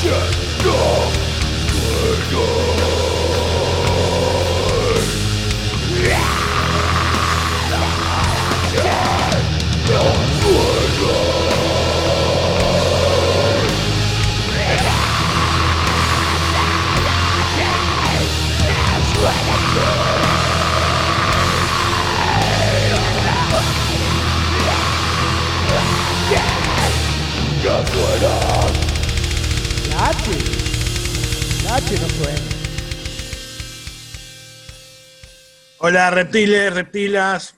Just go, go, go. No suena. Hola reptiles, reptilas,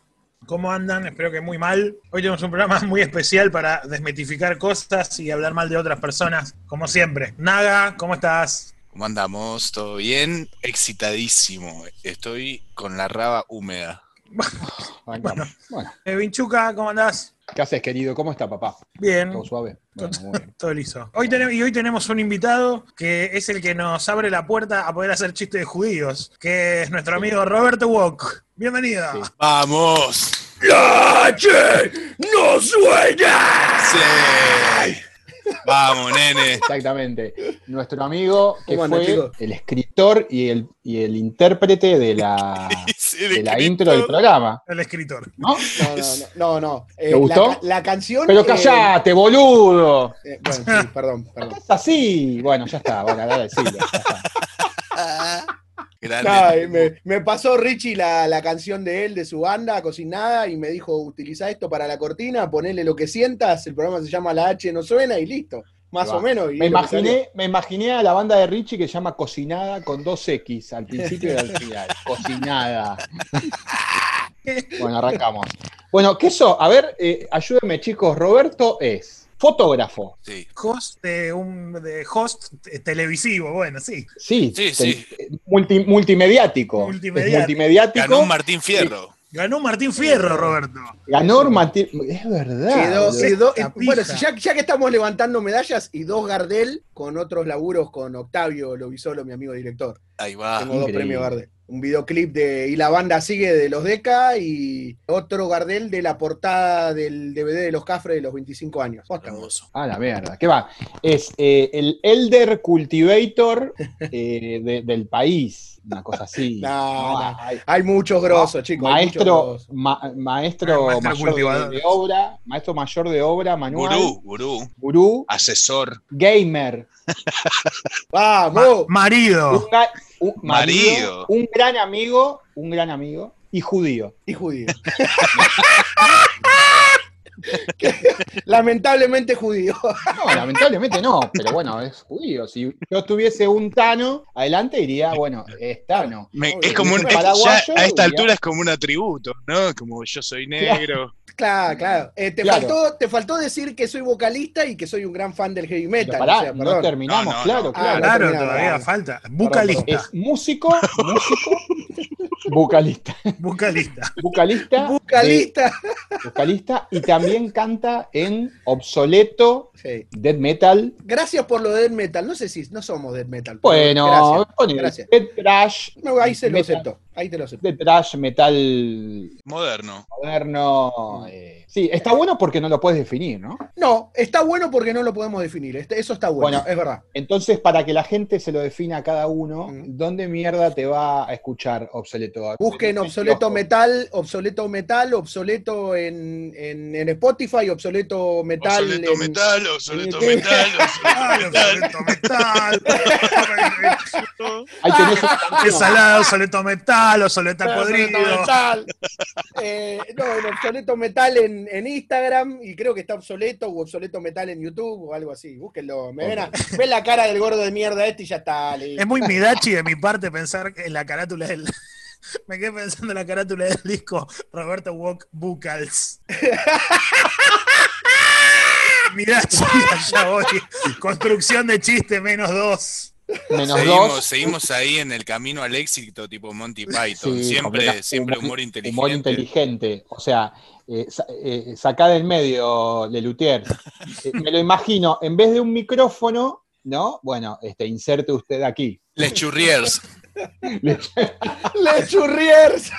¿cómo andan? Espero que muy mal. Hoy tenemos un programa muy especial para desmitificar cosas y hablar mal de otras personas, como siempre. Naga, ¿cómo estás? ¿Cómo andamos? ¿Todo bien? Excitadísimo. Estoy con la raba húmeda. Arrancamos. Bueno, Eh, Vinchuca, ¿cómo andás? ¿qué haces, querido? ¿Cómo está, papá? Bien, ¿Todo suave? Bueno, muy bien. todo liso. Hoy tenemos, y hoy tenemos un invitado que es el que nos abre la puerta a poder hacer chistes de judíos, que es nuestro amigo Roberto Wok. Bienvenido. Sí. ¡Vamos! ¡La H no suena! ¡Sí! ¡Vamos, nene! Exactamente. Nuestro amigo que ¿Cómo andan, fue el escritor y el, y el intérprete de la, Sí, de la intro del programa, El escritor. ¿no? No, no, no, no. no. Eh, ¿Te gustó? La, ca- la canción. Pero eh, callate, boludo. eh, bueno, sí, perdón, perdón. Es así. Bueno, ya está. Bueno, dale, decilo, ya está. Grande. Ay, me, me pasó Richie la, la canción de él, de su banda, Cocinada, y me dijo, utiliza esto para la cortina, ponele lo que sientas, el programa se llama La H no suena y listo. Más o menos. y Me imaginé, me imaginé a la banda de Richie que se llama Cocinada con dos X al principio y al final. Cocinada. Bueno, arrancamos. Bueno, ¿qué eso? A ver, eh, ayúdenme, chicos. Roberto es fotógrafo. Sí. Host de un de host eh, televisivo, bueno, sí. Sí, Sí, sí. multi- multimediático. Multimediático. Es multimediático. Ganó un Martín Fierro. Ganó Martín Fierro, Roberto. Ganó Martín- Es verdad. Quedó- quedó- eh, bueno, si ya, ya que estamos levantando medallas y dos Gardel con otros laburos con Octavio Lobisolo, mi amigo director. Ahí va. Tengo dos premios Gardel. Un videoclip de Y la banda sigue de los Deca y otro Gardel de la portada del DVD de los Cafres de los 25 años. Hermoso. Ah, la mierda. ¿Qué va? Es eh, el Elder Cultivator eh, de- del país. Una cosa así. No, no. hay- Hay muchos grosos, chicos. Maestro, grosos. ma- maestro, maestro mayor de, obra, maestro mayor de obra, manual, Gurú, gurú. gurú, Asesor. gamer, Ma- ¡Vamos! marido. un, ga- un marido, Marido. un gran amigo, un gran amigo y judío. Y judío. Lamentablemente judío. No, lamentablemente no, pero bueno, es judío. Si yo tuviese un Tano, adelante diría, bueno, es Tano. Me- es como un. es- ya a esta altura es como un atributo, ¿no? Como yo soy negro. Claro, claro. Eh, te, Claro. Faltó, te faltó decir que soy vocalista y que soy un gran fan del heavy metal. pará, o sea, no terminamos, No, no, claro, no. claro. Ah, Claro, todavía vale. falta. Bucalista. Es músico, músico, vocalista, vocalista, Vocalista. de- vocalista y también canta en obsoleto Sí. death metal. Gracias por lo de death metal. No sé si no somos death metal. Bueno, gracias. gracias. death trash, No, ahí se lo metal. acepto. Ahí te lo acepto. death trash metal Moderno. moderno. eh, Sí, está bueno porque no lo puedes definir, ¿no? No, está bueno porque no lo podemos definir. Este- Eso está bueno, Bueno, es verdad. Entonces, para que la gente se lo defina a cada uno, Mm. ¿dónde mierda te va a escuchar obsoleto? Busquen obsoleto metal, obsoleto metal, obsoleto en, en, en Spotify, obsoleto metal. Obsoleto en- metal, obsoleto en- metal, obsoleto metal. obsoleto metal. Canción. Ensalada, obsoleto metal, obsoleto Obsoleto podrido. metal. Eh, no, en obsoleto metal en, en Instagram y creo que está obsoleto o obsoleto metal en YouTube o algo así. Búsquenlo. Me ven, a- ven la cara del gordo de mierda este y ya está. listo. Es muy Midachi de mi parte pensar en la carátula del. Me quedé pensando en la carátula del disco Roberto Walk Bucals. Midachi, allá voy. Construcción de chiste menos dos. Menos Seguimos, dos. seguimos ahí en el camino al éxito, tipo Monty Python. Sí, siempre, siempre humor inteligente. Humor inteligente. O sea, eh, sa- eh, sacá del medio, Lelutier. Eh, me lo imagino, en vez de un micrófono, ¿no? Bueno, este, inserte usted aquí. Les Churriers. Le ¡Le churriers!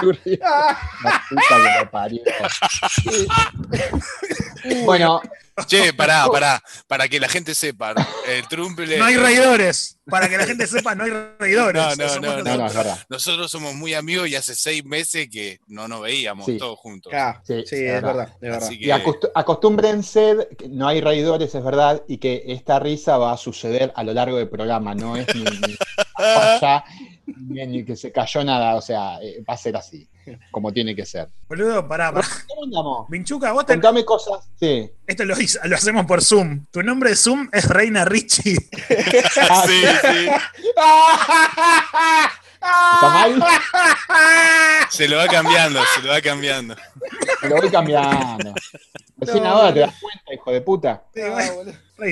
churri- La puta que lo parió. Bueno, Che, pará, pará, para que la gente sepa. El Trump le- No hay reidores. Para que la gente sepa, no hay reidores. No, no, no, no, no, es verdad. Nosotros somos muy amigos y hace seis meses que no nos veíamos Sí. todos juntos. Ah, Sí, sí, es es verdad. verdad, es verdad. Así Y que acostu- acostúmbrense, que no hay reidores, es verdad, y que esta risa va a suceder a lo largo del programa, no es ni, ni ni, ni que se cayó nada, o sea, eh, va a ser así, como tiene que ser. Boludo, pará, pará. ¿Cómo andamos? Vinchuca, vos te- Contame cosas, sí. esto lo, hacemos por Zoom. Tu nombre de Zoom es Reina Richie. Ah, sí, sí. ¿Está mal? Se lo va cambiando, se lo va cambiando. Me lo voy cambiando. Recién No, ahora te no. das cuenta, hijo de puta. Ah,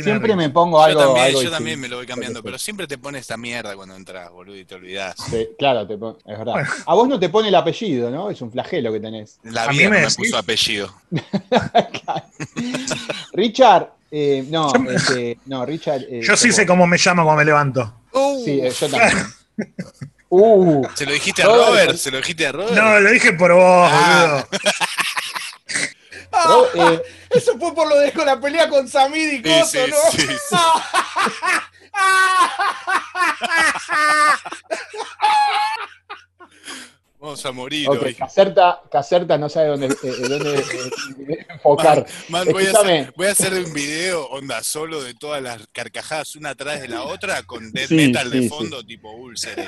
Siempre me pongo Yo algo. también, algo yo también me lo voy cambiando, pero siempre te pone esta mierda cuando entras, boludo, y te olvidás. Sí, claro, te pon- es verdad. Bueno. A vos no te pone el apellido, ¿no? Es un flagelo que tenés. La ¿A mí vida me no me decís? puso apellido. Richard, eh, no, este, no, Richard. eh, Yo sí sé cómo me llamo cuando me levanto. Sí, eh, yo también. Uh, ¿Se lo dijiste a Robert, Robert? ¿Se lo dijiste a Robert? No, lo dije por vos, Ah. boludo. Eh, Eso fue por lo de con la pelea con Samid y Sí, Coso, sí, ¿no? sí, sí. Vamos a morir ok, hoy. Caserta, Caserta no sabe dónde, eh, dónde eh, enfocar. Man, voy, a hacer, voy a hacer un video onda solo de todas las carcajadas una atrás de la otra con death Sí, metal de sí, fondo tipo Ulcer.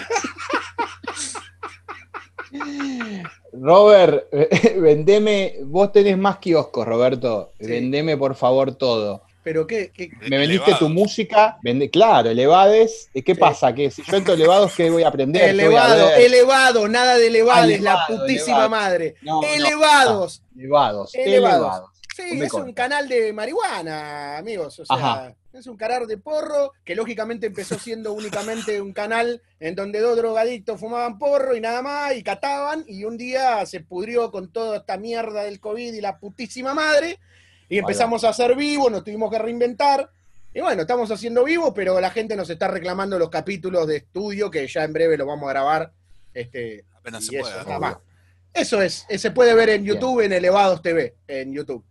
Robert, eh, vendeme, vos tenés más kioscos, Roberto. Sí. Vendeme por favor todo. Pero qué, qué- Me vendiste Elevado. tu música, vende, claro, elevades. ¿Y ¿Qué Sí. pasa? Que si yo entro elevados, ¿qué voy a aprender? ¿Qué voy a elevado, elevado, nada de elevades, la putísima elevado. madre. No, no, elevados. Elevados, Elevados. elevados. Sí, es un canal de marihuana, amigos. O sea, Ajá. Es un canal de porro que lógicamente empezó siendo únicamente un canal en donde dos drogadictos fumaban porro y nada más y cataban. Y un día se pudrió con toda esta mierda del COVID y la putísima madre. Y empezamos a hacer vivo, nos tuvimos que reinventar. Y bueno, estamos haciendo vivo, pero la gente nos está reclamando los capítulos de estudio que ya en breve lo vamos a grabar. Este, Apenas se eso, pueda. nada más. Eso es, eh, se puede ver en Bien. YouTube, en Elevados TV, en YouTube.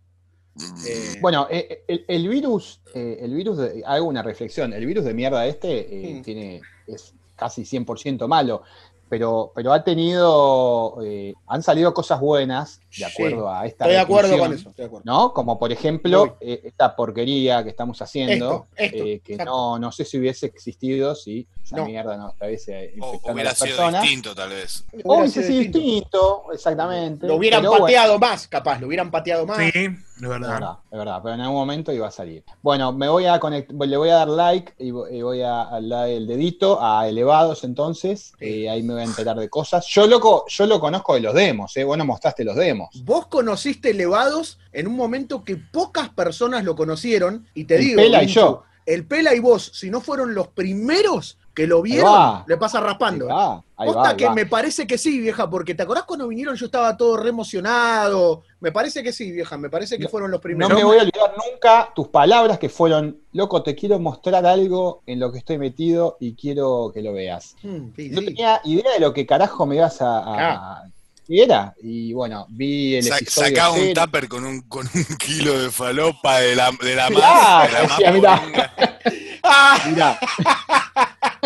Mm. Eh, Bueno, eh, el, el virus, eh, el virus, de- hago una reflexión, el virus de mierda este eh, Mm. tiene, es casi 100% malo, pero, pero ha tenido, eh, han salido cosas buenas, de Sí, acuerdo a esta Estoy de acuerdo con eso, estoy de acuerdo. ¿no? Como por ejemplo eh, esta porquería que estamos haciendo, Esto, esto, eh, que exacto. no, no sé si hubiese existido si esa No. mierda no estuviese O infectando a hubiera las sido personas. distinto tal vez. O hubiese sido sido distinto, exactamente. Lo hubieran pero bueno. pateado más, capaz, lo hubieran pateado más. Sí, es Es verdad. es verdad, pero en algún momento iba a salir. Bueno, me voy a conect- le voy a dar like y vo- y voy a, a dar el dedito a elevados entonces. Sí. eh, ahí me voy a enterar de cosas. Yo loco, yo lo conozco de los demos, ¿eh? Vos no mostraste los demos. Vos conociste Elevados en un momento que pocas personas lo conocieron, y te El digo, Pela y yo. el Pela y vos, si no fueron los primeros que lo vieron, le pasa raspando. va, ahí Posta va, ahí que va. me parece que sí, vieja, porque ¿te acordás cuando vinieron? Yo estaba todo re emocionado. Me parece que sí, vieja, me parece que No- fueron los No primeros. me voy a olvidar nunca tus palabras que fueron, loco, te quiero mostrar algo en lo que estoy metido y quiero que lo veas. Mm, sí, No sí. tenía idea de lo que carajo me ibas a... a- ¿Qué era? Y bueno, vi el Sa- episodio sacaba un tupper con un, con un kilo de falopa de la, de la Mirá, más. de la. ¡Ah! Mirá,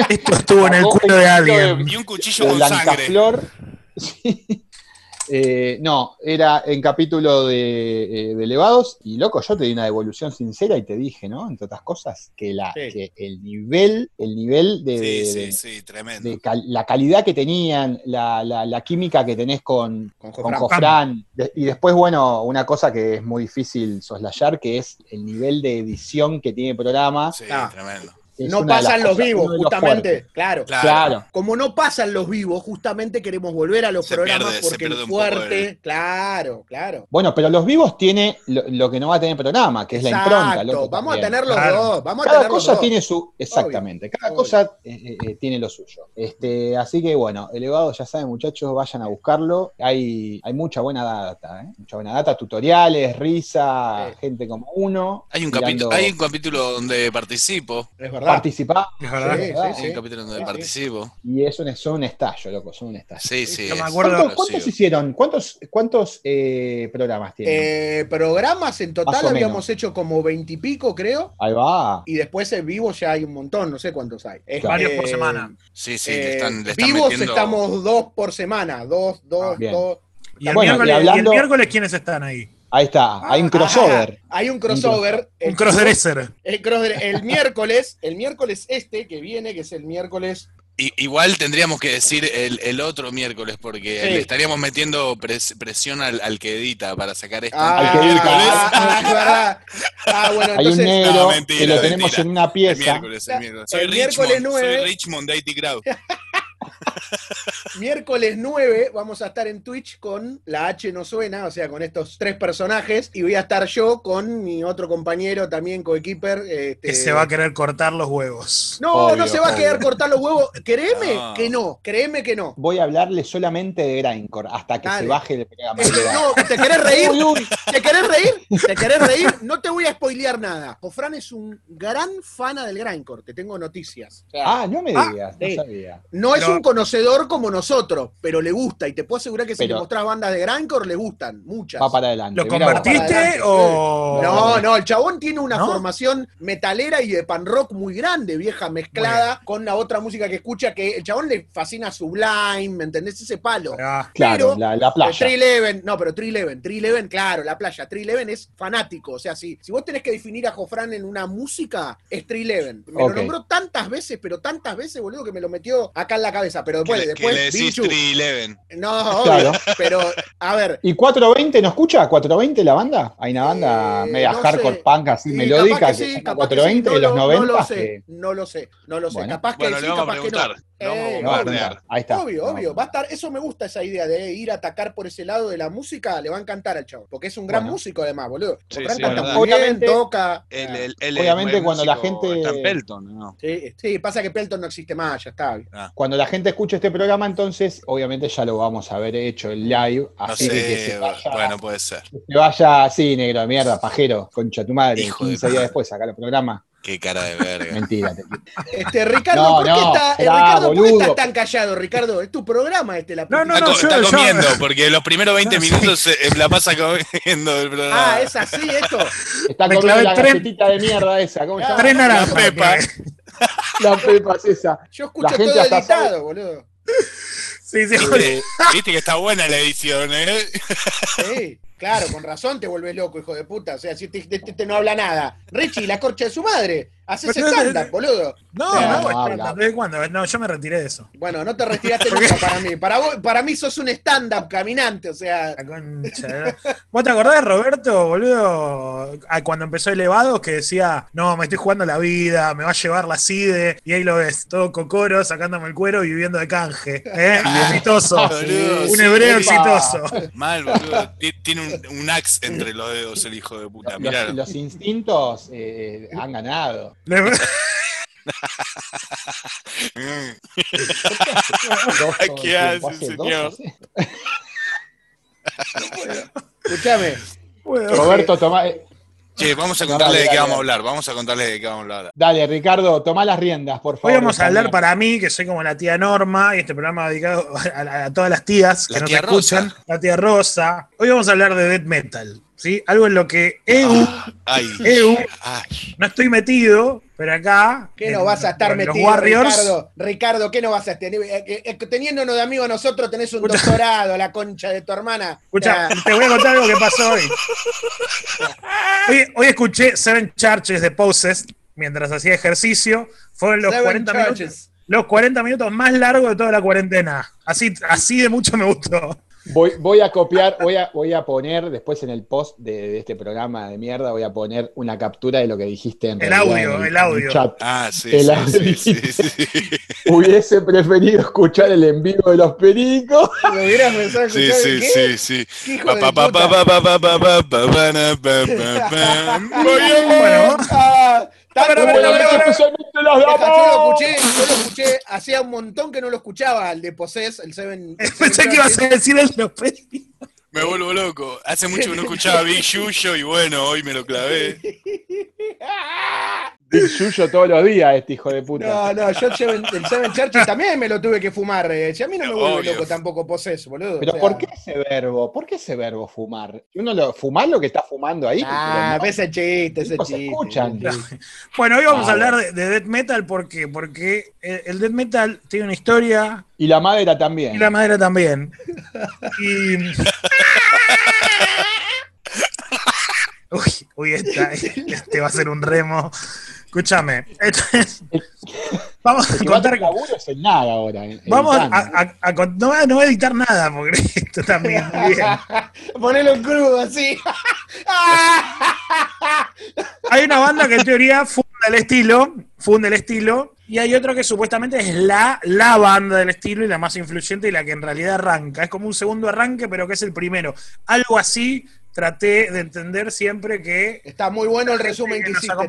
Esto estuvo en el culo de alguien. Y un cuchillo de con sangre. Blancaflor. Sí. Eh, no, era en capítulo de, eh, de elevados y loco, yo te di una devolución sincera y te dije, ¿no? Entre otras cosas, que, la, Sí. que el nivel, el nivel de, Sí, de- sí, de- sí, tremendo. de cal- la calidad que tenían, la, la- la química que tenés con, Con Jofran. Y después, bueno, una cosa que es muy difícil soslayar, que es el nivel de edición que tiene el programa. Sí, Ah. tremendo. No pasan los cosas- vivos, los justamente. Claro. Claro. Como no pasan los vivos, justamente queremos volver a los Se programas pierde- porque el fuerte. el- Claro, claro. Bueno, pero los vivos tiene lo, lo que no va a tener programa, que es la impronta. Loco, Vamos a tener los Claro. dos. Vamos a Cada tener los cosa dos. tiene su. Exactamente, cada obvio. cosa eh, eh, eh, tiene lo suyo. Este, así que bueno, elevado, ya saben, muchachos, vayan a buscarlo. Hay, hay mucha buena data, ¿eh? Mucha buena data, tutoriales, risa, Sí. gente como uno. Hay un, capítulo, hay un capítulo donde participo. Es verdad. Verdad. participar. Es verdad. Sí, verdad, sí, capítulo donde participo. Y es un, son un estallo, loco, son un estallo. Sí, sí. Me acuerdo- ¿Cuántos, hicieron? ¿Cuántos, cuántos eh, programas tienen? Eh, programas en total habíamos menos. hecho como veintipico, creo. Ahí va. Y después en vivo ya hay un montón, no sé cuántos hay. Es, Varios por semana. Sí, sí, eh, le están, le están vivos metiendo. estamos dos por semana, dos, dos, Ah, dos. Y el, Bueno, y miércoles, y el hablando- miércoles, ¿quiénes están ahí? Ahí está. Hay un crossover. Ah, hay un crossover. Un El- crossdresser. El, el miércoles, el miércoles este que viene, que es el miércoles. Igual tendríamos que decir el, el otro miércoles, porque Sí. le estaríamos metiendo pres- presión al, al que edita para sacar esto. Ah, Al que edita. ah, ah. Ah, bueno, Hay un entonces. negro No, mentira, que lo tenemos en una el pieza. miércoles, el miércoles. Soy El miércoles soy Richmond de IT Crowd. Miércoles 9 vamos a estar en Twitch con la H no suena, o sea, con estos tres personajes. Y voy a estar yo con mi otro compañero también, coequiper. este- Que se va a querer cortar los huevos. No, Obvio, no se va a quedar obvio. cortar los huevos. Créeme No. que no, créeme que no. Voy a hablarle solamente de Grindcore hasta que Dale. se baje el programa. Este, no, ¿Te querés reír? ¿Te querés reír? ¿Te querés reír? No te voy a spoilear nada. Jofran es un gran fana del Grindcore, te tengo noticias. O sea, Ah, no me Ah, digas, no sabía. no es un conocedor como nosotros, pero le gusta. Y te puedo asegurar que si Pero- le mostrás bandas de Grindcore, le gustan, muchas. Va para adelante. ¿Lo convertiste adelante, o.? No, no, el chabón tiene una ¿No? formación metalera y de pan rock muy grande, vieja, mezclada con la otra música que escucha, que el chabón le fascina Sublime, ¿me entendés? Ese palo. Ah, Claro, Pero- la, la playa. Tree Eleven, no, pero Tree Eleven, Tree Eleven, claro, la playa. Tree Eleven es fanático. O sea, si, si vos tenés que definir a Jofran en una música, es Tree Eleven. Me Ok. lo nombró tantas veces, pero tantas veces, boludo, que me lo metió acá en la cabeza. Pero Que después, después, le decís Vinchu. 311. No, Claro. obvio, pero, a ver. ¿Y 420 no escucha? ¿420 la banda? Hay una banda Eh, media no hardcore sé. punk así Sí, melódica capaz que, sí, se llama capaz que 420 sí, de no los lo- 90. No lo sé, que- no lo sé, no lo sé. Bueno. capaz que Bueno, sí, le vamos a capaz que no. preguntar. Le vamos a Eh. Ahí está. Obvio, No, obvio. Va a estar, eso me gusta esa idea de ir a atacar por ese lado de la música, le va a encantar al chavo. Porque es un gran Bueno. músico además, boludo. Sí, canta muy bien, toca. Ah, Obviamente cuando la gente- Está en Pelton, ¿no? Sí, sí, pasa que Pelton no existe más, ya está. Cuando la gente escuche este programa, entonces, obviamente ya lo vamos a haber hecho el live. No Así que, que sé, se vaya, bueno, puede ser. que se vaya así, negro de mierda, pajero, concha tu madre. Hijo de 15 días después sacar el programa. Qué cara de verga. Mentira. te- Este, Ricardo, No, ¿por qué, no, está- eh, Ricardo, ¿por qué boludo. estás tan callado, Ricardo? Es tu programa este, la No, no, Está, no, yo- está yo- comiendo, porque los primeros 20 No, sí. minutos eh, la pasa comiendo el programa. Ah, es así esto. Está Me comiendo la tres- galletita de mierda esa. ¿Cómo se? Tres naranjas. Pepa. La pepa es esa. Yo escucho La gente todo editado, sabe- bolulo. Sí, sí. Eh, Viste que está buena la edición, ¿eh? Sí, claro, con razón te vuelves loco, hijo de puta. O sea, si este, este- este no habla nada. Richie, la corcha de su madre. Haces stand-up, boludo. No, O sea, no, no. ¿desde cuándo? No, yo me retiré de eso. Bueno, no te retiraste nunca para mí. Para, vos- para mí sos un stand-up caminante, o sea. La concha, ¿no? ¿Vos te acordás, Roberto, boludo? a cuando empezó Elevados que decía, no, me estoy jugando la vida, me va a llevar la CIDE, y ahí lo ves, todo cocoro, sacándome el cuero y viviendo de canje. ¿eh? Exitoso. Boludo, Un sí, hebreo sí. exitoso. Mal, boludo. Ti- Tiene un, un axe entre los dedos el hijo de puta. Mirá. Los, los instintos eh, han ganado. ¿Qué hace, señor? hace- Escúchame. Roberto, toma, eh, Che, vamos a contarle dale, de qué dale, vamos a hablar. Vamos a contarles de qué vamos a hablar. dale, Ricardo, toma las riendas, por favor. Hoy vamos a hablar para mí, que soy como la tía Norma, y este programa dedicado a, a- a todas las tías que La nos tía escuchan. Rosa. La tía Rosa. Hoy vamos a hablar de death metal, ¿sí? Algo en lo que EU, Ay, EU, ay. no estoy metido, pero acá. ¿Qué no en- vas a estar metido, Los Warriors. Ricardo? Ricardo, ¿qué no vas a tener? Eh, eh, eh, Teniéndonos de amigos nosotros tenés un Escucha. doctorado, la concha de tu hermana. Escucha, O sea, te voy a contar algo que pasó hoy. Hoy, hoy escuché Seven Churches de Poses mientras hacía ejercicio. Fueron los Seven 40 minutos, los 40 minutos más largos de toda la cuarentena. Así, así de mucho me gustó. Voy, voy a copiar, voy a, voy a poner después en el post de, de este programa de mierda, voy a poner una captura de lo que dijiste en El audio, en el audio. chat. Ah, sí, El sí, audio. sí, sí, sí, sí. Hubiese preferido escuchar el en vivo de los pericos. ¿Lo hubieras pensado Sí, sí, ¿Qué? sí, sí. ¿Qué Bueno, especialmente las Deja, yo lo escuché, yo lo escuché, hacía un montón que no lo escuchaba, el de Poses, el Seven. Pensé que ibas a decir el de. Me vuelvo loco. Hace mucho que no escuchaba Big Yuyo y bueno, hoy me lo clavé. El suyo todos los días, este hijo de puta. No, no, yo el Seven, el Seven Churchill también me lo tuve que fumar. eh. Si a mí no me vuelve loco tampoco poses, boludo. Pero o sea, ¿por qué ese verbo? ¿Por qué ese verbo fumar? Uno lo, fumar lo que está fumando ahí. Ah, no. ese chiste, ese chiste. escuchan. Bueno, hoy vamos Ah, a hablar de, de death metal ¿por qué? porque el, el death metal tiene una historia Y la madera también. y la madera también. Y... Uy, uy, esta, este va a ser un remo. Escúchame. esto es- Vamos a que va a contar el nada ahora. Vamos a, no, voy a- no voy a editar nada porque esto también muy bien. Ponelo en crudo así. Hay una banda que en teoría funda el estilo, funda el estilo, y hay otro que supuestamente es la, la banda del estilo y la más influyente y la que en realidad arranca. Es como un segundo arranque, pero que es el primero. Algo así traté de entender siempre que Está muy bueno el resumen que que nos hiciste. Te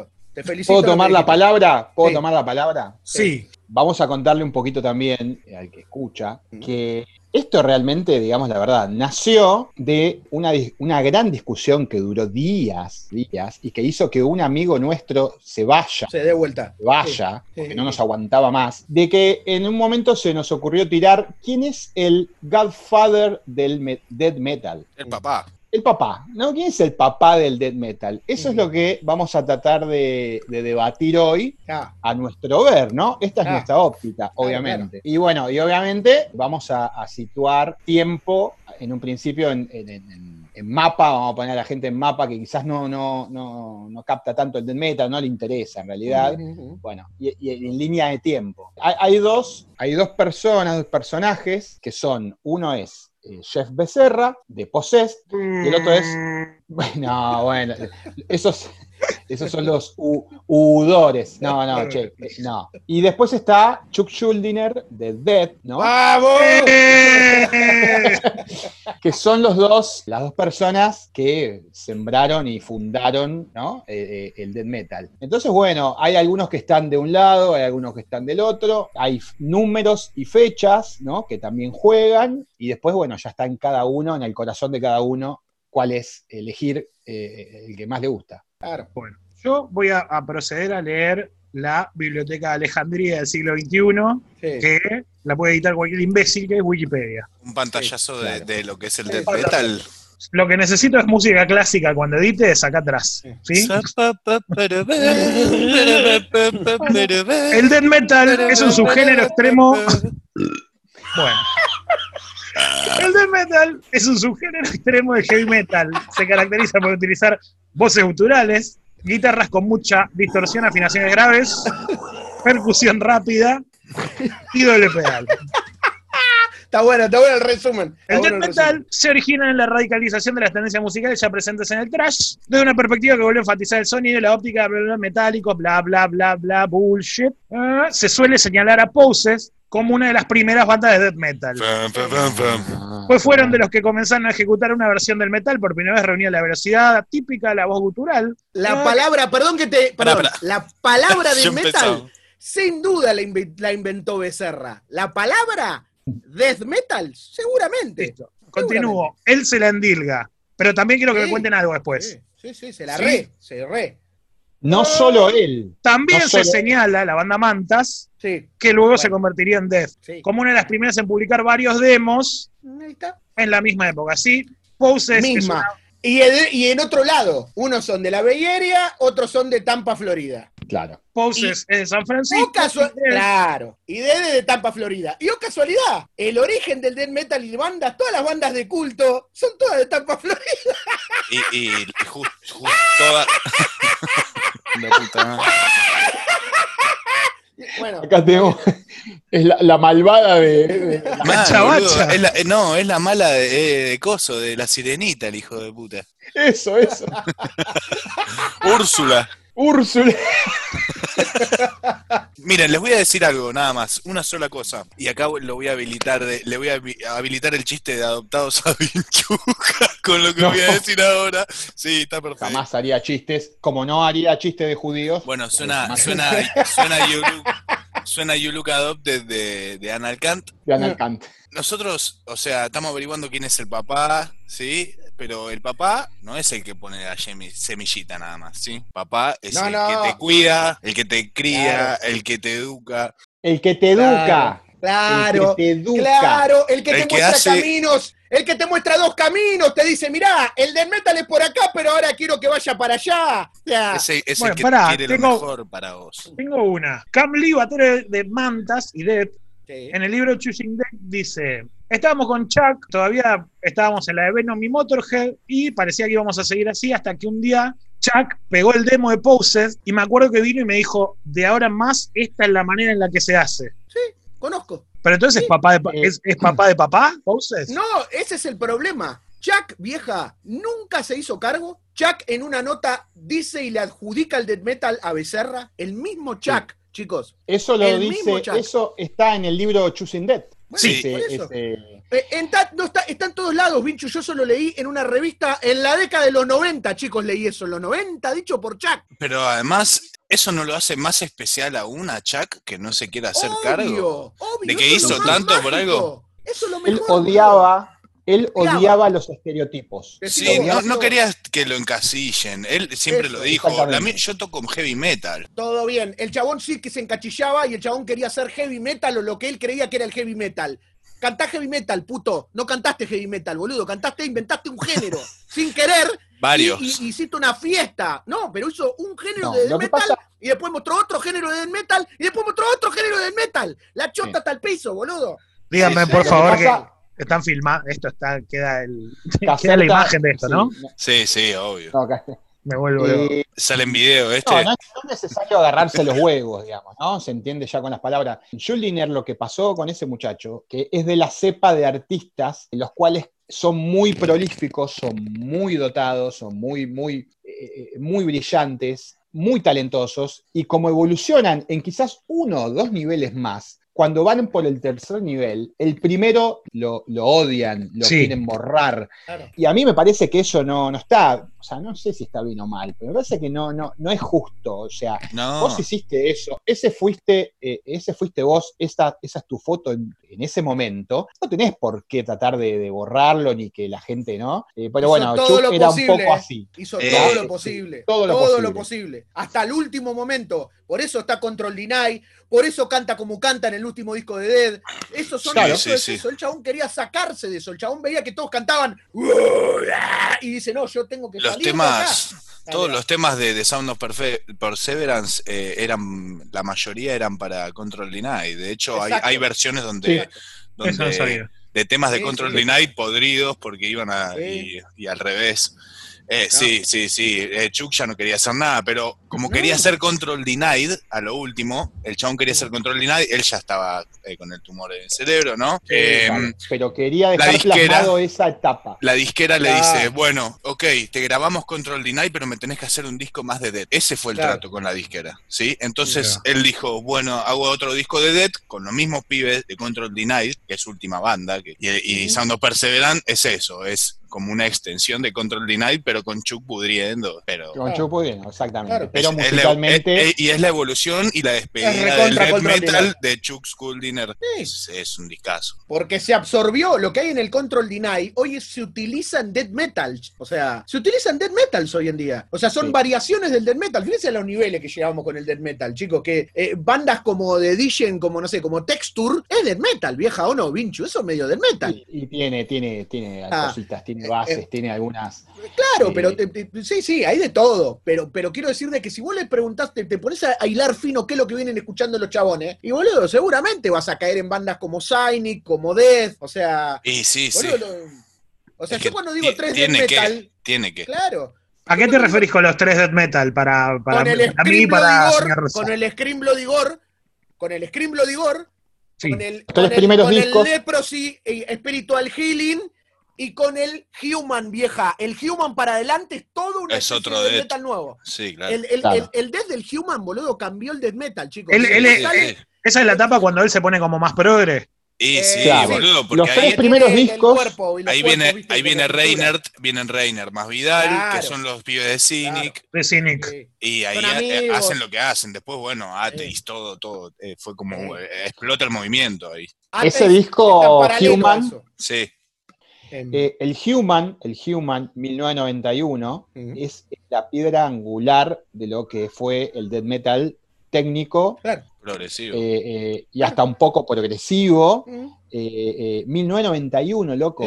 hoy. Felicito. Te felicito. ¿Puedo tomar la dijiste. palabra? ¿Puedo Sí. tomar la palabra? sí, Vamos a contarle un poquito también eh, al que escucha que esto realmente, digamos la verdad, nació de una, una gran discusión que duró días, días, y que hizo que un amigo nuestro se vaya, Se dé vuelta. se vaya, Sí. porque no nos aguantaba más, de que en un momento se nos ocurrió tirar quién es el Godfather del me- death metal. El papá. El papá, ¿no? ¿Quién es el papá del death metal? Eso es lo que vamos a tratar de, de debatir hoy Ah, a nuestro ver, ¿no? Esta es Ah. nuestra óptica, obviamente. Y bueno, y obviamente vamos a, a situar tiempo en un principio en, en- en- en mapa, vamos a poner a la gente en mapa que quizás no, no, no, no capta tanto el death metal, no le interesa en realidad. Bueno, y, y en línea de tiempo. Hay, hay dos, hay dos personas, dos personajes que son, uno es eh, Jeff Becerra, de Possessed, y el otro es bueno, bueno, esos, esos son los u- udores. No, no, che, no. Y después está Chuck Schuldiner de Dead, ¿no? ¡Vamos! Que son los dos, las dos personas que sembraron y fundaron, ¿no? Eh, eh, el death metal. Entonces, bueno, hay algunos que están de un lado, hay algunos que están del otro, hay números y fechas, ¿no? Que también juegan, y después, bueno, ya está en cada uno, en el corazón de cada uno, cuál es elegir eh, el que más le gusta. Claro. Bueno, yo voy a, a proceder a leer la Biblioteca de Alejandría del siglo XXI, Sí. que la puede editar cualquier imbécil, que es Wikipedia. Un pantallazo Sí, de, claro. de lo que es el death metal. Lo que necesito es música clásica cuando edites acá atrás. ¿sí? El death metal es un subgénero extremo. Bueno. El death metal es un subgénero extremo del heavy metal. Se caracteriza por utilizar voces guturales, guitarras con mucha distorsión, afinaciones graves, percusión rápida y doble pedal. Está bueno, está bueno el resumen. Está El bueno death el metal se origina en la radicalización de las tendencias musicales ya presentes en el trash, desde una perspectiva que vuelve a enfatizar el sonido, la óptica, bla, bla, metálico, bla, bla, bla, bla, bullshit. Ah, se suele señalar a Poses como una de las primeras bandas de death metal. Pues fueron de los que comenzaron a ejecutar una versión del metal, por primera vez reunía la velocidad típica de la voz gutural. La Ah, palabra, perdón que te. Perdón, la palabra del metal, sin duda la, la inventó Becerra. La palabra death metal, seguramente. Listo. Continúo. Él se la endilga. Pero también quiero que me cuenten algo después. Sí, sí, sí, se la Sí. re, se re. No solo él. También No se solo- señala la banda Mantas, Sí, que luego se convertiría en Death, sí. como una de las primeras en publicar varios demos está. en la misma época. Sí, Poses es Misma. una- Y, el- y en otro lado, unos son de la Bay Area, otros son de Tampa, Florida. Claro. Poses es de San Francisco. Casual- y claro. Y Dede de Tampa, Florida. Y o casualidad, el origen del death metal y bandas, todas las bandas de culto, son todas de Tampa, Florida. Y, y justo toda. La puta madre. Bueno, Acá tenemos. Es la, la malvada de. de-. Es la- eh, no, es la mala de, eh, de coso, de la sirenita, el hijo de puta. Eso, eso. Úrsula. Úrsula. Miren, les voy a decir algo, nada más, una sola cosa. Y acá lo voy a habilitar, de- le voy a habi- habilitar el chiste de adoptados a Vinchuca con lo que No. voy a decir ahora. Sí, está perfecto. Jamás haría chistes. Como no haría chistes de judíos. Bueno, suena, suena, suena YouTube. Suena You Look Adopted de, de Anal Kant. De Anal Kant. Nosotros, o sea, estamos averiguando quién es el papá, ¿sí? Pero el papá no es el que pone la semi- semillita nada más, ¿sí? Papá es No, el no. que te cuida, el que te cría, Claro. el que te educa. El que te educa. Claro, El que te educa. claro, el que El te que muestra hace- caminos, el que te muestra dos caminos, te dice, mirá, el del metal es por acá, pero ahora quiero que vaya para allá. O sea, Ese es Bueno, el que pará, quiere tengo- lo mejor para vos. Tengo una. Cam Lee, batero de Mantas y Dead, sí. en el libro Choosing Dead dice: Estábamos con Chuck, todavía estábamos en la de Venom y Motorhead, y parecía que íbamos a seguir así hasta que un día Chuck pegó el demo de Poses y me acuerdo que vino y me dijo: De ahora en más, esta es la manera en la que se hace. Conozco. Pero entonces, ¿es, papá de, pa-. ¿es, es papá de papá? ¿Poses? No, ese es el problema. Chuck, vieja, nunca se hizo cargo. Chuck en una nota dice y le adjudica el death metal a Becerra. El mismo Chuck, chicos. Eso lo El mismo dice, Chuck. eso está en el libro Choosing Dead. Bueno, Sí. por Ese- eso. ese- Eh, en ta- no está, está en todos lados, Vinchu. Yo eso lo leí en una revista en la década de los 90, chicos, leí eso, en los 90, dicho por Chuck. Pero además, ¿eso no lo hace más especial aún a Chuck que no se quiera hacer cargo? Obvio, obvio, ¿De que hizo tanto por algo? Eso es lo él odiaba, él Odiaba. los estereotipos. Sí, no, no quería que lo encasillen. Él siempre Eso, lo dijo. La mi- yo toco heavy metal. Todo bien. El chabón sí que se encachillaba y el chabón quería hacer heavy metal o lo que él creía que era el heavy metal. Cantá heavy metal, puto. No cantaste heavy metal, boludo. Cantaste, inventaste un género. sin querer. Varios. Y, y- hiciste una fiesta. No, pero hizo un género No, de death metal pasa- y después mostró otro género de death metal y después mostró otro género de death metal. La chota Sí. hasta el piso, boludo. Díganme, Sí, por favor, que están filmados. Esto está, queda, el, queda la imagen de esto, ¿no? sí, Sí, obvio. no, Me vuelvo eh, Sale en video este. No, no, no es necesario agarrarse los huevos, digamos, ¿no? Se entiende ya con las palabras. Schuldiner, lo que pasó con ese muchacho, que es de la cepa de artistas, los cuales son muy prolíficos, son muy dotados, son muy, muy, eh, muy brillantes, muy talentosos, y como evolucionan en quizás uno o dos niveles más, cuando van por el tercer nivel, el primero lo, lo odian, lo Sí. quieren borrar, Claro. y a mí me parece que eso no, no está, o sea, no sé si está bien o mal, pero me parece que no, no, no es justo. O sea, No. vos hiciste eso, ese fuiste, eh, ese fuiste vos, esa, esa es tu foto en, en ese momento. No tenés por qué tratar de, de borrarlo ni que la gente no. Eh, pero Hizo bueno, todo lo era posible, un poco así. Hizo Eh, todo lo sí, posible. todo lo posible. posible. Hasta el último momento. Por eso está Control Deny. Por eso canta como canta en el último disco de Dead. Eso son Claro. eso Sí, es sí. eso. El chabón quería sacarse de eso. El chabón veía que todos cantaban. Y dice, no, yo tengo que Los salir de temas, acá. todos los temas de, de Sound of Perfe- Perseverance eh, eran, la mayoría eran para Control Deny. De hecho, hay, hay versiones donde, de temas de Sí, Control sí. Deny podridos porque iban a, Sí. y, y al revés. Eh, Sí, sí, sí. Eh, Chuck ya no quería hacer nada, pero como quería hacer Control Denied a lo último, el chabón quería hacer Control Denied, él ya estaba eh, con el tumor en el cerebro, ¿no? Claro, pero quería dejar disquera- plasmado esa etapa. La disquera le dice, bueno, ok, te grabamos Control Deny, pero me tenés que hacer un disco más de Dead. Ese fue el Claro. trato con la disquera, ¿sí? Entonces él dijo, bueno, hago otro disco de Dead con los mismos pibes de Control Deny, que es su última banda, que- y, y Sound of Perseverance es eso, es como una extensión de Control Deny, pero con Chuck pudriendo. Pero Con Claro. Chuck Pudding, exactamente. Claro. Pero es- es la- musicalmente. es- es- y es la evolución y la despedida Es del death metal de Chuck School Dinner. Sí. Es, es un discazo. Porque se absorbió lo que hay en el Control Deny, hoy es- se utiliza en Dead Metal. O sea, se utilizan Dead Metals hoy en día. O sea, son Sí. variaciones del Dead Metal. Fíjense a los niveles que llevamos con el Dead Metal, chicos. Que eh, bandas como The Edition, como no sé, como Texture, es Dead Metal, vieja o no, Vinchu. Eso es medio Dead Metal. Y, y tiene, tiene, tiene Ah. cositas, tiene bases, Eh, tiene algunas. Claro, Sí. pero te- te- sí, sí, hay de todo. Pero, pero quiero decir de que si vos le preguntaste, te pones a, a hilar fino qué es lo que vienen escuchando los chabones, y boludo, seguramente vas a caer en bandas como Cynic, como Death, o sea. Y sí, sí. lo- o sea, Es yo que cuando digo tres que- Metal, Tiene que. claro. ¿A qué te referís con los tres death metal? Para, para, con el para mí para con el Scream Bloody Gore, con el Scream Bloody Gore, Sí. con el, Tres con el- primeros con el discos. Leprosy eh, Spiritual Healing y con el Human, vieja. El Human para adelante es todo una Es especie otro de death. metal nuevo. Sí, claro. El, el, Claro. el, el death del Human, boludo, cambió el death metal, chicos. Sale-. Esa es la etapa cuando él se pone como más progre. Y Eh, sí, Claro. boludo, porque Los ahí, tres primeros discos, cuerpo y los ahí cuerpos, viene, viste, ahí viene pintura. Reiner, vienen Reiner más Vidal, Claro. que son los pibes de Cynic, De Cynic. Sí. y ahí eh, hacen lo que hacen. Después, bueno, Ateis, todo, todo. eh, fue como, Sí. eh, explota el movimiento ahí. Ese disco Human. Sí, eh, el Human, el Human 1991, Ujú. es la piedra angular de lo que fue el death metal técnico claro. progresivo. eh, eh, y hasta un poco progresivo. Eh, 1991, loco.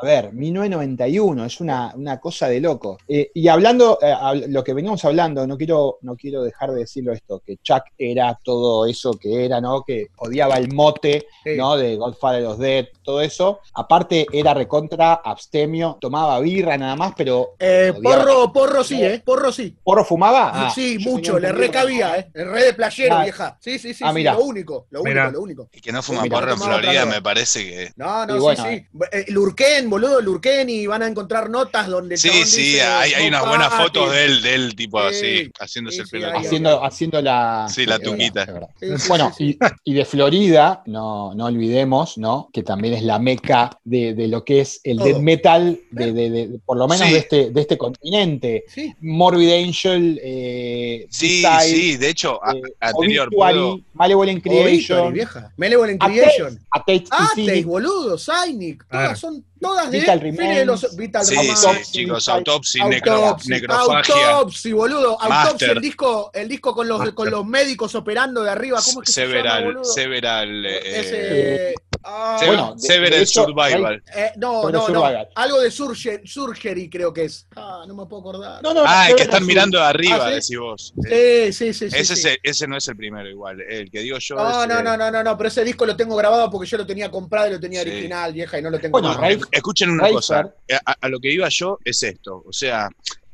A ver, 1991, es una, una cosa de loco. Eh, y hablando, eh, hab- lo que veníamos hablando, no quiero, no quiero dejar de decirlo esto, que Chuck era todo eso que era, ¿no? Que odiaba el mote. ¿no? De Godfather of Dead, todo eso. Aparte, era recontra, abstemio, tomaba birra nada más, pero. Eh, porro, porro sí, ¿eh? Porro sí. ¿Porro fumaba? Ah, sí, yo mucho, le recabía. ¿eh? El re de playero, Ah. vieja. Sí, sí, sí, Ah, sí, lo único, lo único, Mirá. lo único. El que no fuma porro en Florida me parece que. No, no, Y sí, bueno, sí. Eh, Lurken, boludo, Lurken, y van a encontrar notas donde Sí, sí, dice, hay, hay "No unas buenas pates". fotos de él, de él tipo Sí, así, haciéndose sí, el pelo. Haciendo, haciendo la. Sí, la tuquita. Bueno, y, y de Florida, no, no olvidemos, ¿no? Que también es la meca de, de lo que es el Todo. death metal, de, de- de- por lo menos Sí. de, este, de este continente. Sí. Morbid Angel, eh, Sí, sí, de hecho, eh, anterior. Obituary, ¿puedo? Malevolent Obituary, Creation, vieja. Malevolent Creation. Atate boludo, Cynic. Todas Claro. son todas de Vital de los. Vital Sí, Remains. sí, Autopsy, chicos, necro- Autopsy, necrofagia, Autopsy, boludo. Autopsy, el disco, el disco con los, Master. con los médicos operando de arriba. ¿Cómo es que se llama, several, boludo? several, eh, Ese. Ah, Sever- Bueno, de- Several de hecho, Survival. eh, no, no, no. Algo de Surge, Surgery creo que es. Ah, no me puedo acordar. No, no, Ah, el que están Sur- mirando de arriba, Ah, ¿sí? decís vos. Sí, sí, sí. sí, ese, sí. es el- ese no es el primero igual. El que digo yo No, es, no, eh, no, no, no, no, pero ese disco lo tengo grabado porque yo lo tenía comprado y lo tenía Sí. original, vieja, y no lo tengo Bueno, Escuchen una cosa. A, a lo que iba yo es esto. O sea,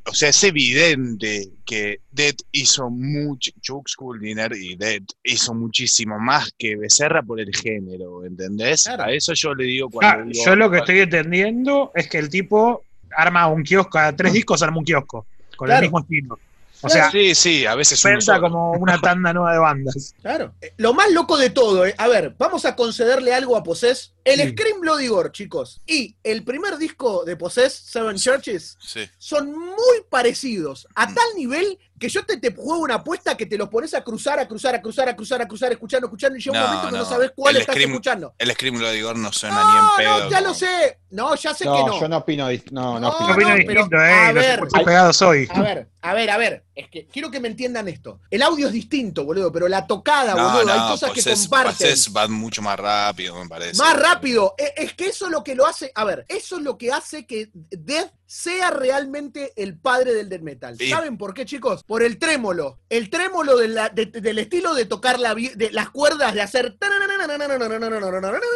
o sea, es evidente que Dead hizo mucho, Chuck Schuldiner y Dead hizo muchísimo más que Becerra por el género, ¿entendés? Claro. A eso yo le digo cuando Ah, digo- yo lo que estoy entendiendo es que el tipo arma un kiosco, cada tres discos arma un kiosco, con Claro. el mismo estilo. O sea, Sí, sí, a veces cuenta como una tanda nueva de bandas. Claro. Eh, Lo más loco de todo, eh, a ver, vamos a concederle algo a Possess. El Sí. Scream Bloody Gore, chicos, y el primer disco de Possess, Seven Churches, Sí. son muy parecidos, a tal nivel que yo te, te juego una apuesta que te los pones a cruzar, a cruzar, a cruzar, a cruzar, a cruzar, escuchando, escuchando, y llega un No, momento que no sabes cuál El estás Scream- escuchando. El Scream Bloody Gore no suena No, ni en pedo. no, ya como- lo sé. No, ya sé No, que no. yo no opino, no, no No, opino. Yo opino no, distinto, pero, eh, a ver, escuché pegados hoy. A ver, a ver, a ver. Es que quiero que me entiendan esto. El audio es distinto, boludo, pero la tocada, No, boludo, hay cosas que Possess- comparten. Possess va mucho más rápido, me parece. Más rápido. E- Es que eso es lo que lo hace. A ver, eso es lo que hace que Death sea realmente el padre del death metal. Sí. ¿Saben por qué, chicos? Por el trémolo. El trémolo de la- de- del estilo de tocar la, de las cuerdas, de hacer.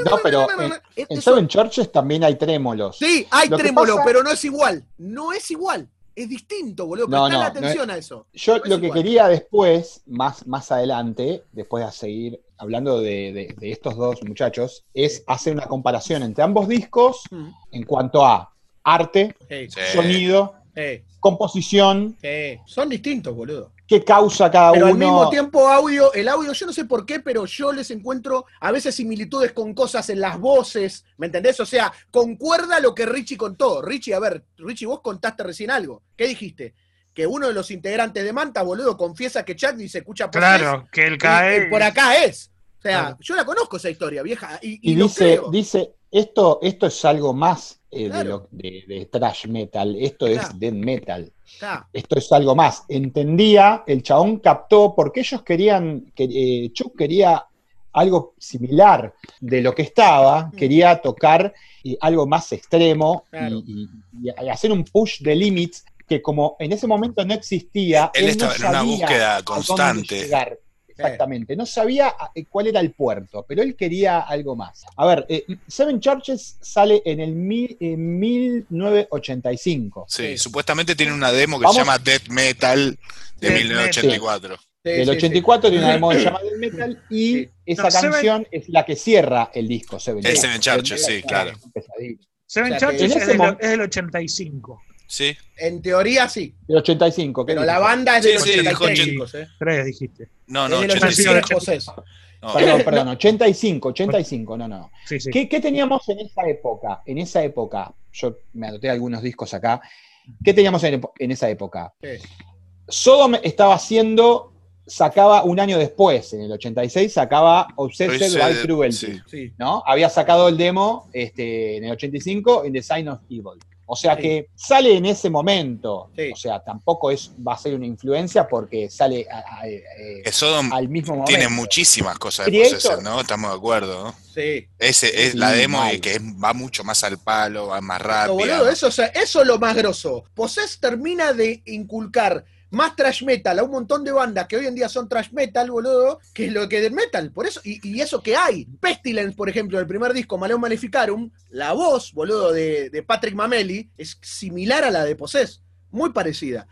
No, pero en, Seven Churches también hay trémolos. Sí, hay Lo trémolo, pasa- pero no es igual. No es igual. Es distinto, boludo. No, no, atención a eso. Yo No es lo que igual. quería después, más, más adelante, después de seguir hablando de, de- de estos dos muchachos, es hacer una comparación entre ambos discos en cuanto a arte, Sí. sonido, sí, composición, sí. Son distintos, boludo. qué causa cada Pero al uno. mismo tiempo, audio, el audio, yo no sé por qué, pero yo les encuentro a veces similitudes con cosas en las voces, ¿me entendés? O sea, concuerda lo que Richie contó. Richie, a ver, Richie, vos contaste recién algo. ¿Qué dijiste? Que uno de los integrantes de Manta, boludo, confiesa que Chuck dice, escucha por Claro, que él cae. por acá es. O sea, Claro. yo la conozco esa historia, vieja, y, y y lo dice, creo. dice esto, esto es algo más eh, de, lo, de, de thrash metal, esto Claro. es death metal. Esto es algo más. Entendía, el chabón captó, porque ellos querían, que, eh, Chuck quería algo similar de lo que estaba, Mm. quería tocar eh, algo más extremo Claro. y, y- y hacer un push de limits que como en ese momento no existía, Él estaba en una búsqueda a dónde constante. llegar. Exactamente, no sabía eh, cuál era el puerto, pero él quería algo más. A ver, eh, Seven Churches sale en el mil- en 1985. Sí, Sí. supuestamente tiene una demo que Vamos- se llama Death Metal de Death 1984. Sí, Del sí, sí. 84 tiene una demo que se llama Death Metal y Sí. esa No, Seven- canción es la que cierra el disco Seven. Seven Churches, sí, claro. Seven O sea, que Churches es, del, es del 85. Sí, En teoría sí, Del 85, ¿qué pero dices? la banda es Sí, del sí, dijo 85, ¿eh? Tres dijiste. no, Es no, del 85. 85, José. No, Perdón, perdón, 85, 85, no, no. Sí, sí. ¿Qué, qué teníamos en esa época? En esa época, yo me anoté algunos discos acá. ¿Qué teníamos en, esa época? Sí. Sodom estaba haciendo, sacaba un año después, en el 86, sacaba Obsessed by Cruelty. sí. Sí. ¿no? Había sacado el demo este, en el 85 en The Sign of Evil. O sea Sí. que sale en ese momento. Sí. O sea, tampoco es, va a ser una influencia porque sale a- a- eh, Sodom al mismo momento. tiene muchísimas cosas de. Possessor, ¿no? Estamos de acuerdo. ¿no? Sí. Ese es Sí, la demo mal. que es- va mucho más al palo, va más No, rápido. boludo, eso, o sea, eso es lo más grosso. Possess termina de inculcar más trash metal a un montón de bandas que hoy en día son trash metal, boludo, que es lo que de metal. Por eso, y, y eso que hay. Pestilence, por ejemplo, el primer disco, Maleum Maleficarum, la voz, boludo, de, de Patrick Mameli es similar a la de Possess. Muy parecida.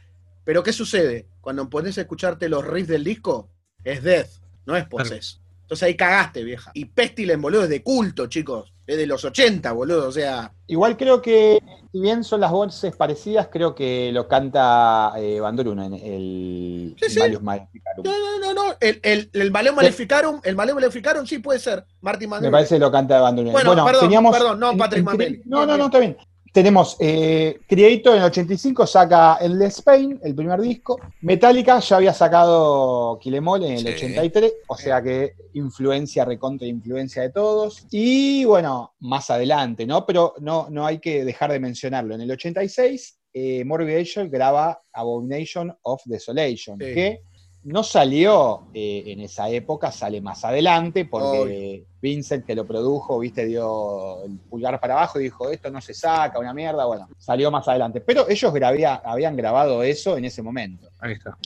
Pero ¿qué sucede? Cuando pones a escucharte los riffs del disco, es Death, no es Possess. Entonces ahí cagaste, vieja. Y Pestilence, boludo, es de culto, chicos. Es de los 80, boludo. O sea, Igual creo que, si bien son las voces parecidas, creo que lo canta eh, en el Sí, sí. Maleficarum. No, no, no, no. El, el, el Maleficarum, el Maleo Maleficarum sí puede ser. Martin Me Manuel. parece que lo canta Bandoruno. Bueno, perdón, perdón, no, Patrick Mameli. No, no, no, está bien. Tenemos eh, Creator en el 85 saca el Spain, el primer disco. Metallica ya había sacado Kill Em All en el Sí. 83, o sea que influencia, recontra influencia de todos. Y bueno, más adelante, ¿no? Pero no, no hay que dejar de mencionarlo. En el 86, eh, Morbid Angel graba Abomination of Desolation, Sí. que no salió eh, en esa época, sale más adelante, porque Vincent, que lo produjo, viste, dio el pulgar para abajo y dijo, esto no se saca, una mierda, bueno, salió más adelante. Pero ellos grabía- habían grabado eso en ese momento. Ahí está.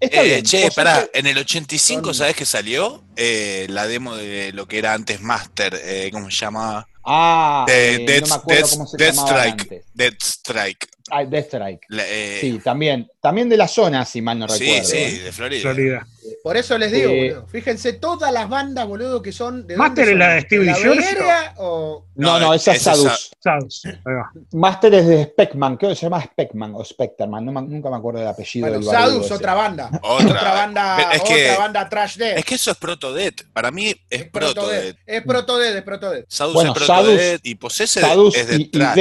Está Eh, bien. che, pará, sabés en el 85, Son- ¿sabes qué salió? Eh, la demo de lo que era antes Master, eh, ¿cómo se llama? Ah, De eh, Death, no me acuerdo cómo se Death llamaba Strike. antes. Death Strike. Ah, Death Strike. La- eh, Sí, también. También de la zona, si mal no sí, recuerdo. sí, ¿eh? de Florida. Florida. Por eso les digo, Eh, boludo. Fíjense todas las bandas, boludo, que son. ¿de ¿Master es la de Area o.? No, No, no, esa es es Sadus. Va. Master es de Speckman, creo que se llama Speckman o Specterman, no nunca me acuerdo del apellido Bueno, del Sadus, ese. otra banda. Otra. Otra banda, es otra banda trash death. Es que eso es Proto Dead. Para mí es, Proto Dead. Es Proto Death, es Proto Death. Sadus Bueno, es Proto Sadus- Dead y Sadus es de y, y trash.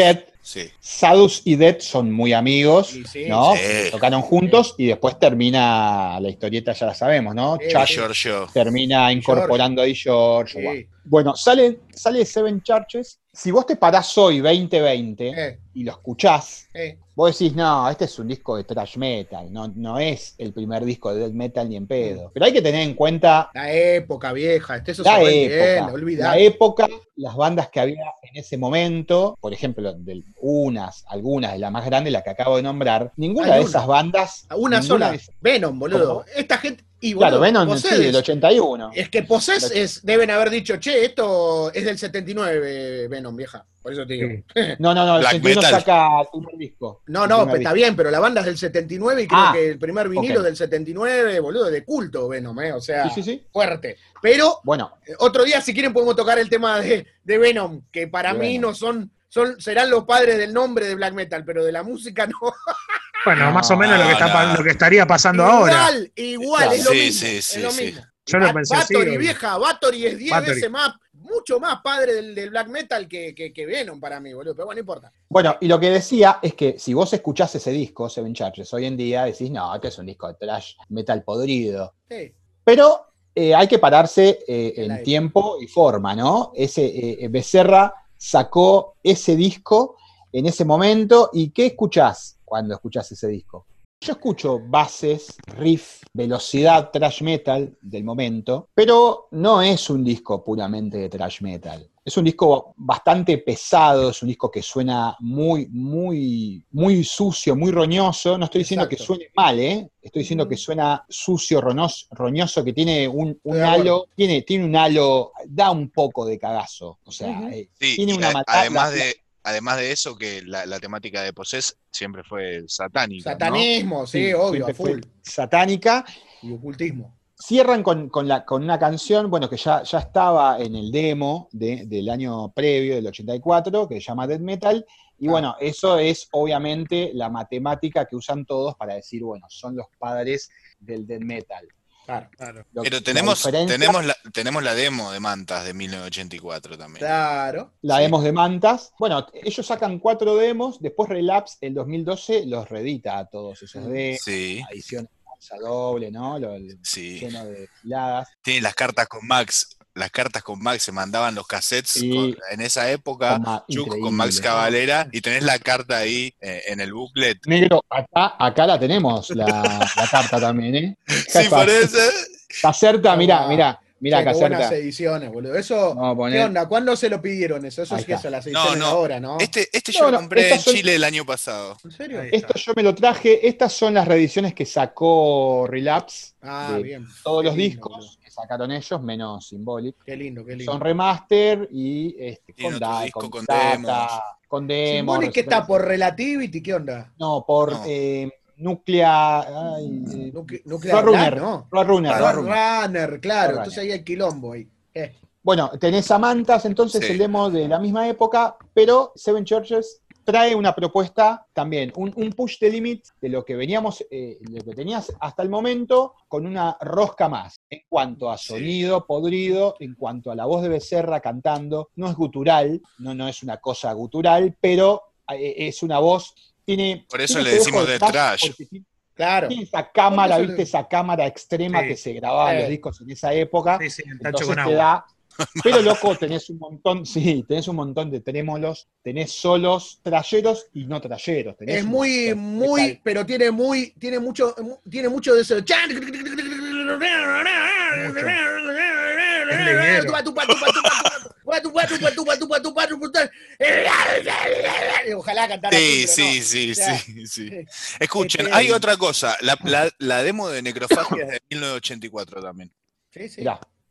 Sí. Sadus y Dead son muy amigos, sí, ¿no? sí. Tocaron juntos y después termina la historieta, ya la sabemos, ¿no? Sí, Chuck. Giorgio. termina incorporando ahí George. Sí. Bueno, sale, sale Seven Churches. Si vos te parás hoy, 2020, Eh, y lo escuchás, eh. Vos decís, no, este es un disco de thrash metal, no, no es el primer disco de death metal ni en pedo. Pero hay que tener en cuenta La época vieja, este eso la época, olvidá. la época, las bandas que había en ese momento, por ejemplo, de unas, algunas de las más grandes, las que acabo de nombrar, ninguna Hay de una. esas bandas. Una sola. de Venom, boludo. ¿Cómo? Esta gente. Y, Claro, Venom sí, del 81. Es que Possess es, deben haber dicho, che, esto es del 79, Venom, vieja. Por eso te digo. Sí. No, no, no, el Black 81 metal. saca el primer disco. No, no, está disco. bien, pero la banda es del 79 y creo Ah, que el primer vinilo ok. del 79, boludo, de culto, Venom, ¿eh? O sea, Sí, sí, sí. fuerte. Pero Bueno, eh, otro día, si quieren, podemos tocar el tema de, de Venom, que para De mí Venom. no son, son, serán los padres del nombre de black metal, pero de la música no. Bueno, No, más o menos lo, que está, no. lo que estaría pasando igual, ahora. igual, es lo Sí, mismo. sí, es sí, lo sí. mismo. Yo lo pensé así, Bathory, vieja, Bathory es 10 Bathory. veces más, mucho más padre del, del black metal que, que, que Venom para mí, boludo. Pero bueno, no importa. bueno, y lo que decía es que si vos escuchás ese disco, Seven Churches, hoy en día decís, no, este es un disco de trash metal podrido. Sí. Pero eh, hay que pararse eh, En tiempo y forma, ¿no? Ese eh, Becerra sacó ese disco en ese momento. ¿Y qué escuchás cuando escuchás ese disco? Yo escucho bases, riff, velocidad, trash metal del momento, pero no es un disco puramente de trash metal. Es un disco bastante pesado, es un disco que suena muy, muy, muy sucio, muy roñoso. No estoy diciendo que suene mal, ¿eh? Estoy diciendo que suena sucio, roñoso, roñoso que tiene un, halo, tiene, tiene un halo, da un poco de cagazo. O sea, eh, Sí, tiene una a- además, la- de, además de eso, que la, la temática de Possess siempre fue satánica. ¿no? Satanismo, sí, Sí, obvio, full. satánica. Y ocultismo. Cierran con, con la, con una canción, bueno, que ya, ya estaba en el demo de- del año previo, del 84, que se llama Dead Metal. Y Ah. bueno, eso es obviamente la matemática que usan todos para decir, bueno, son los padres del Dead Metal. Claro. Claro. Lo- Pero la tenemos, diferencia- tenemos, la, tenemos la demo de Mantas de 1984 también. Claro. La Sí. demos de Mantas. Bueno, ellos sacan cuatro demos, después Relapse el 2012 los reedita a todos esos demos, Sí, la edición doble, ¿no? Lo, el- sí. lleno de filadas. Tiene las cartas con Max. Las cartas con Max se mandaban los cassettes Sí. con- en esa época. Toma, Chuck con. Max Cavalera y tenés la carta ahí eh, en el booklet. Negro, acá, acá la tenemos, la, la carta también, ¿eh? Acá Sí, eso. Caserta, mirá, mirá, Che, qué buenas ediciones, boludo. Eso, ¿qué onda? ¿Cuándo se lo pidieron eso? Eso Ahí es que son las ediciones no. ahora, ¿no? Este, este yo lo no, compré en son- Chile el año pasado. ¿En serio? Esto yo me lo traje, estas son las reediciones que sacó Relapse, Ah, de bien. todos Qué los lindo, discos sacaron ellos, menos Symbolic. Qué lindo, qué lindo. Son remaster y este, con, otro da- disco con con data, demos. con demos. Symbolic que está por Relativity, ¿qué onda? No, por No. eh, Nuclea. ay, eh, Nucle- Nuclear. Roadrunner, Ah, Roadrunner. Roadrunner, claro. Entonces ahí hay quilombo ahí. Eh, Bueno, tenés a Mantas, entonces Sí. el demo de la misma época, pero Seven Churches trae una propuesta también, un, un push the limit de lo que veníamos, eh, lo que tenías hasta el momento, con una rosca más, en cuanto a Sí. sonido podrido, en cuanto a la voz de Becerra cantando, no es gutural, no, no es una cosa gutural, pero eh, es una voz, tiene... Por eso tiene le decimos de trash. claro. tiene esa cámara, viste, le- esa cámara extrema Sí. que se grababa en Sí. los discos en esa época. Sí, sí, en tacho Entonces con te agua. da. Pero loco, tenés un montón, sí, tenés un montón de trémolos, tenés solos trayeros y no trayeros. tenés Es muy, muy, Metal. pero tiene muy, tiene mucho, tiene mucho de eso. Ojalá cantara Sí, sí, no. sí, O sea, sí, sí. eh, Escuchen, este- hay otra cosa. La, la- la demo de Necrofagia es de 1984 también. Sí, sí.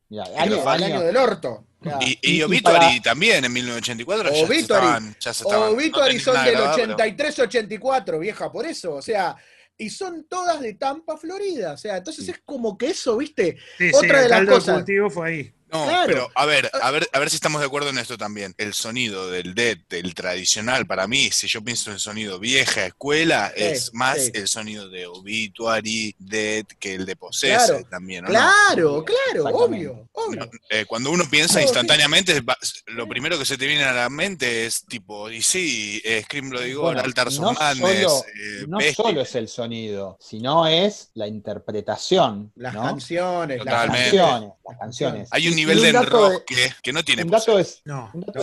Mirá, año, Al año- año del orto. Y, Y- y Obituary para- también en 1984 ya se Obituary. estaban. Ya se estaban Obituary no son del nada grabado, pero- 83-84, vieja, por eso. O sea, y son todas de Tampa, Florida. O sea, entonces Sí. es como que eso, ¿viste? Sí, Otra sí, de el las caldo de cosas- cultivo fue ahí. No, Claro. pero a ver, a ver, a ver si estamos de acuerdo en esto también. El sonido del Dead, del tradicional, para mí, si yo pienso en sonido vieja escuela, Sí, es más sí. el sonido de Obituary, Dead, que el de Possessed Claro, también, ¿o no? Claro, claro, obvio, obvio. No, eh, cuando uno piensa instantáneamente, va- lo primero que se te viene a la mente es tipo, y sí, eh, Scream Bloody Gore, Bueno, Altar no Madness, solo- eh, no solo es el sonido, sino es la interpretación. Las ¿no? canciones, las canciones, las canciones. Hay un Nivel de dato enroque que no tiene Un dato es, No, Un dato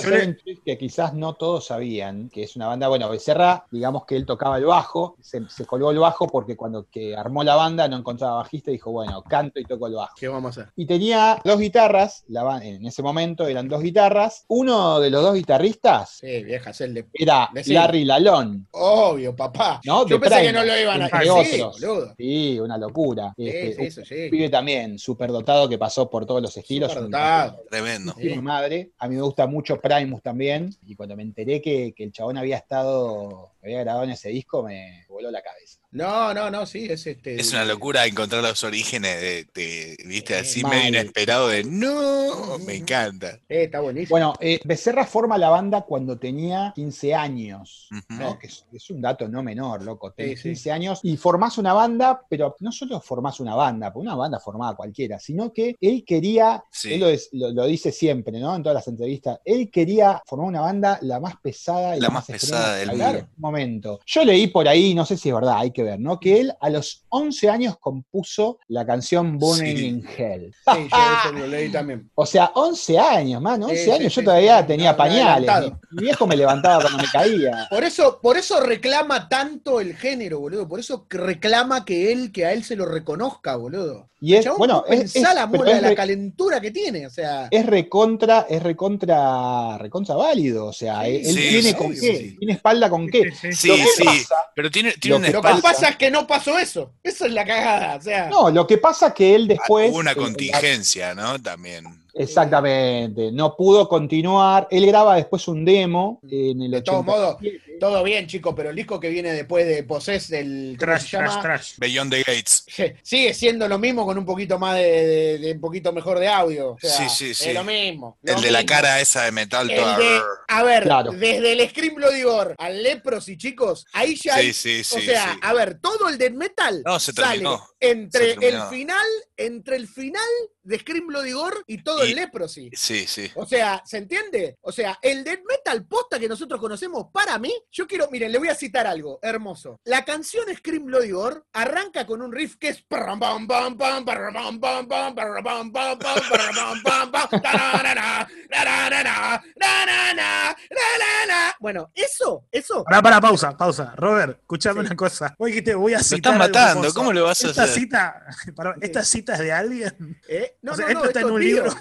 que quizás no todos sabían, que es una banda, bueno, Becerra, digamos que él tocaba el bajo, se, se colgó el bajo porque cuando que armó la banda no encontraba bajista y dijo, bueno, canto y toco el bajo. ¿Qué vamos a hacer? Y tenía dos guitarras, la en ese momento eran dos guitarras, uno de los dos guitarristas Sí, vieja, es el de. era. Larry Lalón, Obvio, papá. ¿no? Yo De pensé que no lo iban a otros. boludo. Sí, una locura. Sí, Este, sí, un eso sí. pibe también, súper dotado, que pasó por todos los estilos. Superdotado. Tremendo. tiene madre. A mí me gusta mucho Primus también. Y cuando me enteré que, que el chabón había estado, había grabado en ese disco, me voló la cabeza. No, no, no, sí, es este. Es una locura encontrar los orígenes de, de- viste, Eh, así medio inesperado de no, me encanta. Eh, está buenísimo. Bueno, eh, Becerra forma la banda cuando tenía 15 años. ¿no? Que es, es un dato no menor, loco. Tenés Sí, sí. 15 años y formás una banda, pero no solo formás una banda, porque una banda formada cualquiera, sino que él quería, Sí. él lo, es- lo- lo dice siempre, ¿no? En todas las entrevistas, él quería formar una banda la más pesada y La la, más extrema pesada del mundo. Momento. Yo leí por ahí, no sé si es verdad, hay que ver, ¿no? Que él a los 11 años compuso la canción Burning Sí. in Hell. Sí, yo eso lo leí también. O sea, 11 años, mano, 11 Sí, sí, años, sí, yo todavía tenía pañales. Mi, viejo me levantaba cuando me caía. Por eso, por eso reclama tanto el género, boludo. Por eso reclama que él, que a él se lo reconozca, boludo. Y es, Chabón, bueno, es, es- la, de la calentura que tiene, o sea. es recontra, es recontra, recontra válido. O sea, Sí, él sí, tiene sí, con qué, tiene espalda con qué. Sí, sí, pasa- pero tiene, tiene lo una que Lo que pasa es que no pasó eso. Eso es la cagada, o sea. No, lo que pasa es que él después. Hubo una la- contingencia, ¿no? También. exactamente, no pudo continuar. Él graba después un demo en el De todos 87. Todo bien, chicos, pero el disco que viene después de Possess, el. ¿cómo Trash, trash, trash. Beyond the Gates. Sigue siendo lo mismo con un poquito más de, de- de un poquito mejor de audio. O sea, Sí, sí, sí. Es lo mismo. El de la cara esa de metal El toda. de- a ver, Claro. desde el Scream Bloody Gore al Leprosy, chicos, ahí ya hay, Sí, sí, o sea, sí. a ver, todo el death metal No, se sale terminó. Se entre el final, entre el final de Scream Bloody Gore y todo Y- el Leprosy. Sí, sí. O sea, ¿se entiende? O sea, el death metal posta que nosotros conocemos, para mí, yo quiero, miren, le voy a citar algo hermoso. La canción Scream Bloody Gore arranca con un riff que es. Bueno, eso, eso. Pará, pará, pausa, pausa. Robert, escuchame una cosa. Vos dijiste, voy a Lo citar. están algo matando. ¿cómo le vas a esta hacer? Cita, pará, ¿Esta cita es de alguien? ¿eh? No, O sea, no, no, esto está en es un mío. libro.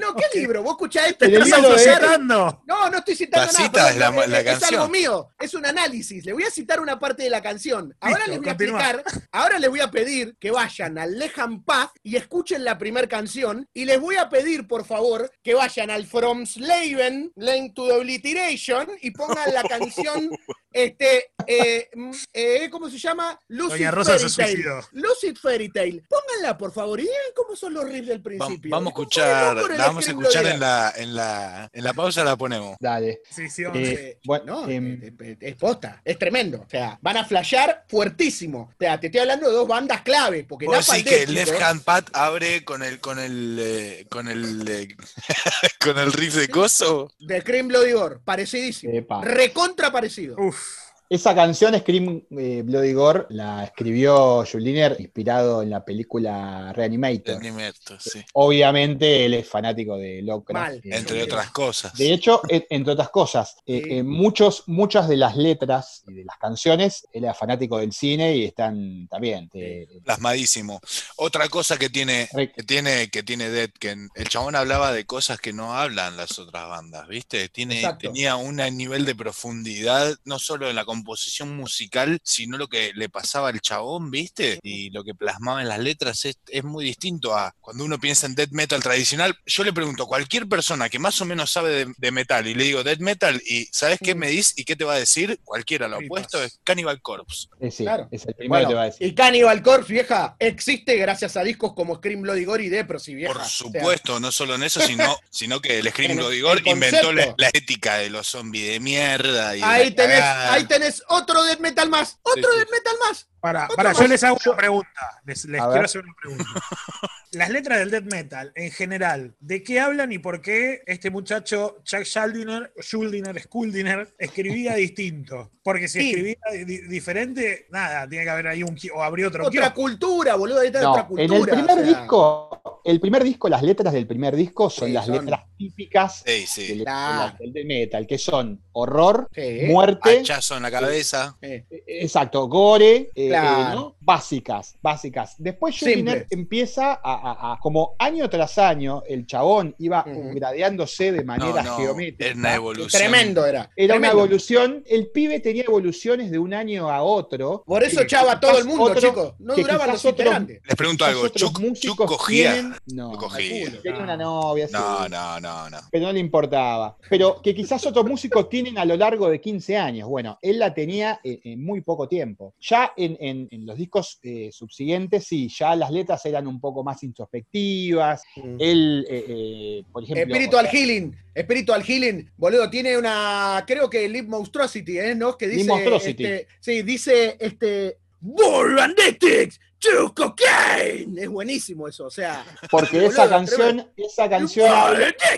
No, ¿qué libro? Vos escuchá esto. Te En estás libro autocitando. No, no estoy citando La nada. cita es la- eh, la es canción. algo mío, es un análisis. Le voy a citar una parte de la canción. Ahora Listo, les voy a explicar, ahora les voy a pedir que vayan al Lejan Path y escuchen la primera canción. Y les voy a pedir, por favor, que vayan al From Slaven, Lane to the Obliteration, y pongan la canción, este, eh, mm, eh, ¿cómo se llama? Lucid Doña Rosa se Fairy Tale. suicidó. Lucid Fairy Tale. Pónganla, por favor, y digan cómo son los riffs del Va- principio. Vamos a ¿Cómo escuchar, la vamos a escuchar en la, en la, en la pausa la ponemos. Dale. Sí, sí, vamos. Eh, bueno, no, em, es, es- posta, es tremendo. O sea, van a flashear fuertísimo. O sea, te estoy hablando de dos bandas clave. Porque Vos decís que Death, Left Hand Pat abre con el con el eh, con el eh, con el riff de coso. de Scream Bloody Gore, parecidísimo. Epa. Recontra parecido. Uf. Esa canción, Scream eh, Bloody Gore, la escribió Juliner, inspirado en la película Reanimator. Animerto, sí. Obviamente él es fanático de Lovecraft. Mal. Eh, Entre otras cosas. De hecho, e- entre otras cosas, eh, eh, muchos, muchas de las letras y de las canciones, él era fanático del cine y están también. eh, Plasmadísimo. Otra cosa que tiene, que tiene, que tiene Dead, que el chabón hablaba de cosas que no hablan las otras bandas, ¿viste? Tiene, Exacto. tenía un nivel de profundidad, no solo en la composición musical, sino lo que le pasaba al chabón, ¿viste? Y lo que plasmaba en las letras es, es muy distinto a cuando uno piensa en death metal tradicional. Yo le pregunto a cualquier persona que más o menos sabe de, de metal y le digo death metal y ¿sabes qué me dice y qué te va a decir? Cualquiera lo opuesto es Cannibal Corpse. sí, Claro. es el primero Bueno, que te va a decir. y Cannibal Corpse, vieja, existe gracias a discos como Scream Bloody Gore y Deprosy, vieja. Por O sea, supuesto, no solo en eso, sino, sino que el Scream Bloody Gore inventó la, ética de los zombies de mierda. Y ahí tenés, ahí tenés otro death metal más, otro sí. death metal más. Para, para, yo les hago una pregunta. Les, quiero ver. hacer una pregunta. Las letras del death metal, en general, ¿de qué hablan y por qué este muchacho Chuck Schuldiner, Schuldiner, Schuldiner, escribía distinto? Porque si Sí. escribía di- diferente, nada, tiene que haber ahí un o abrió otro Otra kiosco. cultura, boludo, ahí está No, otra en cultura. el primer o sea. disco, el primer disco, las letras del primer disco son Sí, las son- letras típicas Sí, sí. del, metal, que son horror, Sí. muerte, Hachazo en la cabeza. Eh, eh, exacto, gore, eh, Claro. ¿no? Básicas, básicas. Después. Schuldiner empieza a, a- a- como año tras año, el chabón iba gradeándose de manera no, geométrica. era una evolución. Tremendo era. Era una evolución, el pibe tenía evoluciones de un año a otro. Por eso que echaba a todo el mundo, otro- chicos. No duraban los otro- integrantes. Les pregunto algo. otros Chuck, cogía. tienen- no, cogía. tenía una novia, No, no, no, no. pero no le importaba. Pero que quizás otros músicos tienen a lo largo de 15 años. Bueno, él la tenía en, en muy poco tiempo. Ya en, en- en los discos eh, subsiguientes, sí, ya las letras eran un poco más introspectivas. Él, eh, eh, por ejemplo. Spiritual o sea, Healing, Spiritual Healing, boludo, tiene una, creo que Live Monstrosity, ¿eh? ¿No? Que dice, Monstrosity. este, sí, dice, este, Bull and Dictics, to cocaine. Es buenísimo eso, o sea, Porque Boludo, esa canción, esa canción,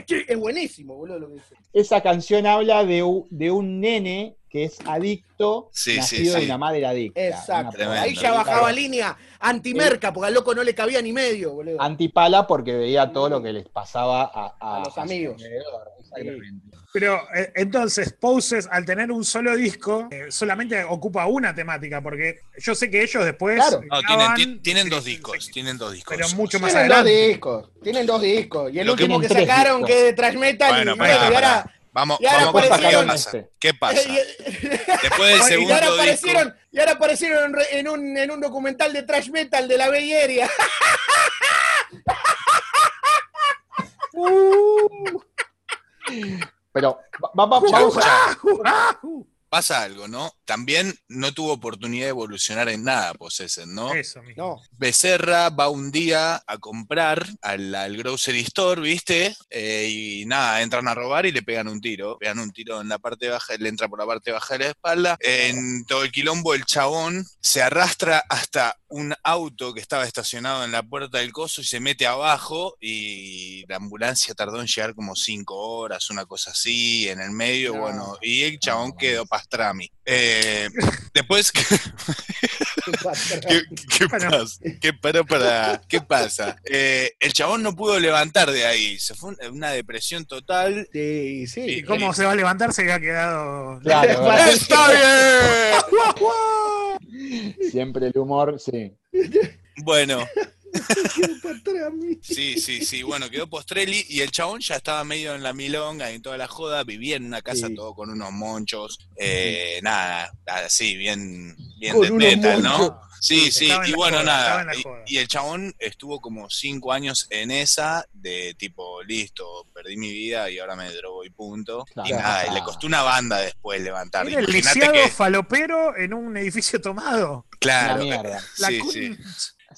es buenísimo, boludo, lo que dice. esa canción habla de, de un nene que es adicto, Sí, sí, nacido de una madre adicta. Exacto. Tremendo. Ahí ya bajaba línea antimerca, porque al loco no le cabía ni medio, boludo. Antipala porque veía todo lo que les pasaba a, A los su amigos. Pero eh, entonces, Poses, al tener un solo disco, eh, solamente ocupa una temática, porque yo sé que ellos después. Claro. No, graban- tienen, ti- tienen dos discos. sí, Tienen dos discos. Pero mucho más Tienen dos adelante. discos, tienen dos discos. Y el Lo último que sacaron, discos. que es de Trash Metal, Bueno, y, bueno, y pará. ahora, Vamos, Y ahora vamos qué pasa. ¿Qué pasa? y- Después del y segundo ahora disco. aparecieron, y ahora aparecieron en, re- en un, en un documental de Trash Metal de la Bay Area. Pero va- va- va- vamos a, pasa algo, ¿no? También no tuvo oportunidad de evolucionar en nada, Possessed, ¿no? Eso mismo. No, Becerra va un día a comprar al, al grocery store, ¿viste? Eh, y nada, entran a robar y le pegan un tiro. Pegan un tiro en la parte baja, le entra por la parte baja de la espalda. En todo el quilombo, el chabón se arrastra hasta un auto que estaba estacionado en la puerta del coso y se mete abajo y la ambulancia tardó en llegar como cinco horas, una cosa así, en el medio, No. bueno, y el chabón quedó pastrami. Eh, después, ¿qué, qué qué- Bueno. pasa? ¿Qué, para, ¿qué pasa? Eh, el chabón no pudo levantar de ahí, se fue una depresión total. Sí, sí. ¿Y cómo se va a levantar? Se ha quedado. Claro, ¡Está bien! siempre el humor, sí. Bueno, Sí, sí, sí. Bueno, quedó Postrelli y el chabón ya estaba medio en la milonga y en toda la joda. Vivía en una casa Sí. todo con unos monchos. eh, nada, así, bien, bien Con de metal, monchos. ¿no? Sí, sí. Y bueno, joda, nada. Y, el chabón estuvo como cinco años en esa, de tipo, listo, perdí mi vida y ahora me drogo y punto. Y Claro. nada, y le costó una banda después levantar. Era el lisiado que, falopero en un edificio tomado. claro. Mierda. La Sí, sí.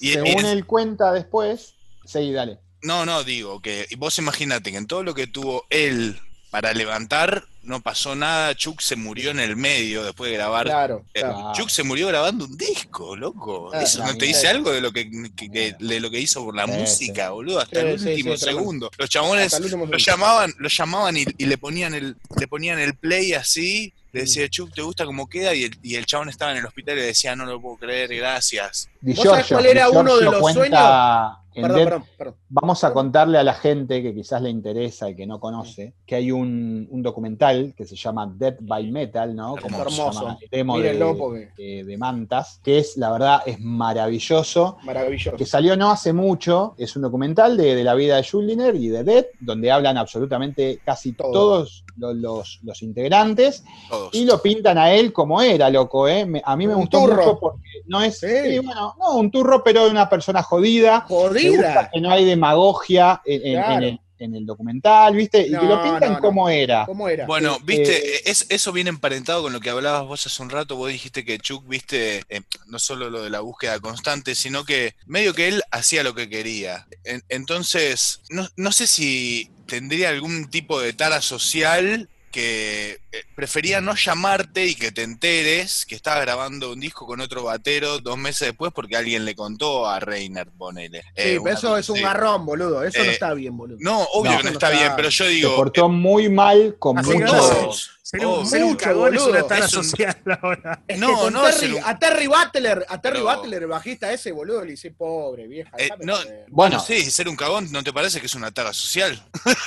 Y Según él cuenta después, sí, dale. No, no, digo que y vos imaginate que en todo lo que tuvo él para levantar no pasó nada. Chuck se murió en el medio después de grabar. Claro, Eh, claro. Chuck se murió grabando un disco, loco. Ah, ¿Eso no te dice algo de lo que, que- de, de lo que hizo por la Sí, música, sí. boludo? Hasta el Sí, último segundo. Los chabones último lo llamaban, lo llamaban y, y le ponían el, le ponían el play así. Le decía, Chuck, ¿te gusta cómo queda? Y el, y el chabón estaba en el hospital y le decía, no lo puedo creer, gracias. ¿Vos sabés Giorgio, cuál era uno de los cuenta en Perdón, Dead- perdón, perdón. Vamos a contarle a la gente que quizás le interesa y que no conoce, que hay un, un documental que se llama Dead by Metal, ¿no? Como se Hermoso. llama el demo de, Mírenlo porque- de- de Mantas, que es, la verdad, es maravilloso. Maravilloso. que salió no hace mucho, es un documental de, de la vida de Schuldiner y de Dead, donde hablan absolutamente casi Todo. todos los, los- los integrantes Todos. y lo pintan a él como era, loco, ¿eh? A mí me Un gustó turro. mucho porque no es, Sí. sí, bueno, no, un turro, pero de una persona jodida, Jodida. que no hay demagogia en, Claro. en en el documental, ¿viste? Y que lo pintan no, no. como era. ¿Cómo era? Bueno, Eh, viste, es, eso viene emparentado con lo que hablabas vos hace un rato. Vos dijiste que Chuck, viste, eh, no solo lo de la búsqueda constante, sino que medio que él hacía lo que quería. En- entonces, no, no sé si tendría algún tipo de tara social que eh, prefería no llamarte y que te enteres que estaba grabando un disco con otro batero dos meses después porque alguien le contó a Reiner, ponele. Sí, Eh, pero una eso es un así. garrón, boludo. Eso no Eh, está bien, boludo. No, obvio No, que no no está está- bien, pero yo Se digo... portó muy mal con Así que mucho... ahora mucho- Ser un, Oh, ser un mucho, cagón es boludo. una tara Es un- social ahora. Es no, que no, Terry- a Terry Butler, a Terry Pero- Butler, el bajista ese, boludo, le dice pobre, vieja. Eh, no, joder". Bueno, Bueno, sí, ser un cagón, ¿no te parece que es una tara social?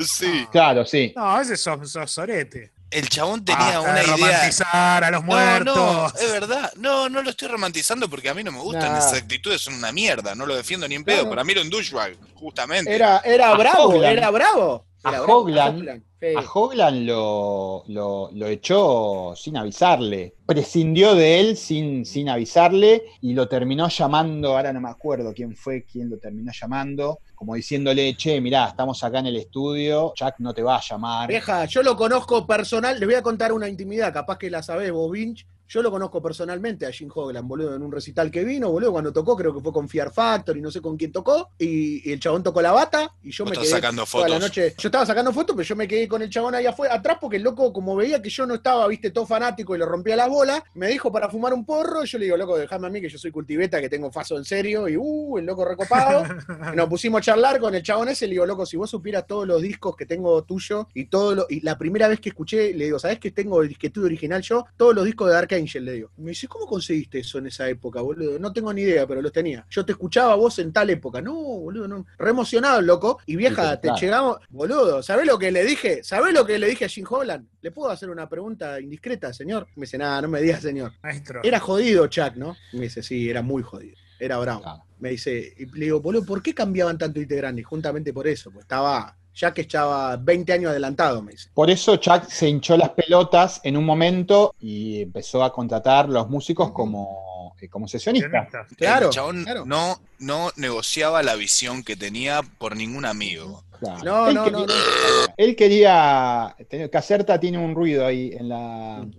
sí. claro, sí. No, ese sos, sos sorete. El chabón tenía una de idea. romantizar a los No, muertos. no, es verdad. No, no lo estoy romantizando porque a mí no me gustan. Nah. Esas actitudes son una mierda. No lo defiendo ni en pedo. Claro. Para mí era un douchebag, justamente. Era, era bravo, era bravo. A Era bravo, Hoglan. Hoglan, sí. A lo, lo echó sin avisarle. Prescindió de él sin, sin avisarle y lo terminó llamando, ahora no me acuerdo quién fue quien lo terminó llamando, como diciéndole, che, mirá, estamos acá en el estudio, Jack no te va a llamar. Vieja, yo lo conozco personal, les voy a contar una intimidad, capaz que la sabés vos, Vinch. Yo lo conozco personalmente a Jim Hoglan, boludo, en un recital que vino, boludo, cuando tocó, creo que fue con Fear Factor y no sé con quién tocó, y, y el chabón tocó la bata, y yo me quedé sacando toda la fotos. noche. Yo estaba sacando fotos, pero yo me quedé con el chabón ahí afuera, atrás, porque el loco, como veía que yo no estaba, viste, todo fanático y le rompía las bolas, me dijo para fumar un porro, y yo le digo, loco, dejame a mí que yo soy cultiveta, que tengo faso en serio, y uh, el loco recopado. Y nos pusimos a charlar con el chabón ese, le digo, loco, si vos supieras todos los discos que tengo tuyo y todo lo, y la primera vez que escuché, le digo, ¿sabés que tengo el disquetudo original yo? Todos los discos de Dark Angel, le digo. Me dice, ¿cómo conseguiste eso en esa época, boludo? No tengo ni idea, pero los tenía. Yo te escuchaba a vos en tal época. No, boludo, no. Re emocionado, el loco. Y vieja, te llegamos, boludo, ¿sabés lo que le dije? ¿Sabés lo que le dije a Jim Holland? ¿Le puedo hacer una pregunta indiscreta, señor? Me dice, nada, no me digas, señor. Maestro. Era jodido, Chuck, ¿no? Me dice, sí, era muy jodido. Era bravo. Claro. Me dice, y le digo, boludo, ¿por qué cambiaban tanto integrantes? Justamente por eso, pues estaba, Jack estaba 20 años adelantado, me dice. Por eso Chuck se hinchó las pelotas en un momento y empezó a contratar los músicos como eh, como sesionista. Sionistas. Claro, el chabón claro. no, no negociaba la visión que tenía por ningún amigo. Claro. No, él no, quería, no, no. Él quería. Caserta tiene un ruido ahí en la, en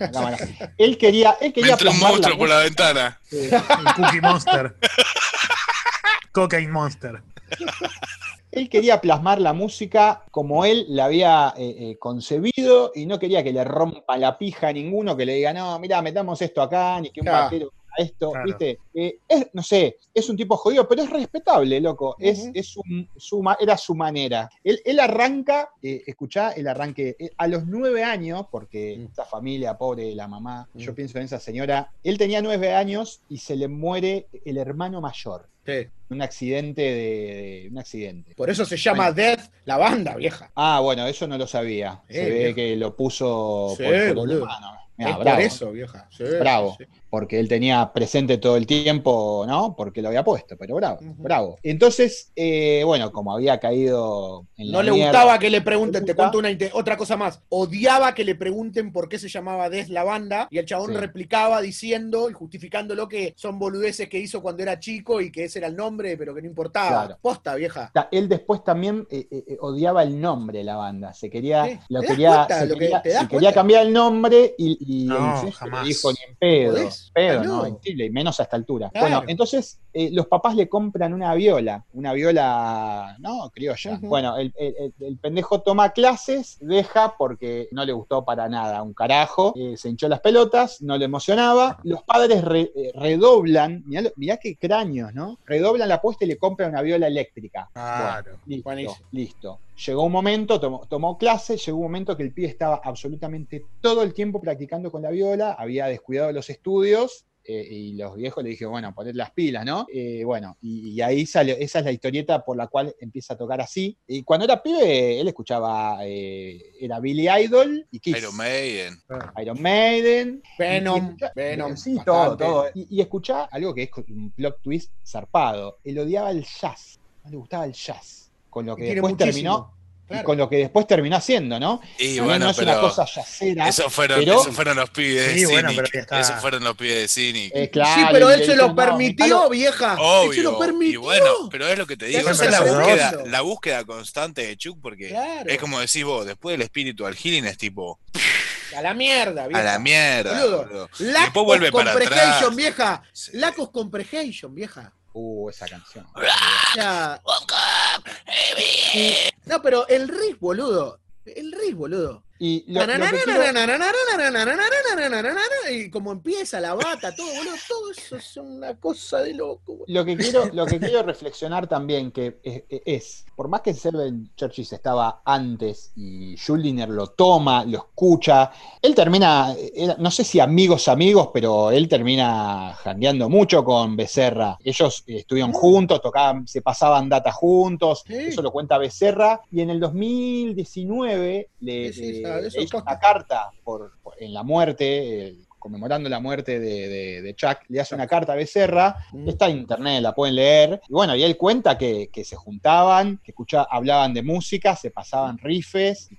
la cámara. Él quería, él quería un la monstruo por la ventana. Un Cookie Monster. Cocaine Monster. Él quería plasmar la música como él la había eh, eh, concebido y no quería que le rompa la pija a ninguno, que le diga, no, mira, metamos esto acá, ni que un Claro. Esto, Claro. ¿viste? Eh, es, no sé, es un tipo jodido, pero es respetable, loco. Es, es un- su, era su manera. Él, él arranca, eh, escuchá, el arranque eh, a los nueve años, porque Mm. esta familia pobre, la mamá, yo Mm. pienso en esa señora, él tenía nueve años y se le muere el hermano mayor. Sí. Un accidente de- de un accidente. Por eso se llama Death la banda, vieja. Ah, bueno, eso no lo sabía. Se ve viejo. que lo puso Sí, por, por boludo. hermano. Mirá, es bravo, por eso, vieja. Sí, Bravo. Porque él tenía presente todo el tiempo, ¿no? Porque lo había puesto, pero bravo, bravo. Entonces, eh, bueno, como había caído en la No le mierda- gustaba que le pregunten, te cuento una otra cosa más. Odiaba que le pregunten por qué se llamaba Death la banda y el chabón Sí. replicaba diciendo y justificándolo que son boludeces que hizo cuando era chico y que ese era el nombre, pero que no importaba. Claro. Posta, vieja. Él después también eh, eh, eh, odiaba el nombre de la banda. Se quería, Sí. lo ¿Te das quería, cuenta se lo que- quería, te das se quería cuenta? cambiar el nombre y, y No, el jefe jamás. le dijo ni en pedo. ¿Podés? Pedo, Ah, no, imposible, y menos a esta altura. Claro. Bueno, entonces eh, los papás le compran una viola, una viola, no, criolla. Bueno, el, el- el- el pendejo toma clases, deja porque no le gustó para nada, un carajo, eh, se hinchó las pelotas, no le emocionaba. Los padres re- eh, redoblan, mirá, mirá qué cráneos, ¿no? Redoblan la apuesta y le compran una viola eléctrica. Claro. Bueno, listo, Buenísimo. listo. Llegó un momento, tomó, tomó clase, llegó un momento que el pibe estaba absolutamente todo el tiempo practicando con la viola, había descuidado los estudios. eh, y los viejos le dijeron, bueno, poner las pilas, ¿no? Eh, bueno, y, y ahí salió, esa es la historieta por la cual empieza a tocar así. Y cuando era pibe, él escuchaba, eh, era Billy Idol y Kiss. Iron Maiden. Iron Maiden. Venom, Y- y escuchá- Venom. Sí, todo, bastante. todo. Y, y escuchá algo que es un plot twist zarpado. Él odiaba el jazz. No le gustaba el jazz. Con lo que después muchísimo. terminó. y con lo que después terminó haciendo, ¿no? Y No, bueno, no es pero una cosa jazzera. esos fueron, pero- fueron los pibes Sí, de bueno, está. Esos fueron los pibes de Cynic. Eh, claro, sí, pero él se lo no, permitió, vieja. Él se Obvio. lo permitió. Y bueno, pero es lo que te digo, Eso esa es la búsqueda, sabroso. la búsqueda constante de Chuck, porque Claro. es como decís vos, después del espíritu al healing es tipo, A la mierda, vieja. a la mierda. Boludo. boludo. Lack Después vuelve para atrás. vieja. Of comprehension, vieja. Uh, esa canción. Sea, no, pero el riff, boludo. El riff, boludo. Y lo, lo que quiero- Y como empieza la bata, todo, boludo, todo eso es una cosa de loco. boludo. Lo que quiero, lo que quiero reflexionar también que es, es, por más que Seven Churches estaba antes y Schuldiner lo toma, lo escucha, él termina, no sé si amigos amigos, pero él termina jangueando mucho con Becerra. Ellos estuvieron juntos, tocaban, se pasaban data juntos, Sí. eso lo cuenta Becerra, y en el 2019 le, le- sabe, le eso una carta por, por- en la muerte, eh, conmemorando la muerte de, de- de Chuck, le hace una carta a Becerra, Mm. Está en internet, la pueden leer. Y bueno, y él cuenta que, que se juntaban, que escucha, hablaban de música, se pasaban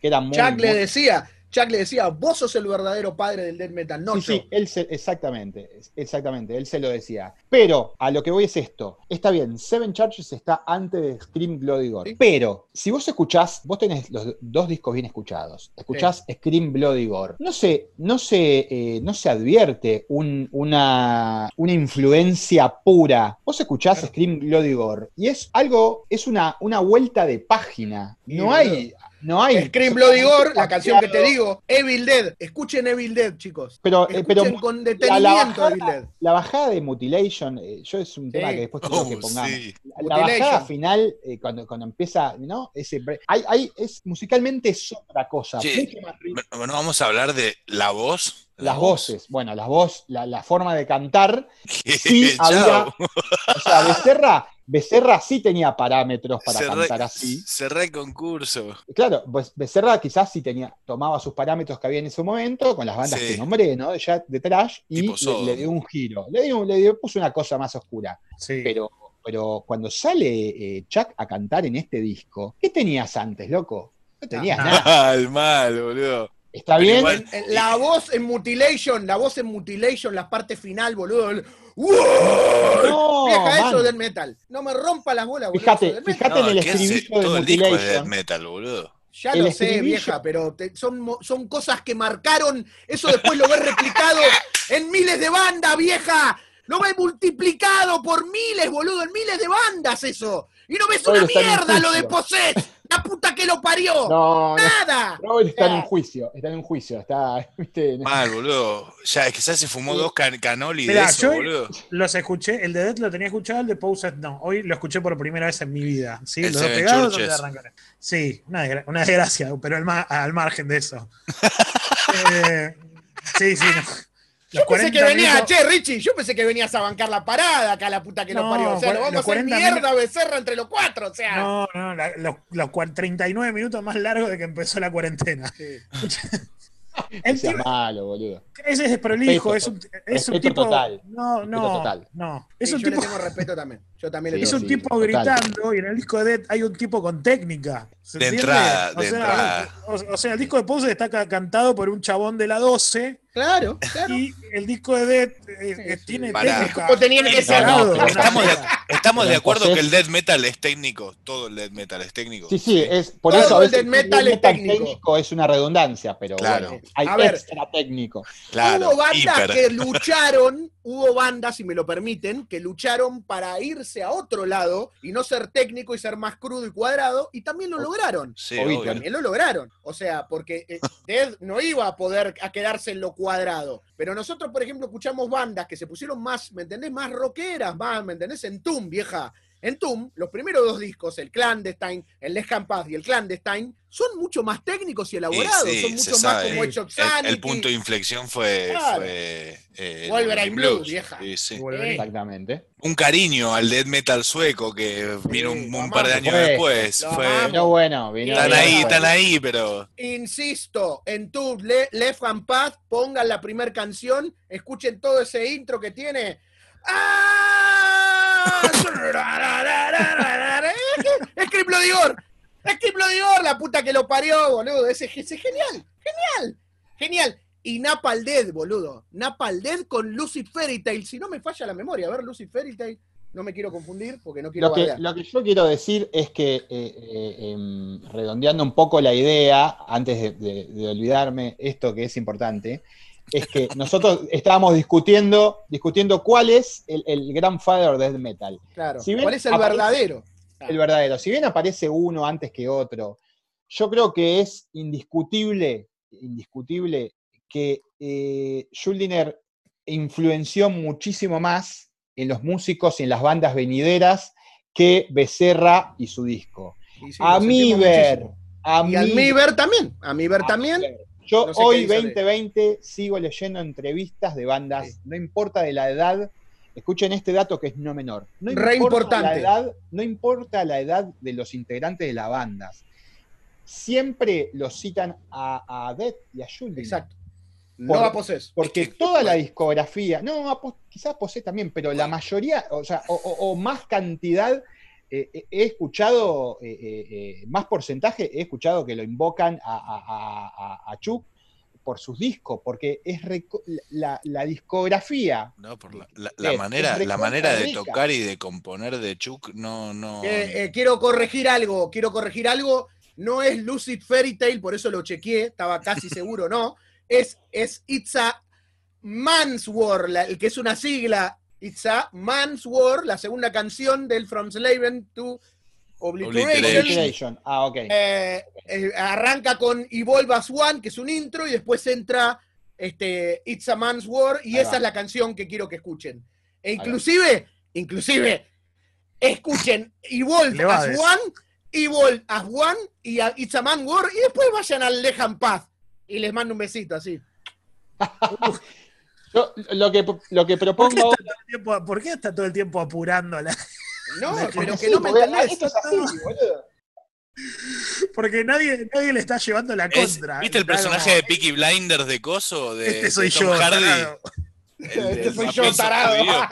que eran muy. Chuck le decía, Chuck le decía, vos sos el verdadero padre del death metal, no Sí, yo. sí, él se, exactamente, exactamente, él se lo decía. Pero a lo que voy es esto. Está bien, Seven Churches está antes de Scream Bloody Gore. Sí. Pero si vos escuchás, vos tenés los dos discos bien escuchados. Escuchás Scream Bloody Gore. No se, no se, eh, no se advierte un- una, una influencia pura. Vos escuchás Claro. Scream Bloody Gore y es algo, es una, una vuelta de página. Sí, No hay. No hay. Scream Bloody Gore, la canción que te digo, Evil Dead. Escuchen Evil Dead, chicos. Pero, eh, pero con la detenimiento bajada- Evil Dead. La bajada de Mutilation, eh, yo es un tema Sí. que después quiero Oh, que pongamos. sí. La- La bajada final, eh, cuando, cuando empieza, ¿no? Ese bre- hay, hay- es, musicalmente es otra cosa. Sí. mucho más rica. Bueno, vamos a hablar de la voz. La Las voz. voces, bueno, las voces, la, la forma de cantar, sí había. O sea, Becerra, Becerra sí tenía parámetros para Cerré- cantar así. Cerré el concurso. Claro, pues Becerra quizás sí tenía, tomaba sus parámetros que había en ese momento, con las bandas Sí. que nombré, ¿no? De, ya- de trash, y le, dio un giro. Le, dio, le dio- puso una cosa más oscura. Sí. Pero, pero cuando sale eh, Chuck a cantar en este disco, ¿qué tenías antes, loco? No tenías Ah, nada. Mal, mal, boludo. ¿Está Pero bien? igual- La voz en Mutilation, la voz en Mutilation, la parte final, boludo. Vieja, man. eso es death metal. No me rompa las bolas, boludo. Fíjate, fíjate metal. en el estribillo de Todo el disco es death metal, boludo. Ya el lo sé, vieja, pero te- son, mo- son cosas que marcaron. Eso después lo ves replicado en miles de bandas, vieja. Lo ves multiplicado por miles, boludo, en miles de bandas eso. Y no ves una mierda lo de. Possess. La puta que lo parió. No, no. Nada. Robert está en un juicio, está en un juicio, está, viste, Mal, boludo. Ya, es que ya se fumó dos can canoli de eso, yo- boludo. Los escuché, el de Death lo tenía escuchado, el de Poses no. Hoy lo escuché por primera vez en mi vida. ¿sí? Los dos pegados, Churches. ¿dónde arrancaron? Sí, una, desgra- una desgracia, pero al, ma- al margen de eso. Eh, sí, sí. no. Yo Los pensé que 40 venías, minutos- che, Richie, yo pensé que venías a bancar la parada acá, la puta que No, parió. O sea, lo vamos a hacer 40 mierda Becerra entre los cuatro, o sea. No, no, la- los, los cua- 39 minutos más largos de que empezó la cuarentena. Sí. El sea malo, boludo. ese es desprolijo, Respeto, es un, es un tipo. total, No, respeto no, total. no. Es Sí, un yo tipo. le tengo respeto también. Yo también le Es un sí, tipo total. gritando y en el disco de Dead hay un tipo con técnica. ¿se De entiende? entrada, o de sea, entrada. O, o sea, el disco de Pose está ca- cantado por un chabón de la 12 Claro, claro. y el disco de Dead eh, eh, sí. tiene técnica. Como tenía que ser. No, Estamos de, estamos acuerdo que el death metal es técnico. Todo el death metal es técnico. Sí, sí, es por Todo eso el death metal es técnico. es una redundancia, pero Claro. bueno, hay A ver. extra técnico. Claro, hubo bandas hiper. que lucharon, hubo bandas, si me lo permiten, que lucharon para irse a otro lado y no ser técnico y ser más crudo y cuadrado, y también lo lograron. Sí. También lo lograron. O sea, porque eh, Dead no iba a poder a quedarse en lo cuadrado. Pero nosotros, por ejemplo, escuchamos bandas que se pusieron más, ¿me entendés? Más rockeras, más, ¿me entendés? En Tum, vieja. En Tum, los primeros dos discos, el Clandestine, el Les Paz y el Clandestine, son mucho más técnicos y elaborados. sí, son mucho más sabe. como of El, el punto de inflexión fue, Claro. fue eh, Wolverine el Blue, vieja. Sí. Wolverine. Exactamente. Un cariño al death metal sueco que vino un, par de años Fue. después. Fue. Pero bueno, vino están bien, ahí, bueno. están ahí, pero Insisto, en tu Le- Left and Path, pongan la primera canción, escuchen todo ese intro que tiene. ¡Ah! ¡Es Criplo Digor! ¡Es Criplo Digor, la puta que lo parió, boludo! Ese, ese es genial, genial, genial. Y Napal Dead, boludo. Napal Dead con Lucy Fairy Tail. Si no me falla la memoria, a ver, Lucy Fairy Tail. No me quiero confundir porque no quiero Lo que, lo que yo quiero decir es que, eh, eh, em, redondeando un poco la idea, antes de, de- de olvidarme esto que es importante, es que nosotros estábamos discutiendo, discutiendo cuál es el, el grandfather death metal, Claro. si ¿Cuál es el aparece- verdadero? el verdadero. Si bien aparece uno antes que otro, yo creo que es indiscutible, indiscutible que eh, Schuldiner influenció muchísimo más en los músicos y en las bandas venideras que Becerra y su disco. Sí, A mí ver, muchísimo. a Y al mí Miber también. A Miber a también. ver. Yo No sé hoy, dice de- 2020, sigo leyendo entrevistas de bandas, Sí. no importa de la edad, escuchen este dato que es no menor. No Re importa la edad, no importa la edad de los integrantes de las bandas. Siempre los citan a, a Death y a Schuldiner. Exacto. No Por- a Poses. Porque Es que- toda la discografía, no, a quizás Posé también, pero la mayoría, o sea, o, o- o más cantidad, eh, eh, he escuchado, eh, más porcentaje, he escuchado que lo invocan a, a, a- a- a Chuck por sus discos, porque es la, la discografía. no, por la, la- la Es- manera, es la manera de rica. tocar y de componer de Chuck no, no. Eh, eh, quiero corregir algo, quiero corregir algo. No es Lucid Fairy Tale, por eso lo chequeé, estaba casi seguro, no. Es, es It's a Man's War, la- el que es una sigla. It's a Man's War, la segunda canción del From Slaven to Obliteration. Ah, ok. Eh, eh, arranca con Evolve as One, que es un intro, y después entra este, It's a Man's War, y Ahí esa va. es la canción que quiero que escuchen. E inclusive, inclusive, escuchen Evolve as. One, Evolve as One y a It's a Man's War, y después vayan al Lejan Paz. Y les mando un besito así. Yo lo que, lo que ¿Por qué, propongo está ahora- todo el tiempo, por qué está todo el tiempo apurando la.? No, Porque pero que Sí, no me entendés. esto es así, boludo. Porque nadie, nadie le está llevando la Es- contra. ¿Viste el personaje como, de Peaky Blinders de Coso? De, Este soy de Tom yo. Hardy? tarado. El- Este soy yo, tarado. judío.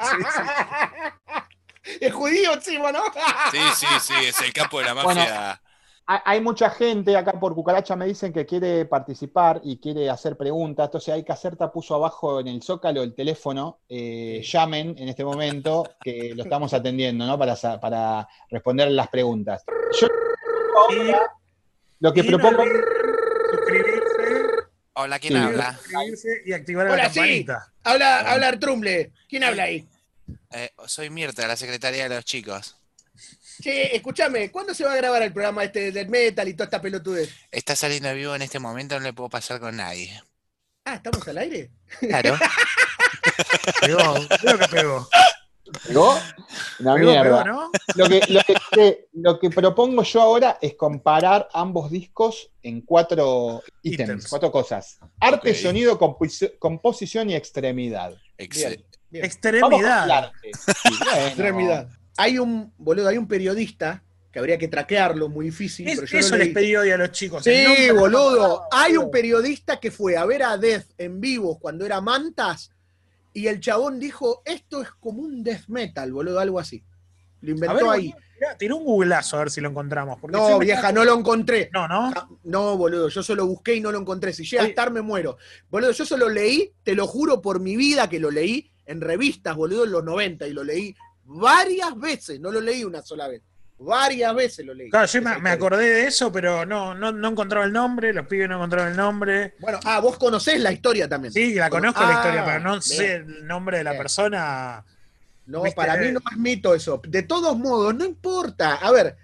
Es judío encima, ¿no? Sí, sí, sí, es el capo de la mafia. Hay mucha gente acá por Cucaracha me dicen que quiere participar y quiere hacer preguntas. Entonces hay que Caserta puso abajo en el zócalo el teléfono. eh, llamen en este momento que lo estamos atendiendo, ¿no? Para, para responder las preguntas. Yo ahora lo que Y propongo. Suscribirse, Hola, ¿quién Sí. habla? suscribirse y activar Hola, la sí. Habla, habla Artrumble. ¿Quién habla ahí? Eh, soy Mirta, la secretaria de los chicos. Che, escúchame, ¿cuándo se va a grabar el programa este de Death Metal y toda esta pelotudez? Está saliendo vivo en este momento, no le puedo pasar con nadie. Ah, ¿estamos al aire? Claro. Pegó, creo que pegó. ¿Pegó? Una Pegó, mierda. pegó, ¿no? Lo que, lo, que, que- lo que propongo yo ahora es comparar ambos discos en cuatro ítems, Ítems. cuatro cosas. Arte, sonido, composi- composición y extremidad. Excel- Bien. Vamos con el Extremidad. arte. Sí, bueno. Extremidad. Hay un, boludo, hay un periodista que habría que traquearlo, muy difícil, Es- pero yo eso les pedí hoy a los chicos. Sí, boludo. Hay un periodista que fue a ver a Death en vivo cuando era Mantas y el chabón dijo, esto es como un death metal, boludo, algo así. Lo inventó ver, ahí. tirá un googleazo a ver si lo encontramos. No, vieja, no lo encontré. No, no. Ah, No, boludo, yo solo busqué y no lo encontré. Si llega a estar, me muero. Boludo, yo solo leí, te lo juro por mi vida que lo leí en revistas, boludo, en los 90 y lo leí varias veces, no lo leí una sola vez. Varias veces lo leí. Claro, yo me, acordé de eso, pero no, no, no encontraba el nombre, los pibes no encontraban el nombre. Bueno, ah, vos conocés la historia también. Sí, la conozco la ah, historia, pero no sé bien. el nombre de la Bien. persona. No, Viste, para mí no es mito eso. De todos modos, no importa. A ver,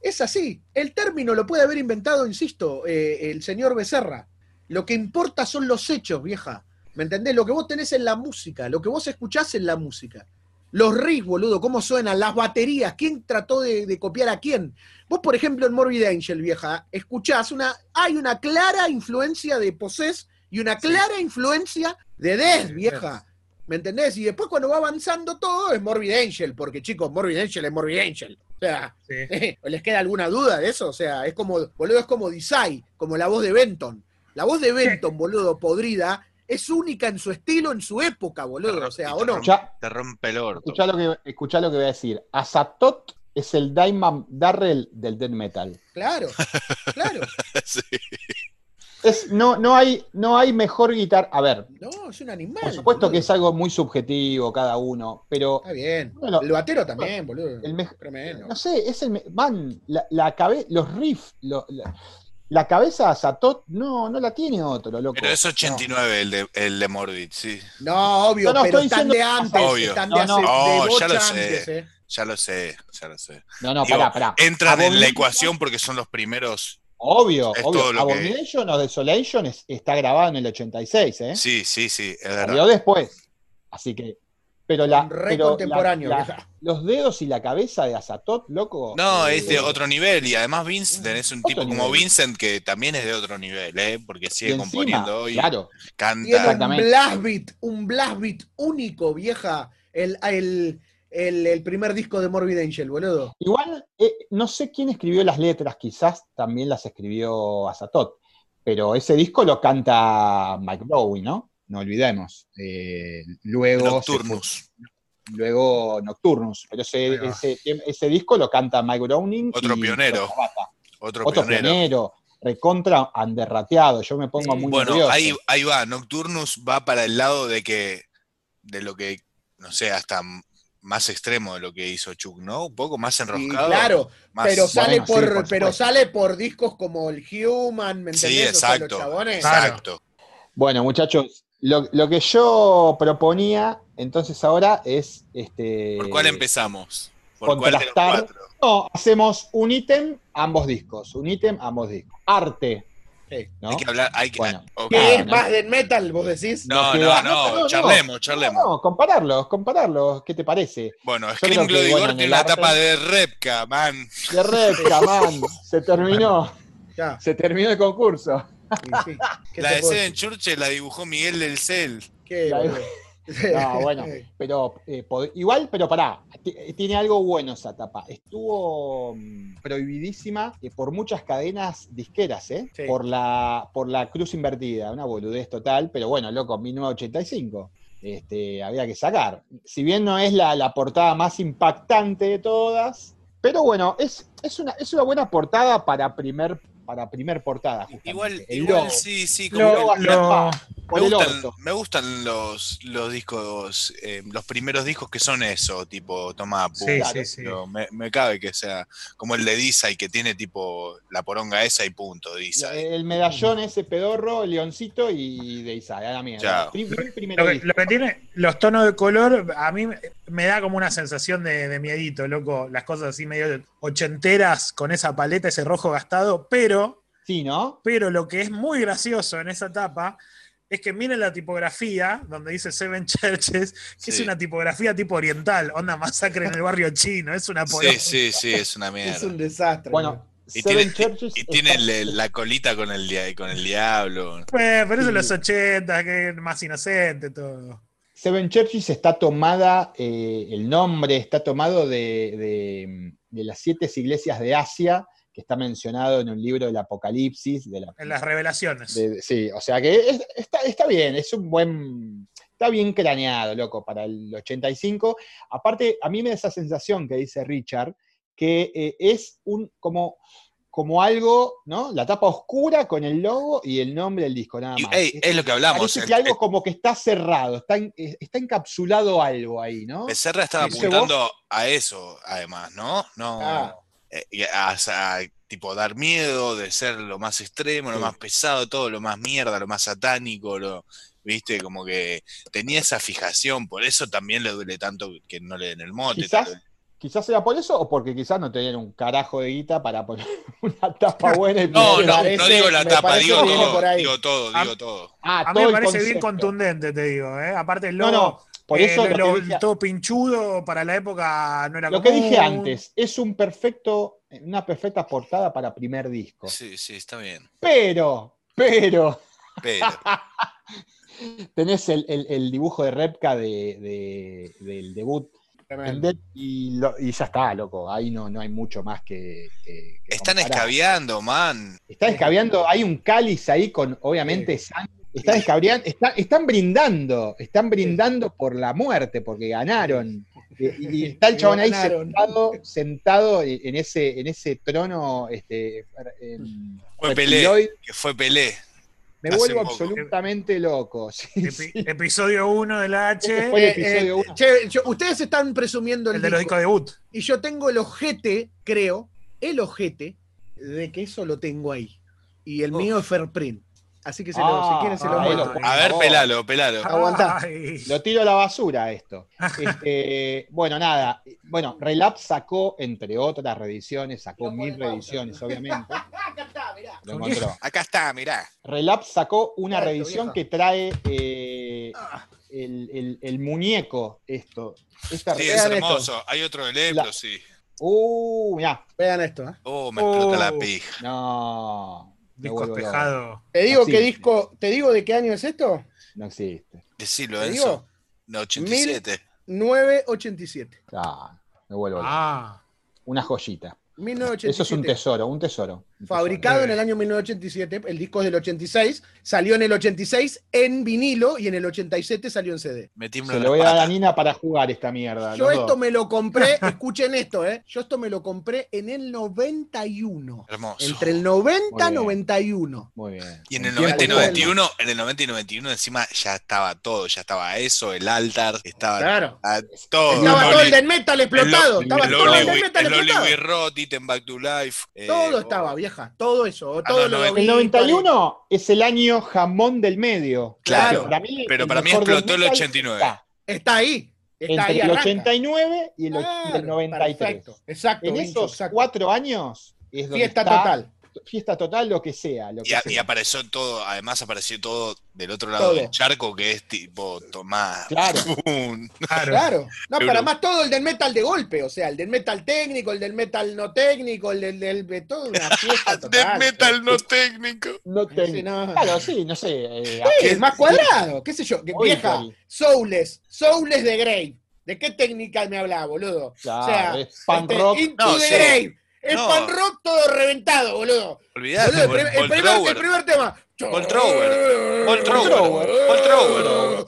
es así. El término lo puede haber inventado, insisto, eh, el señor Becerra. Lo que importa son los hechos, vieja. ¿Me entendés? Lo que vos tenés en la música, lo que vos escuchás en la música. Los riffs, boludo, cómo suenan, las baterías, quién trató de, de copiar a quién. Vos, por ejemplo, en Morbid Angel, vieja, escuchás una. Hay una clara influencia de Possess y una clara influencia de Death, vieja. ¿Me entendés? Y después cuando va avanzando todo es Morbid Angel, porque chicos, Morbid Angel es Morbid Angel. O sea, Sí. ¿les queda alguna duda de eso? O sea, es como, boludo, es como Desai, como la voz de Benton. La voz de Benton, boludo, podrida, es única en su estilo, en su época, boludo. O sea, ¿o no? Escuchá, Te rompe el orto. escuchá lo que, escuchá lo que voy a decir. Azatot es el Diamond Darrell del death metal. Claro, claro. Sí. Es, no, no, hay, no hay mejor guitarra. A ver, No, es un animal. por supuesto que es algo muy subjetivo cada uno, pero Está bien. Bueno, el batero también, boludo. el mej- Tremendo. no sé, es el. Man, la, la cabe- los riffs, lo- la, la cabeza de Azatot no, no la tiene otro, loco. Pero es 89 el de, el de Morbid, sí. No, obvio, No, no, pero estoy están de diciendo- antes, Obvio. están No, de no. hace No, de ya lo sé. antes, eh. Ya lo sé, ya lo sé. No, no, Digo, pará, pará. Entran en la Abomination- ecuación porque son los primeros. Obvio, Es obvio. todo lo que- Abomination o Desolation es- está grabado en el 86, ¿eh? Sí, sí, sí, es Salió después. Así que. Pero la. Re pero contemporáneo, la- los dedos y la cabeza de Azatot, loco. No, eh, es de otro nivel. Y además, Vince, tenés un Otro tipo como. Vincent que también es de otro nivel, ¿eh? Porque y sigue encima, componiendo y Claro. Tiene canta. un blast beat, un blast beat único, vieja. El, el, el, el primer disco de Morbid Angel, boludo. Igual, eh, no sé quién escribió las letras, quizás también las escribió Azatot. Pero ese disco lo canta Mike Bowie, ¿no? No olvidemos. Eh, luego. Nocturnus. fue- luego Nocturnus. Pero ese, ese, ese disco lo canta Mike Browning. Otro y pionero. Otro, Otro pionero. pionero. Recontra anderrateado. Yo me pongo Sí. muy Bueno, nervioso. ahí, ahí va. Nocturnus va para el lado de que, de lo que, no sé, hasta más extremo de lo que hizo Chuck, ¿no? Un poco más Y enroscado. claro, más- pero sale Bueno, sí, por, por pero sale por discos como el Human, ¿me entendés? Sí, O sea, los exacto. chabones. Exacto. Bueno, muchachos, lo, lo que yo proponía entonces ahora es este. ¿Por cuál empezamos? ¿Por cuál de los contrastar-? No, hacemos un ítem, ambos discos. Un ítem, ambos discos. Arte. Hay que hablar, hay que. Bueno. ok. ¿Qué Ah, es más de metal, vos decís? No, no, no, no, no, charlemos, charlemos. No, compararlos, compararlos. ¿Qué te parece? Bueno, Scream que, Bloody bueno, en tiene arte- tapa de Repka, man. De repca, man. Se terminó. Ya, Se terminó el concurso. Sí, sí. ¿Qué La de Seven? Churches la dibujó Miguel del Cel. ¿Qué, La- boludo? No, bueno, pero eh, igual, pero pará, ti- tiene algo bueno esa tapa. Estuvo mm, prohibidísima eh, por muchas cadenas disqueras, ¿eh? Sí. Por, la, por la cruz invertida, una boludez total, pero bueno, loco, 1985. Este, había que sacar. Si bien no es la, la portada más impactante de todas, Pero bueno, es, es, una, es una buena portada para primer, para primer portada. justamente. Igual, El igual logo. sí, sí, El como logo que- lo- me el gustan, orto. me gustan los, los discos, eh, los primeros discos que son eso, tipo Toma Sí, sí, sí. Me, me cabe que sea como el de Disa y que tiene tipo la poronga esa y punto, Disa. El medallón ese pedorro, el leoncito y de a la mierda. Prim- prim- Lo que, disco. lo que tiene, los tonos de color, a mí me- da como una sensación de, de miedito, loco. Las cosas así medio ochenteras con esa paleta, ese rojo gastado, pero, Sí, ¿no? pero lo que es muy gracioso en esa tapa es que miren la tipografía, donde dice Seven Churches, que es Sí. una tipografía tipo oriental, onda masacre en el barrio chino, es una Sí, poronga. sí, sí, es una Es mierda. un desastre. Bueno, Y Seven tiene, Churches y tiene el- la colita con el, dia- con el diablo. Pues, pero eso Sí. en los 80, que es más inocente todo. Seven Churches está tomada, eh, el nombre está tomado de, de- de las siete iglesias de Asia, que está mencionado en un libro del Apocalipsis. De la, En las revelaciones. de- sí, o sea que es- está, está bien, es un buen. Está bien craneado, loco, para el 85. Aparte, a mí me da esa sensación que dice Richard, que eh, es un como, como algo, ¿no? La tapa oscura con el logo y el nombre del disco, nada Y, más. es lo que hablamos. Parece el- que algo como que está cerrado, está, en- eh, está encapsulado algo ahí, ¿no? Becerra estaba ¿Viste apuntando a eso, además, ¿no? No. Ah. Eh, a, a, tipo dar miedo, de ser lo más extremo, lo Sí. más pesado, todo lo más mierda, lo más satánico, lo, viste, como que tenía esa fijación, por eso también le duele tanto que no le den el mote. Quizás, quizás era por eso o porque quizás no tenían un carajo de guita para poner una tapa buena y No, no, parece- no digo la tapa, digo todo, digo todo, digo todo. Ah, A mí todo me parece bien contundente, te digo. ¿eh? Aparte, el No, logo, no, por eh, eso lo- lo, que lo- dije, todo pinchudo para la época no era lo que dije antes, es un perfecto, una perfecta portada para primer disco. Sí, sí, está bien. Pero, pero, Pero, tenés el, el- el dibujo de Repka de, de- del debut y, lo- y ya está, loco. Ahí no, no hay mucho más que. que- que están comparar. escabeando, man. Están escabeando, hay un cáliz ahí con, obviamente, sangre. Están escabeando, están, están brindando, están brindando por la muerte, porque ganaron. Y, y está el chabón ahí sentado, sentado en ese, en ese trono. Este, en- Fue Pelé, que fue Pelé. Me hace vuelvo poco. absolutamente loco. sí, Epi- sí. Episodio 1 de la H, el Eh, episodio eh, uno. che, yo- ustedes están presumiendo el, el de los disco, discos debut. y yo tengo el ojete, creo, el ojete de que eso lo tengo ahí. Y el Uf. mío es Fairprint. Así que se lo, Ah, si quieren se lo ah, muestro. A ver, pelalo, pelalo. Aguantá. Ay. Lo tiro a la basura esto. Este, bueno, nada. Bueno, Relapse sacó, entre otras reediciones, sacó No mil reediciones, obviamente. Acá está, mirá. Lo encontró. Acá está, mirá. Relapse sacó una Exacto, reedición que trae eh, Ah, el, el- el muñeco, esto. Esta Sí, es esto. hermoso. Hay otro de Lepro, La- sí. Uh, mirá. Vean esto. ¿eh? Oh, me explota la Oh. pija. No. Disco espejado. Te digo Así. qué disco, te digo de qué año es esto. No existe. Decilo, digo No, 87. 987. Ah, me vuelvo. Ah, Una joyita. 1987. Eso es un tesoro, un tesoro. Fabricado en el año 1987, el disco es del 86, salió en el 86 en vinilo y en el 87 salió en CD. Se lo voy a dar a. Nina para jugar esta mierda. Yo esto dos. me lo compré, escuchen esto, ¿eh? Yo esto me lo compré en el 91. Hermoso. Entre el 90 y Muy bien. 91. Muy bien. Y en el tiempo 90 y Tiempo 91, en el 90 y 91 encima ya estaba todo, ya estaba eso, el altar, estaba Claro. todo. Estaba el todo el death metal explotado. el Estaba el todo el Wi- metal explotado. And Back to Life. eh, Todo estaba, vieja. Todo eso. Ah, Todo no, lo El vi, 91 es el año jamón del medio. Claro, Para mí, pero para mí explotó el metal 89. Está Está ahí. Está entre ahí. el arranca. 89 y el, Claro, el 93. Perfecto. Exacto. En esos exacto. cuatro años es donde Fiesta está- total. Fiesta total, lo que sea. Lo Y, que a- sea. y apareció todo, además apareció todo del otro lado Todo. del charco, que es tipo Tomás. Claro. claro. Claro. No, Euro. para más todo el del metal de golpe, o sea, el del metal técnico, el del metal no técnico, el del, del de todo una fiesta total. metal no técnico. No Sí, no. Claro, sí, no sé. eh, Sí, es más cuadrado, qué sé yo, que vieja. Soulless, Soulless de Grave. ¿De qué técnica me hablaba, boludo? Claro, o sea, es punk este, rock. Into No, the sí. Grave. Es No. pan rock todo reventado, boludo. Olvidate, Boludo, el, primer, el primer tema. Voltrower. Voltrower. Voltrower.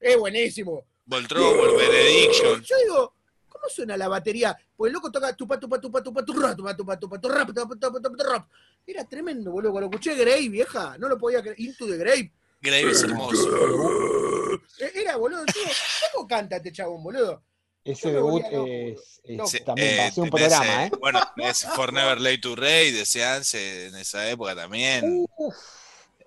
Es buenísimo. Voltrower, Benediction. Yo digo, ¿cómo ¿cómo suena la batería? Pues el loco toca tupa, tupa, tupa, tupa, tupa, tupa, tupa, turra, tupa, tupa, tupa, tupa, tupa. Era tremendo, boludo. Cuando escuché Grey, vieja, no lo podía creer. Into the Grave. Grave es hermoso. Eh, Era, boludo. ¿Cómo canta este chabón, boludo? Ese debut es, es loco. Sí, también va a ser un programa, eh, ¿eh? Bueno, es For Never Late to Ray de Seance en esa época también. Uf,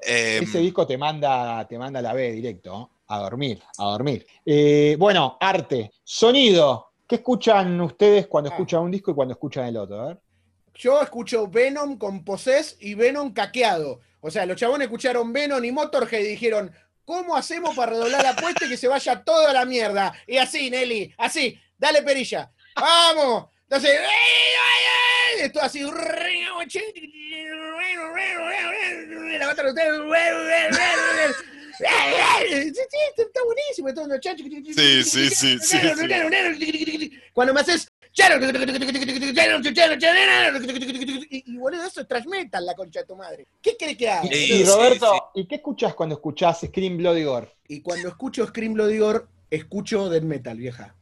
Eh, ese disco te manda, te manda a la B directo, ¿no? a dormir, a dormir. Eh, bueno, arte, sonido. ¿Qué escuchan ustedes cuando Ah. escuchan un disco y cuando escuchan el otro? A ver. Yo escucho Venom con Possess y Venom caqueado. O sea, los chabones escucharon Venom y Motorhead y dijeron, ¿cómo hacemos para redoblar la apuesta y que se vaya toda la mierda? Y así, Nelly, así, dale perilla. ¡Vamos! Entonces, esto así. Está buenísimo. todo, Sí, sí, sí, sí, Cuando me haces. Y, boludo, eso es trash metal, la concha de tu madre. ¿Qué crees que haga? Y, Roberto. ¿y qué escuchas cuando escuchás Scream Bloody Gore? Y cuando escucho Scream Bloody Gore, escucho death metal, vieja.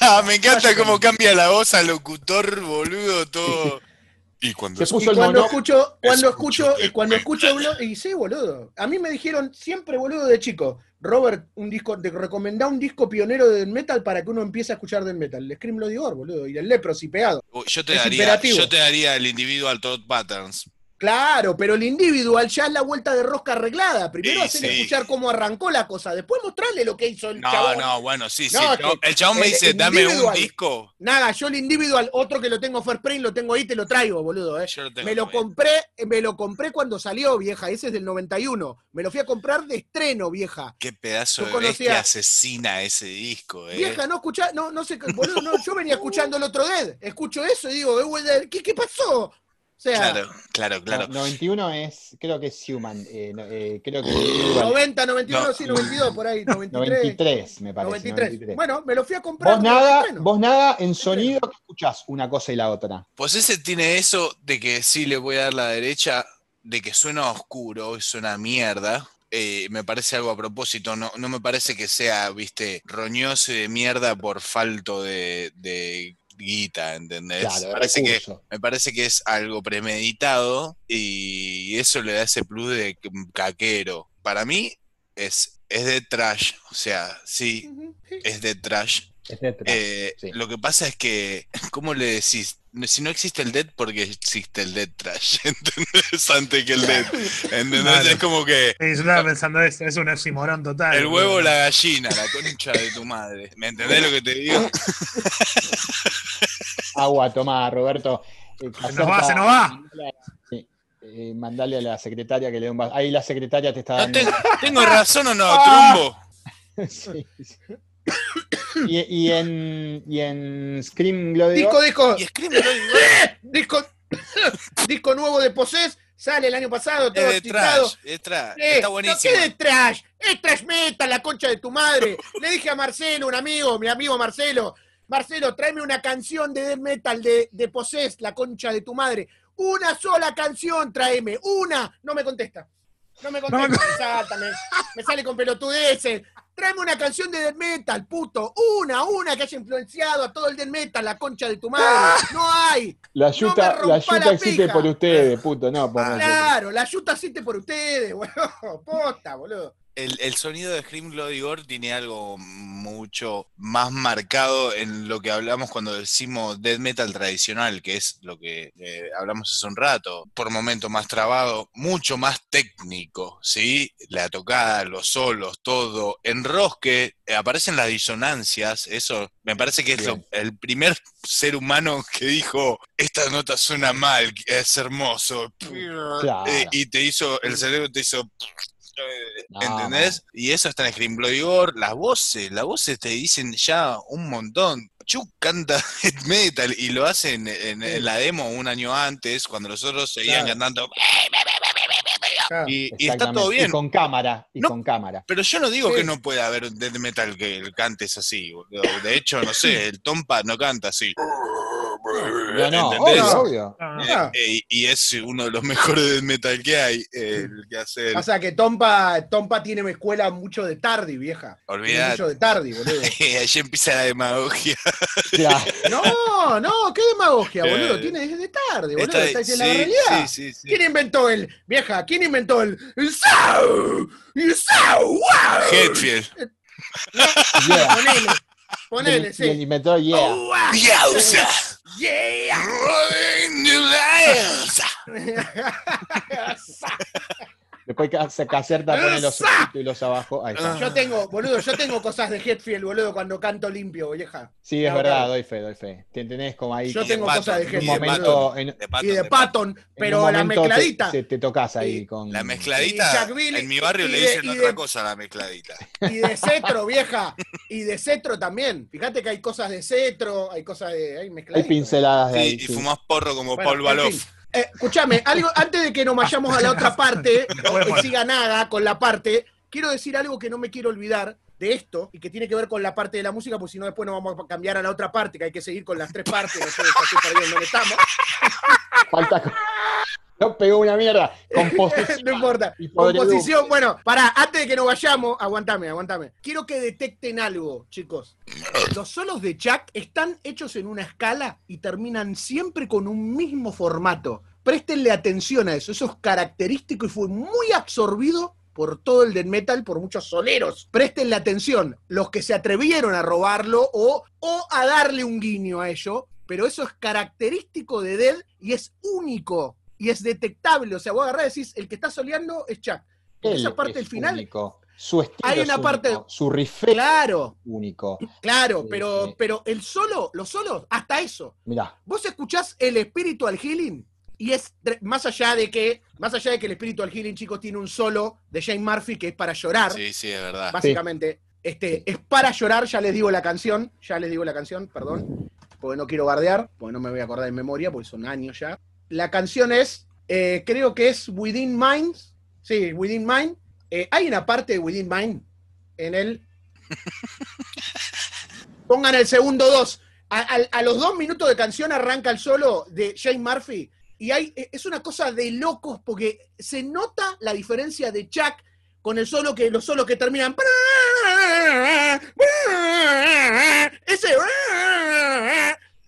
Ah, me encanta cómo cambia la voz al locutor, boludo, todo. Y cuando Se es- puso Y el cuando mono. escucho, cuando Escucho escucho, cuando escucho, y sí, boludo. A mí me dijeron siempre, boludo, de chico, Robert, un disco, te recomendá un disco pionero de death metal para que uno empiece a escuchar death metal. El Scream Gore, boludo, y el Leprosy pegado. Yo te es daría, imperativo. yo te daría el individual Thought Patterns. Claro, pero el individual ya es la vuelta de rosca arreglada. Primero Sí, hacen sí. escuchar cómo arrancó la cosa, después mostrarle lo que hizo el No, chabón. no, bueno, sí, sí. No, el chabón- que- el chabón me dice, dame un disco. Nada, yo el individual, otro que lo tengo first print, lo tengo ahí, te lo traigo, boludo. eh. Yo lo tengo Me lo compré, me lo compré cuando salió, vieja. Ese es del 91. Me lo fui a comprar de estreno, vieja. Qué pedazo de bestia asesina ese disco, eh. Vieja, no escuchá, no, no sé, qué- boludo, no, yo venía escuchando el otro Dead. Escucho eso y digo, ¿qué, qué pasó? Sea, Claro, claro, claro. No, 91 es, creo que es Human. eh, no, eh, creo que es 90, 91, No. sí, 92, por ahí, 93. 93, me parece. 93. 93. Bueno, me lo fui a comprar. Vos nada, vos nada, en sonido que escuchás una cosa y la otra. Pues ese tiene eso de que sí le voy a dar la derecha, de que suena oscuro y suena mierda. Eh, me parece algo a propósito, no, no me parece que sea, viste, roñoso y de mierda por falto de, de guita, ¿entendés? Claro, de parece que, recurso. me parece que es algo premeditado y eso le da ese plus de caquero. Para mí es, es de trash, o sea, sí, es de trash, Es de trash, eh, sí. Lo que pasa es que, ¿cómo le decís? Si no existe el dead, porque existe el dead trash, ¿entendés? Antes que el dead. ¿Entendés? Claro. Es como que Sí, yo estaba pensando eso, es un oximorón total. el huevo o la gallina, la concha de tu madre. ¿Me entendés lo que te digo? Agua, toma, Roberto. Eh, Se nos va, se nos va. Sí, eh, mandale a la secretaria que le dé un vaso. Ahí la secretaria te está No, dando. tengo, ¿Tengo razón o no, Ah. Trumbo? Sí, sí. Y, y en, y en Scream Glory Disco, disco, Y Scream Gore disco, disco nuevo de Possess, sale el año pasado, todo es de trash, es trash. Eh, Está ¿no buenísimo. ¿Qué de trash? Es trash metal, la concha de tu madre. Le dije a Marcelo, un amigo, mi amigo Marcelo, Marcelo, tráeme una canción de death metal de, de Possess, la concha de tu madre. Una sola canción, tráeme, una. No me contesta. No me contesta, me salta, me, me sale con pelotudeces. Tráeme una canción de death metal, puto. Una, una que haya influenciado a todo el death metal, la concha de tu madre. No hay. La yuta, la la yuta existe pija. por ustedes, puto, no por nosotros. Claro, la yuta existe por ustedes, boludo. Posta, boludo. El, el sonido de Scream Bloody Gore tiene algo mucho más marcado en lo que hablamos cuando decimos death metal tradicional, que es lo que eh, hablamos hace un rato, por momento más trabado, mucho más técnico, ¿sí? La tocada, los solos, todo. En Rosque eh, aparecen las disonancias, eso me parece que es lo- el primer ser humano que dijo, esta nota suena mal, es hermoso. Claro. Eh, y te hizo, el cerebro te hizo. Eh, No, ¿Entendés? Y eso está en Gore. Las voces, las voces te dicen ya un montón. Chuck canta heavy metal y lo hace en, en- en la demo un año antes, cuando los otros seguían Claro. cantando. Claro. Y, y está todo bien. Y con cámara, y No. con cámara. Pero yo no digo Sí. que no pueda haber un death metal que el cante es así. boludo. De hecho, no sé, el Tompa no canta así. No, no, ¿Entendés? obvio, obvio. Eh, y, y es uno de los mejores death metal que hay, eh, el que hace el- O sea que Tompa, Tompa tiene escuela mucho de tarde, vieja. Olvidate. mucho de tarde, boludo. Allí empieza la demagogia. No, no, qué demagogia, Eh, boludo. Tiene desde tarde, boludo. Está- Está diciendo la realidad. sí, sí, sí. ¿Quién inventó el, vieja, quién inventó el, el Sau? El Sau, wow. Hetfield. Yeah. Ponele, ponele, Y el sí. inventor, yeah. Oh, wow. Yauza. Yeah. Rolling the lions. Después ca- se caserta pone los abajo. Ahí está. Yo tengo, boludo, yo tengo cosas de Hetfield, boludo, cuando canto limpio, vieja. Sí, es verdad, doy fe, doy fe. Te tenés como ahí Yo tengo cosas de Hetfield, momento, en, Y Patton, de Patton, pero la mezcladita. Te, te tocas ahí Y- con. La mezcladita, en mi barrio le dicen otra de- cosa a la mezcladita. Y de cetro, vieja. Y de cetro también. Fíjate que hay cosas de cetro, hay cosas de. Hay Hay mezcladitas. pinceladas de Sí, ahí. y sí. fumás porro como Bueno, Paul en Baloff. Eh, escuchame, algo, antes de que nos vayamos a la otra parte, o Bueno. que siga nada con la parte, quiero decir algo que no me quiero olvidar de esto y que tiene que ver con la parte de la música, porque si no después nos vamos a cambiar a la otra parte, que hay que seguir con las tres partes, no sé, ya estoy perdiendo dónde estamos. Falta. No pegó una mierda. Composición. no importa. Composición, bueno, pará, antes de que nos vayamos, aguantame, aguantame. Quiero que detecten algo, chicos. Los solos de Chuck están hechos en una escala y terminan siempre con un mismo formato. Préstenle atención a eso, eso es característico y fue muy absorbido por todo el death metal, por muchos soleros. Préstenle atención, los que se atrevieron a robarlo o, o a darle un guiño a ello, pero eso es característico de Dead y es único y es detectable. O sea, vos agarrás y decís, el que está soleando es Chuck. Esa parte es del final, único. Su estilo Hay es una parte- único, Su riffeo claro, es único. claro, pero, pero el solo, los solos, hasta eso. Mirá. Vos escuchás el spiritual healing y es más allá de que, más allá de que el spiritual healing, chicos, tiene un solo de Jane Murphy que es para llorar, Sí, sí, es verdad. básicamente. Este, es para llorar, ya les digo la canción, ya les digo la canción, perdón, porque no quiero bardear, porque no me voy a acordar de memoria, porque son años ya. La canción es, eh, creo que es Within Minds, sí, Within Mind. Eh, hay una parte de Within Mind en el... Pongan el segundo dos. A, a- a los dos minutos de canción arranca el solo de Jane Murphy. Y hay, eh, es una cosa de locos porque se nota la diferencia de Chuck con el solo que los solos que terminan. Ese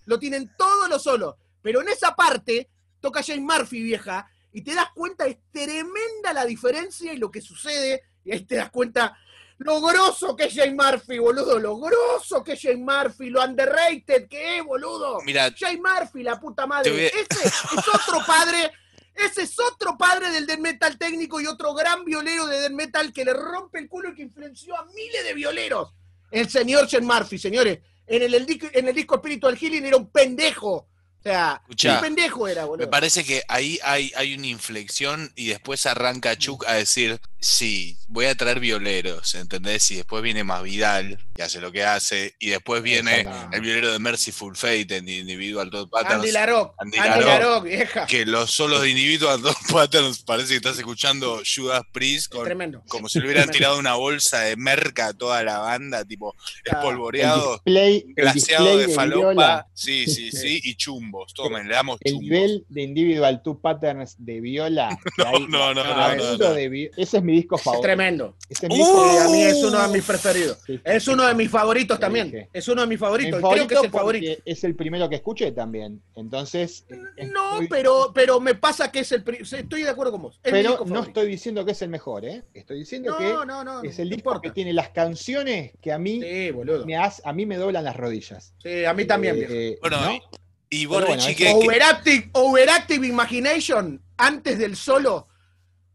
lo tienen todos los solos. Pero en esa parte toca Jane Murphy, vieja, y te das cuenta, es tremenda la diferencia y lo que sucede, y ahí te das cuenta lo grosso que es Jane Murphy, boludo, lo grosso que es Jane Murphy, lo underrated que es, boludo. Mira, Jay Murphy, la puta madre. Ese es otro padre. Ese es otro padre del death metal técnico y otro gran violero de death metal que le rompe el culo y que influenció a miles de violeros. El señor Jay Murphy, señores. En el, en el disco Spiritual Healing era un pendejo. O sea, Escuchá, un pendejo era, me boludo. parece que ahí hay, hay una inflexión y después arranca Chuck a decir, sí, voy a traer violeros, ¿entendés? Y después viene más Vidal, que hace lo que hace, y después viene el violero de Merciful Fate en Individual Thought Patterns. Andy Larocque. Andy Andy vieja. que los solos de Individual Thought Patterns parece que estás escuchando Judas Priest con, Tremendo. como si le hubieran tirado una bolsa de merca a toda la banda, tipo El espolvoreado, el glaseado display de falopa. Sí, sí, sí, y chumbos. Tomen, le damos el chumbos. nivel de individual two patterns de viola. hay- no, no, no, no, de ese es mi disco Es favorito. tremendo. Ese es mi Uh, a mí es uno de mis preferidos. Sí, Es uno de mis favoritos también. dije. Es uno de mis Mi favoritos. favorito creo que es el favorito. Es el primero que escuché también. Entonces. eh, No, estoy- pero, pero me pasa que es el. Estoy de acuerdo con vos. Es mi Pero disco no estoy diciendo que es el mejor, ¿eh? Estoy diciendo No, que no, no. es el no disco importa. que tiene las canciones que a mí Sí, me hace, a mí me doblan las rodillas. Sí, a mí también, Eh, eh, Bueno, ¿no? Y bueno, que, overactive, overactive, Imagination, antes del solo.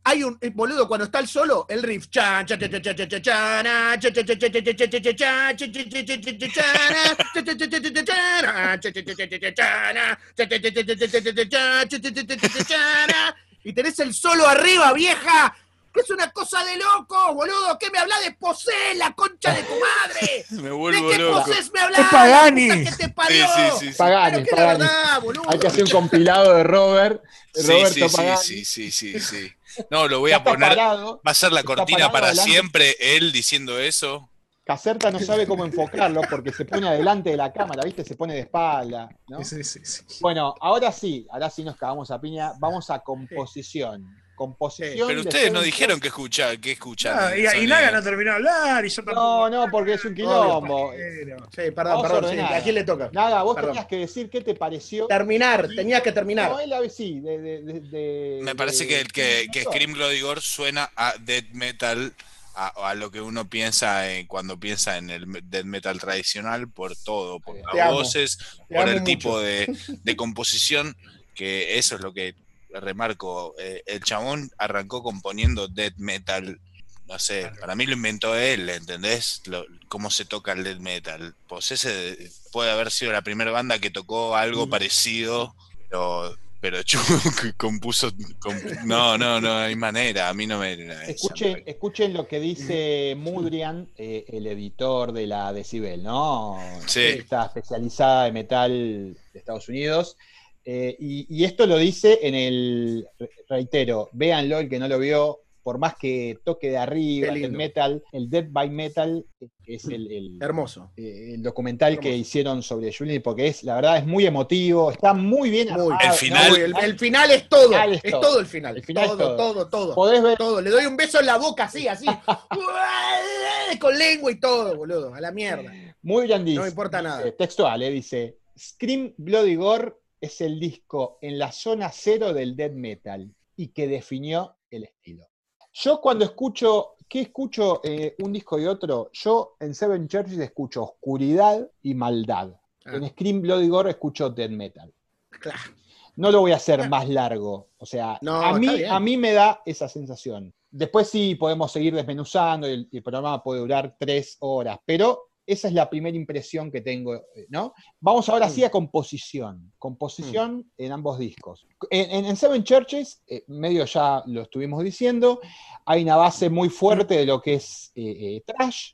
Hay un, boludo, cuando está el solo, el riff. Y tenés el solo arriba, vieja es una cosa de loco, boludo, ¿qué me habla de posé, la concha de tu madre? me ¿De vuelvo qué loco. poses me hablas? Es Pagani. Que te parió. Sí, sí, sí, sí. Pagani, Pero Pagani. verdad, boludo. Hay que hacer un compilado de Robert, de Sí, Roberto sí, sí, Pagani. sí, sí, sí, sí. No, lo voy a poner. parado. Va a ser la cortina para adelante. siempre, él diciendo eso. Caserta no sabe cómo enfocarlo porque se pone adelante de la cámara, ¿viste? Se pone de espalda. ¿no? Sí, sí, sí. Bueno, ahora sí, ahora sí nos cagamos a piña. Vamos a composición. Composición. Pero de ustedes no dijeron que escuchar, que escuchan. Ah, y, y Naga no terminó de hablar y yo tampoco. No, no, porque es un quilombo. Sí, perdón, Vamos perdón. sí. ¿A quién le toca? Nada, vos Perdón. tenías que decir qué te pareció. Terminar, tenías que terminar. No, él a ver, sí, de, de- de- de- Me parece de- que, el que, que de- Scream Bloody Gore suena a death metal, a, a lo que uno piensa en- cuando piensa en el death metal tradicional, por todo, por Te las amo. voces, Te por el mucho. tipo de, de composición, que eso es lo que remarco. eh, el chabón arrancó componiendo death metal. No sé, para mí lo inventó él, ¿entendés? Lo- cómo se toca el death metal. Pues ese puede haber sido la primera banda que tocó algo Mm. parecido, pero, pero Chuck compuso. comp- no, no, no hay manera. A mí no me. Escuchen, escuchen lo que dice Mudrian, eh, el editor de la Decibel, ¿no? Sí. Está especializada de metal de Estados Unidos. Eh, y, y esto lo dice en el, re- reitero, véanlo el que no lo vio, por más que toque de arriba, el metal, el Dead by Metal, eh, que es el, el- Hermoso. eh, el documental que Hermoso. hicieron sobre Julian, porque es, la verdad, es muy emotivo, está muy bien Muy. armado, El ¿no? final- Uy, el, el final es todo. final es, es todo. todo. el final. El final es todo, todo. todo, todo, Podés ver todo. Le doy un beso en la boca así, así. Con lengua y todo, boludo. A la mierda. Muy dice. No me importa nada. dice, textual, eh, dice, Scream Bloody Gore es el disco en la zona cero del death metal y que definió el estilo. Yo cuando escucho, ¿qué escucho eh, un disco y otro? Yo en Seven Churches escucho oscuridad y maldad. Ah. En Scream Bloody Gore escucho death metal. Claro. No lo voy a hacer más largo. O sea, No, a, mí, a mí me da esa sensación. Después sí podemos seguir desmenuzando y el, y el programa puede durar tres horas, pero esa es la primera impresión que tengo, eh, ¿no? Vamos ahora sí a composición. Composición en ambos discos. En, en- en Seven Churches, eh, medio ya lo estuvimos diciendo, hay una base muy fuerte de lo que es eh, eh, trash,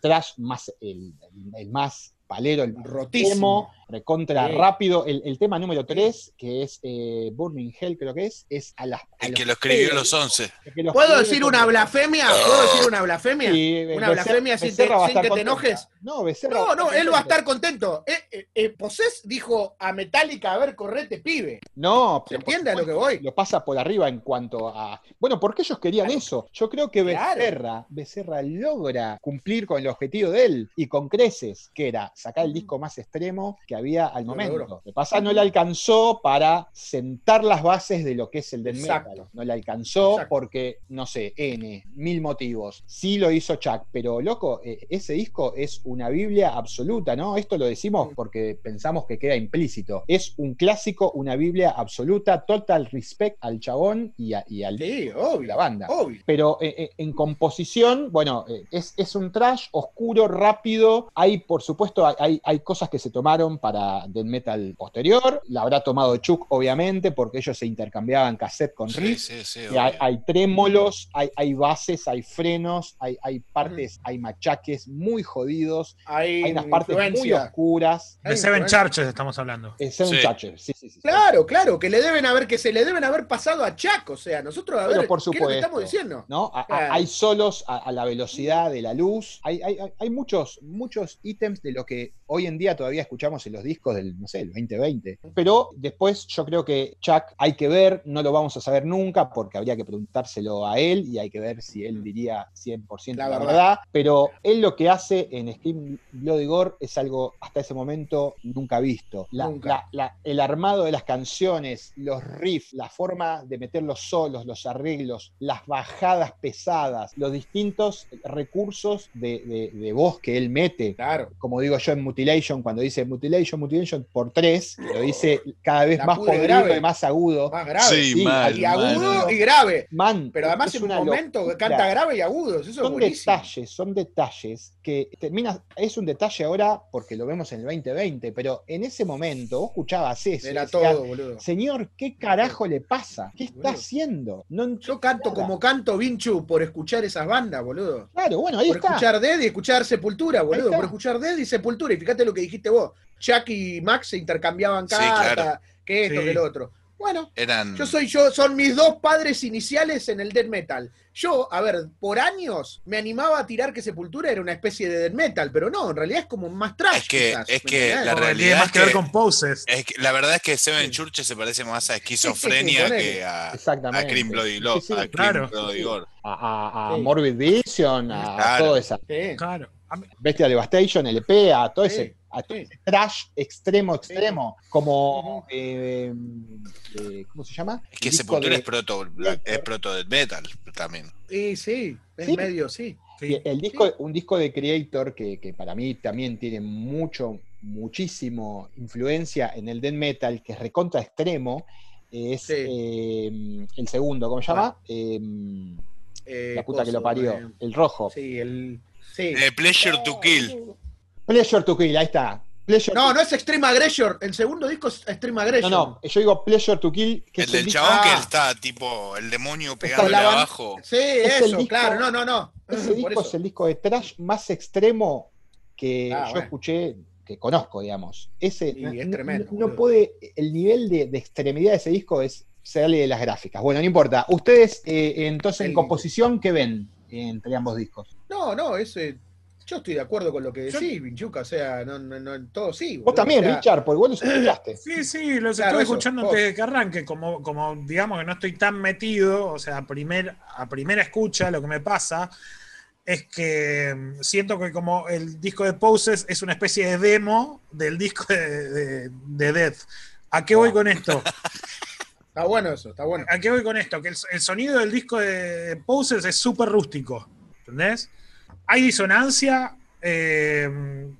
trash más el, el- el más palero, el Rotísimo. emo, recontra Sí. rápido. El, el tema número 3, que es eh, Burning Hell, creo que es, es a las. a El los que lo escribió los 11. el que lo ¿Puedo decir una blasfemia? ¿Puedo decir una blasfemia? Sí, Una Becerra- blasfemia sin, que te enojes. No, Becerra No, no, él va a estar contento. Eh, eh, eh, Posés dijo a Metallica, a ver, correte, pibe. No, ¿Se pero entiende a lo que voy? Lo pasa por arriba en cuanto a. Bueno, porque ellos querían eso. Yo creo que Claro. Becerra, Becerra logra cumplir con el objetivo de él y con creces, que era sacar el disco más extremo que había al momento. Lo que pasa no le alcanzó para sentar las bases de lo que es el death Exacto. metal. No le alcanzó Exacto. porque, no sé, N, mil motivos. Sí lo hizo Chuck, pero loco, eh, ese disco es una Biblia absoluta, ¿no? Esto lo decimos porque pensamos que queda implícito. Es un clásico, una Biblia absoluta, total respect al chabón y, a- y al Sí, obvio. la banda. Obvio. Pero eh, eh, en composición, bueno, eh, es, es un trash oscuro, rápido. Hay, por supuesto, hay, hay cosas que se tomaron para Death Metal posterior. La habrá tomado Chuck, obviamente, porque ellos se intercambiaban cassette con Sí, riffs. sí, sí. Y hay, trémolos, hay, hay bases, hay frenos, hay, hay partes, hay machaques muy jodidos, Hay, hay unas partes muy oscuras. De Seven. Churches estamos hablando. Eh, Seven Sí. Churches, sí, sí, sí, sí. Claro, claro, que le deben haber, que se le deben haber pasado a Chuck. O sea, nosotros a Pero ver, por ¿qué es lo que supuesto. estamos diciendo? ¿no? A- hay solos a, a la velocidad de la luz, hay, hay- hay- hay muchos, muchos ítems de lo que hoy en día todavía escuchamos en los discos del, no sé, el 2020. Pero después yo creo que Chuck hay que ver, no lo vamos a saber nunca porque habría que preguntárselo a él y hay que ver si él diría 100% la, La verdad. verdad. Pero él lo que hace en Scream Bloody Gore es algo hasta ese momento nunca visto. La- Nunca. el armado de las canciones, los riffs, la forma de meter los solos, los arreglos, las bajadas pesadas, los distintos recursos de, de- de voz que él mete. Claro. Como digo yo en Mutilation, cuando dice Mutilation, Mutilation por tres, lo dice cada vez La más podrido grave. y más agudo. Más grave. Sí, sí, mal, y agudo mal. y grave. Man, Pero además es en un momento locura. canta grave y agudos. Eso es son detalles, son detalles que termina, es un detalle ahora porque lo vemos en el 2020, pero en ese momento vos escuchabas eso. Era decías, todo, boludo. Señor, ¿qué carajo le pasa? ¿Qué está Boludo. haciendo? No Yo canto nada. como canto Vinchu por escuchar esas bandas, boludo. Claro, bueno, ahí Por está. escuchar Dead y escuchar Sepultura, boludo. Por escuchar Dead y Sepultura. Y fíjate lo que dijiste vos. Chuck y Max se intercambiaban Sí, cartas, claro. que esto, Sí. que lo otro. Bueno, Eran. yo soy yo, son mis dos padres iniciales en el death metal. Yo, a ver, por años me animaba a tirar que Sepultura era una especie de death metal, pero no, en realidad es como más trash. Es que- quizás, es ¿me que entendés? la realidad tiene más es que ver que- con poses. es que la verdad es que Seven Sí. Churches se parece más a esquizofrenia que a, a. Cream Bloody Sí, Lo- sí, a Cream claro. Bloody Gore. A, a- a Sí. Morbid Vision, a Claro. esa Sí. Claro. Bestia Devastation, LP, a todo Sí, ese, a todo sí. ese trash extremo, extremo, como Ujú. eh, eh, ¿cómo se llama? Es que Sepultura de- es proto, black- es proto death metal también. Y sí, es Sí. medio, sí. sí. El disco, un disco de Creator que, que para mí también tiene mucho, muchísimo influencia en el death metal, que es recontra extremo, es Sí. eh, el segundo, ¿cómo se llama? Eh, Eh, la puta que lo parió, eh, el rojo. sí, el. Sí. Eh, Pleasure to Kill. Pleasure to Kill, ahí está. Pleasure No, to- no es Extreme Aggression. El segundo disco es Extreme no, Aggression. no, yo digo Pleasure to Kill, que El es del chabón que Ah. está tipo el demonio pegándole la abajo. Sí, Es eso, disco- claro. No, no, no. Ese disco eso. es el disco de trash más extremo que Ah, yo bueno. escuché, que conozco, digamos. Ese Y no, es no- tremendo, no puede, el nivel de, de extremidad de ese disco es serle de las gráficas. Bueno, no importa. Ustedes, eh, entonces, en composición, ¿qué ven entre ambos discos? No, no, ese. Yo estoy de acuerdo con lo que Yo- decís, Vinchuca. O sea, no, no, no, todo sí. Vos también, o sea, Richard, porque vos los escuchaste. Sí, sí, los Claro, estoy escuchando antes de que arranque, como, como digamos que no estoy tan metido, o sea, a, primer, a primera escucha lo que me pasa es que mm, siento que como el disco de Poses es una especie de demo del disco de, de, de Death. ¿A qué voy con esto? Está bueno eso, está bueno. ¿A qué voy con esto? Que el, el sonido del disco de Poses es súper rústico, ¿entendés? Hay disonancia, eh,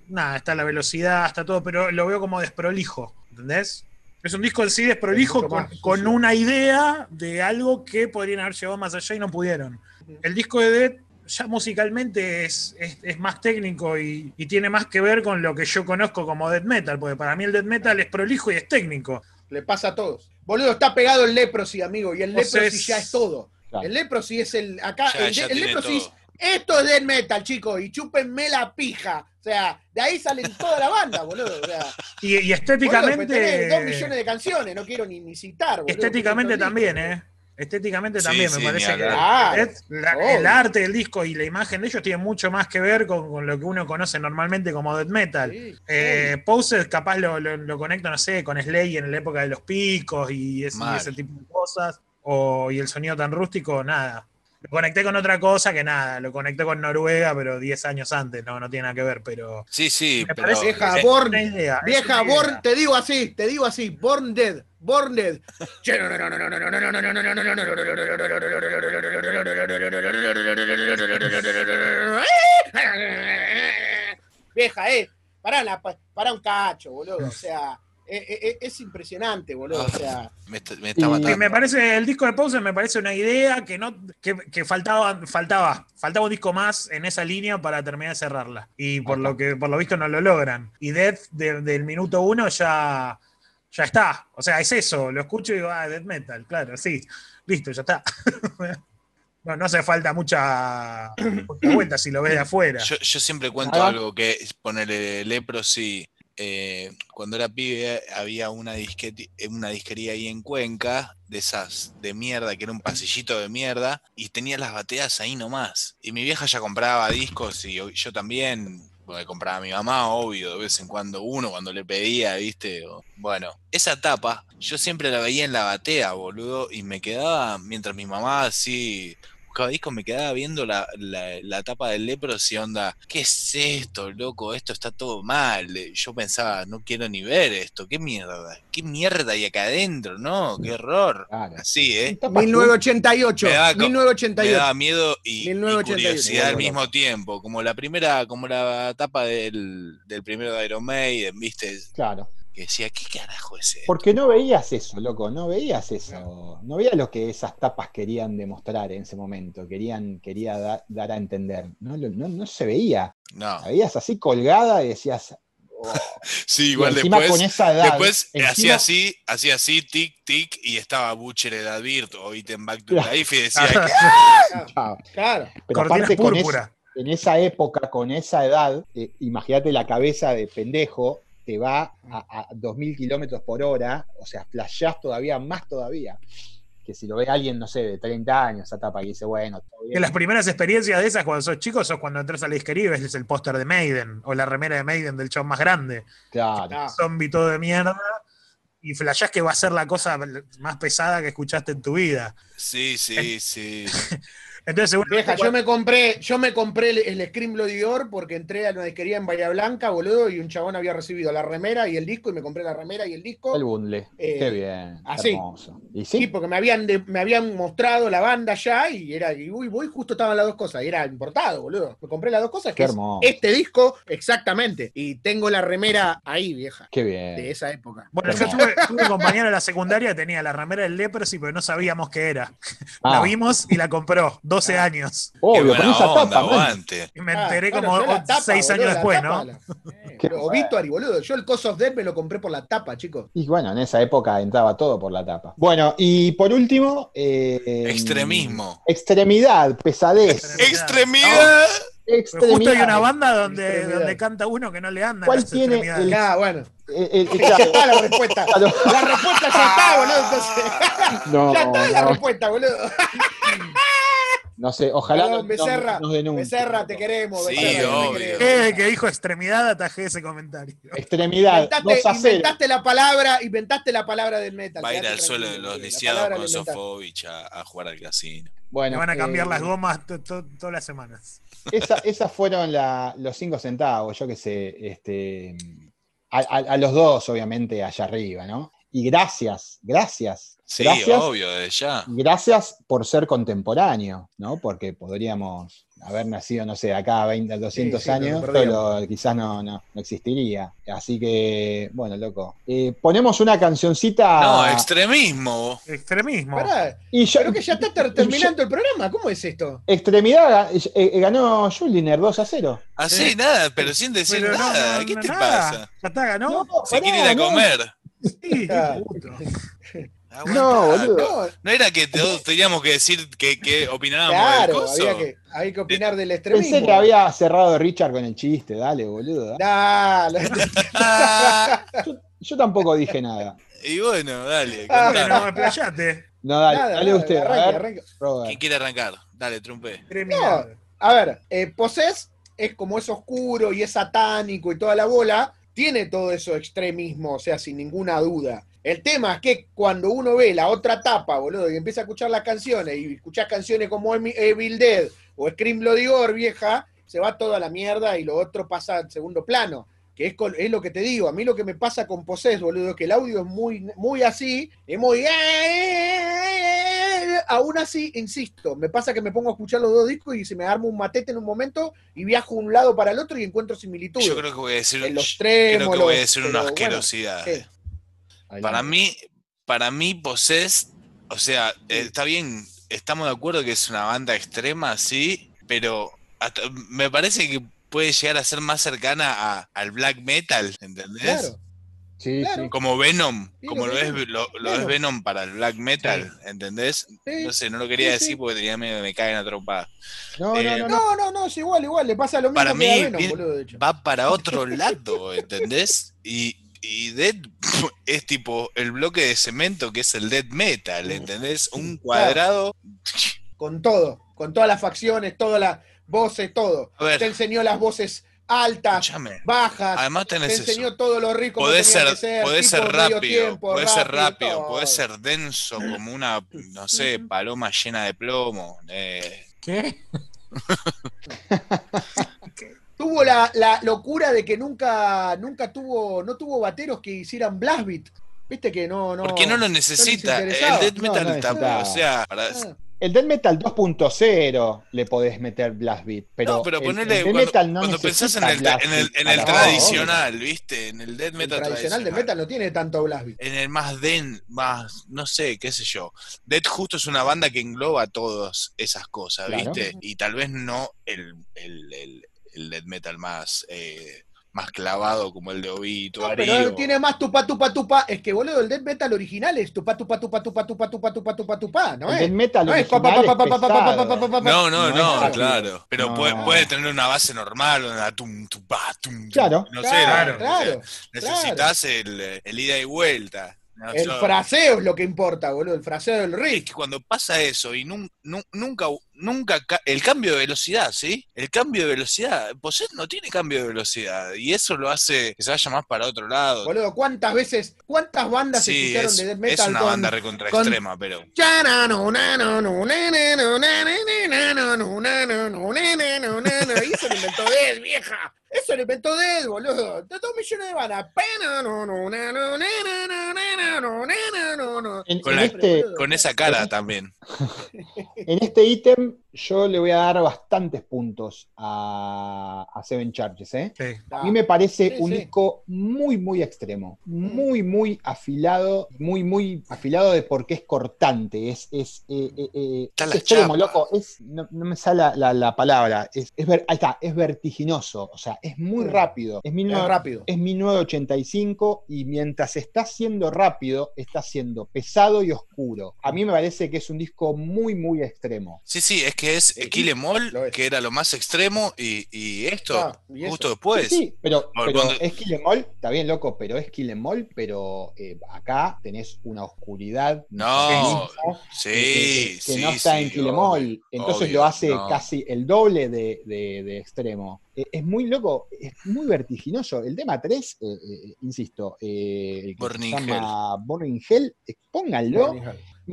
nada, está la velocidad, está todo, pero lo veo como desprolijo, ¿entendés? Es un disco en sí desprolijo con, una idea de algo que podrían haber llevado más allá y no pudieron. El disco de Dead ya musicalmente es, es- es más técnico y, y tiene más que ver con lo que yo conozco como death metal, porque para mí el death metal es prolijo y es técnico. Le pasa a todos. Boludo, está pegado el Leprosy, amigo, y el O sea, Leprosy es- ya es todo. Claro. El Leprosy es el. Acá, Ya- el, ya el tiene Leprosy todo. Esto es death metal, chicos, y chúpenme la pija. O sea, de ahí salen toda la banda, boludo. O sea, Y, y boludo, estéticamente. tenés dos millones de canciones, no quiero ni, ni citar. boludo, Estéticamente también, disco, ¿eh? Estéticamente Sí, también, sí, me parece que es- la- el arte del disco y la imagen de ellos tiene mucho más que ver con, con lo que uno conoce normalmente como death metal. Sí, Eh, Poses capaz lo, lo, lo conecto, no sé, con Slay en la época de los picos y, es- y Mal. ese tipo de cosas. O, y el sonido tan rústico, nada. Lo conecté con otra cosa que nada, lo conecté con Noruega, pero 10 años antes, no, no tiene nada que ver, pero. Sí, sí, Me pero. parece Vieja, Born, una idea, Vieja, una idea. Born, te digo así, te digo así, Born Dead, Born Dead. Vieja, eh, pará, la, pará un cacho, boludo, o sea, eh, eh, es impresionante, boludo, o sea, me, está- me está Y- matando. Sí, me parece, el disco de Poses me parece una idea que no, que, que faltaba, faltaba, faltaba un disco más en esa línea para terminar de cerrarla. Y por lo que, por lo visto no lo logran. Y Death de- del minuto uno ya, ya está. O sea, es eso, lo escucho y digo, ah, Death Metal, claro, sí. Listo, ya está. No, no hace falta mucha, mucha vuelta si lo ves de afuera. Yo, yo siempre cuento algo que es ponerle Leprosy. Eh, cuando era pibe había una, eh, una disquería ahí en Cuenca, de esas de mierda, que era un pasillito de mierda, y tenía las bateas ahí nomás. Y mi vieja ya compraba discos y yo, también, porque compraba a mi mamá, obvio, de vez en cuando uno, cuando le pedía, ¿viste? Bueno, esa tapa yo siempre la veía en la batea, boludo, y me quedaba, mientras mi mamá así buscaba discos, me quedaba viendo la, la, la tapa del Leprosy, onda, ¿qué es esto, loco? Esto está todo mal. Eh, Yo pensaba, no quiero ni ver esto, ¿qué mierda? ¿Qué mierda hay acá adentro? No, qué horror. Claro. Así, ¿eh? Tapas 1988, Me da co- Me 1988. daba miedo y, y 1988. curiosidad al mismo tiempo, como la primera, como la tapa del, del primero de Iron Maiden, ¿viste? Claro. Que decía, ¿qué carajo es esto? Porque no veías eso, loco, no veías eso. No veías lo que esas tapas querían demostrar en ese momento, querían, quería da- dar a entender. No, no, no se veía. No, La veías así colgada y decías. oh. sí, igual encima después. con esa edad. Después encima- hacía así, hacía así, tic, tic, y estaba Butcher el Advirt o Item Back to Claro. Life y decía. Claro, Chao. claro. Pero con esa- en esa época, con esa edad, eh, imagínate la cabeza de pendejo te va a, a 2.000 kilómetros por hora, o sea, flashás todavía más todavía. Que si lo ve alguien, no sé, de 30 años, etapa que dice, bueno, todo bien. Que las primeras experiencias de esas cuando sos chico sos cuando entras a la disquería y ves el póster de Maiden o la remera de Maiden del show más grande. Claro. Zombie todo de mierda. Y flashás que va a ser la cosa más pesada que escuchaste en tu vida. Sí, sí, sí. Entonces, Vieja, yo me compré, yo me compré el, el Scream Bloody Gore porque entré a una disquería en Bahía Blanca, boludo, y un chabón había recibido la remera y el disco, y me compré la remera y el disco. El bundle. Eh, Qué bien. así. Hermoso. ¿Y Sí, sí? porque me habían, de- me habían mostrado la banda ya y era, y uy, voy, justo estaban las dos cosas, y era importado, boludo. Me compré las dos cosas, Qué que es hermoso. este disco, exactamente. Y tengo la remera ahí, vieja, Qué de bien. esa época. Bueno, yo tuve, tuve un compañero en la secundaria, tenía la remera del Leprosy, pero no sabíamos qué era. La Ah, vimos y la compró, 12 años. Obvio, con esa onda, tapa, aguante. Y me Ah, enteré bueno, como la tapa, 6 boludo, años la después, tapa, ¿no? la- eh, Qué. Obituary, boludo. Yo el Cause of Death me lo compré por la tapa, chicos. Y bueno, en esa época entraba todo por la tapa. Bueno, y por último. eh, Extremismo. Extremidad, pesadez. Extremidad. Pero justo hay una Extremidad. banda donde, Extremidad. donde canta uno que no le anda. ¿Cuál las tiene el- Ya, bueno. Eh, eh, Ya claro, está la respuesta. claro. La respuesta ya está, boludo. Entonces, No, ya está la no, respuesta, boludo. No sé, ojalá Perdón, no- no- Becerra, nos denuncien. Becerra, te queremos. Sí, Becerra, te obvio. queremos. Eh, que dijo extremidad atajé ese comentario. Extremidad, 2 Inventaste, a 0. inventaste la palabra, inventaste la palabra del metal. Va a ir al suelo de los lisiados con. Sofovich a, a jugar al casino. Bueno, Me van a cambiar eh, las gomas to- to- todas las semanas. esa- esas fueron la- los 5 centavos, yo qué sé, este, a, a- a los dos, obviamente, allá arriba, ¿no? Y gracias, gracias. Sí, gracias, obvio, desde ya. Gracias por ser contemporáneo, ¿no? Porque podríamos haber nacido, no sé, acá a 20, 200 Sí, sí, nos años, pero quizás no, no, no existiría. Así que, bueno, loco. Eh, ponemos una cancioncita. No, extremismo. Extremismo. Pará, y yo- pero que ya está ter- terminando el programa. ¿Cómo es esto? Extremidad eh, eh, ganó Juliner 2 a 0. Así, nada, pero sin decir Pero no, nada. no, ¿Qué no, te nada. pasa? Ya está, ganó. Se quiere ir a comer. Sí, Ah. puto. Aguantá. No, boludo. No, No era que todos teníamos que decir que, que opinábamos del claro, coso. había que, había que opinar del extremismo. Pensé que había cerrado Richard con el chiste, dale, boludo. Dale. Ah, Yo tampoco dije nada. y bueno, dale, Ah. Bueno, explayate. No, dale, Nada, dale nada, usted. arranque, a ver, arranque. ¿Quién quiere arrancar? Dale, trompe. Extremidad. A ver, eh, Possess es como es oscuro y es satánico y toda la bola, tiene todo eso extremismo, o sea, sin ninguna duda. El tema es que cuando uno ve la otra tapa, boludo, y empieza a escuchar las canciones, y escuchás canciones como Evil Dead o Scream Bloody Gore, vieja, se va toda la mierda y lo otro pasa al segundo plano. Que es, con- es lo que te digo, a mí lo que me pasa con Possess, boludo, es que el audio es muy, muy así, es muy... Aún así, insisto, me pasa que me pongo a escuchar los dos discos y se me arma un matete en un momento y viajo de un lado para el otro y encuentro similitudes. Yo creo que voy a decir, En los creo que voy a decir una bueno, asquerosidad. Ahí Para mí, para mí, Possess, o sea, eh, está bien, estamos de acuerdo que es una banda extrema, sí, pero hasta- me parece que puede llegar a ser más cercana a- al black metal, ¿entendés? Claro, Sí, claro. sí. Como Venom, Sí, como lo es, Venom. lo, lo Claro. es Venom para el black metal, ¿entendés? sí. No sé, no lo quería Sí, decir sí. porque tenía miedo que me caigan a trompar. No, Eh, no, no, no. No, no, no, es igual, igual, le pasa lo mismo Para que mí, a Venom, bien- boludo, de hecho. Va para otro lado, ¿entendés? Y, y Dead es tipo el bloque de cemento que es el death metal, ¿entendés? Un cuadrado. Con todo, con todas las facciones, todas las voces, todo. A ver, Te enseñó las voces altas, escúchame. bajas, Además te tenés eso. enseñó todos los ricos Podés ser, podés ser rápido, podés ser rápido, todo. podés ser denso como una, no sé, paloma llena de plomo. eh, ¿Qué? Tuvo la, la locura de que nunca, nunca tuvo, no tuvo bateros que hicieran blast beat. Viste que no, no. porque no lo necesita. el interesaba. death No, metal no está- necesitaba. o sea, para- Ah, El Death Metal 2.0 le podés meter Blast Beat, pero, no, pero el- ponele, el Death cuando, Metal no cuando pensás en el, en el, en el tradicional, ¿viste? En el death el metal tradicional de metal no tiene tanto blast beat. En el más den, más, no sé, qué sé yo. Dead justo es una banda que engloba todas esas cosas, Claro. ¿viste? Y tal vez no el, el, death metal más, eh, más clavado como el de Obito, No, pero tiene más tupa tupa tupa. Es que boludo, el death metal original es tupa tupa tupa tupa tupa tupa tupa tupa tupa, ¿no el death metal No es original. No, no, No claro. Pero No. puede, puede tener una base normal, una tum, tum, pa, tum, tum. Claro. No sé, Claro, necesitas el, el ida y vuelta. No, El yo- fraseo es lo que importa, boludo. El fraseo del Es riff. que cuando pasa eso y nun- nun- nunca, nunca, ca- el cambio de velocidad, ¿sí? El cambio de velocidad, Poset no tiene cambio de velocidad y eso lo hace que se vaya más para otro lado. Boludo, ¿cuántas veces, cuántas bandas se Sí, escucharon es, de death es metal una con, banda recontra con- extrema, pero Y eso lo inventó Dead, vieja. Eso lo inventó Dead, boludo. De dos millones de bandas. En, Con en la- este, con esa cara también. en este ítem yo le voy a dar bastantes puntos a, a Seven Charges. ¿eh? Sí. A mí me parece Sí, un sí. disco muy, muy extremo. Muy, muy afilado. Muy, muy afilado de porque es cortante. Es, es, eh, eh, eh, es la extremo, chapa. loco. Es, no, no me sale la, la- la palabra. Es, es ver- ahí está, es vertiginoso. O sea, es muy Mm. rápido. Es, Es 19 rápido. es 1985 y mientras está siendo rápido, está siendo pesado y oscuro. A mí me parece que es un disco muy, muy extremo. Sí, sí, es que es Lo es. que era lo más extremo, y, y esto, Ah, y justo después. Sí, sí, pero, pero cuando- es Em All, está bien loco, pero es Em All, pero eh, acá tenés una oscuridad. No, satanismo, sí, que, que- que sí. no está sí, en Em obvio, All. Entonces obvio, lo hace no. casi el doble de, de- de extremo. Eh, es muy loco, es muy vertiginoso. El tema 3, eh, eh, insisto, eh, el que Burning se llama Burning Hell, eh, pónganlo.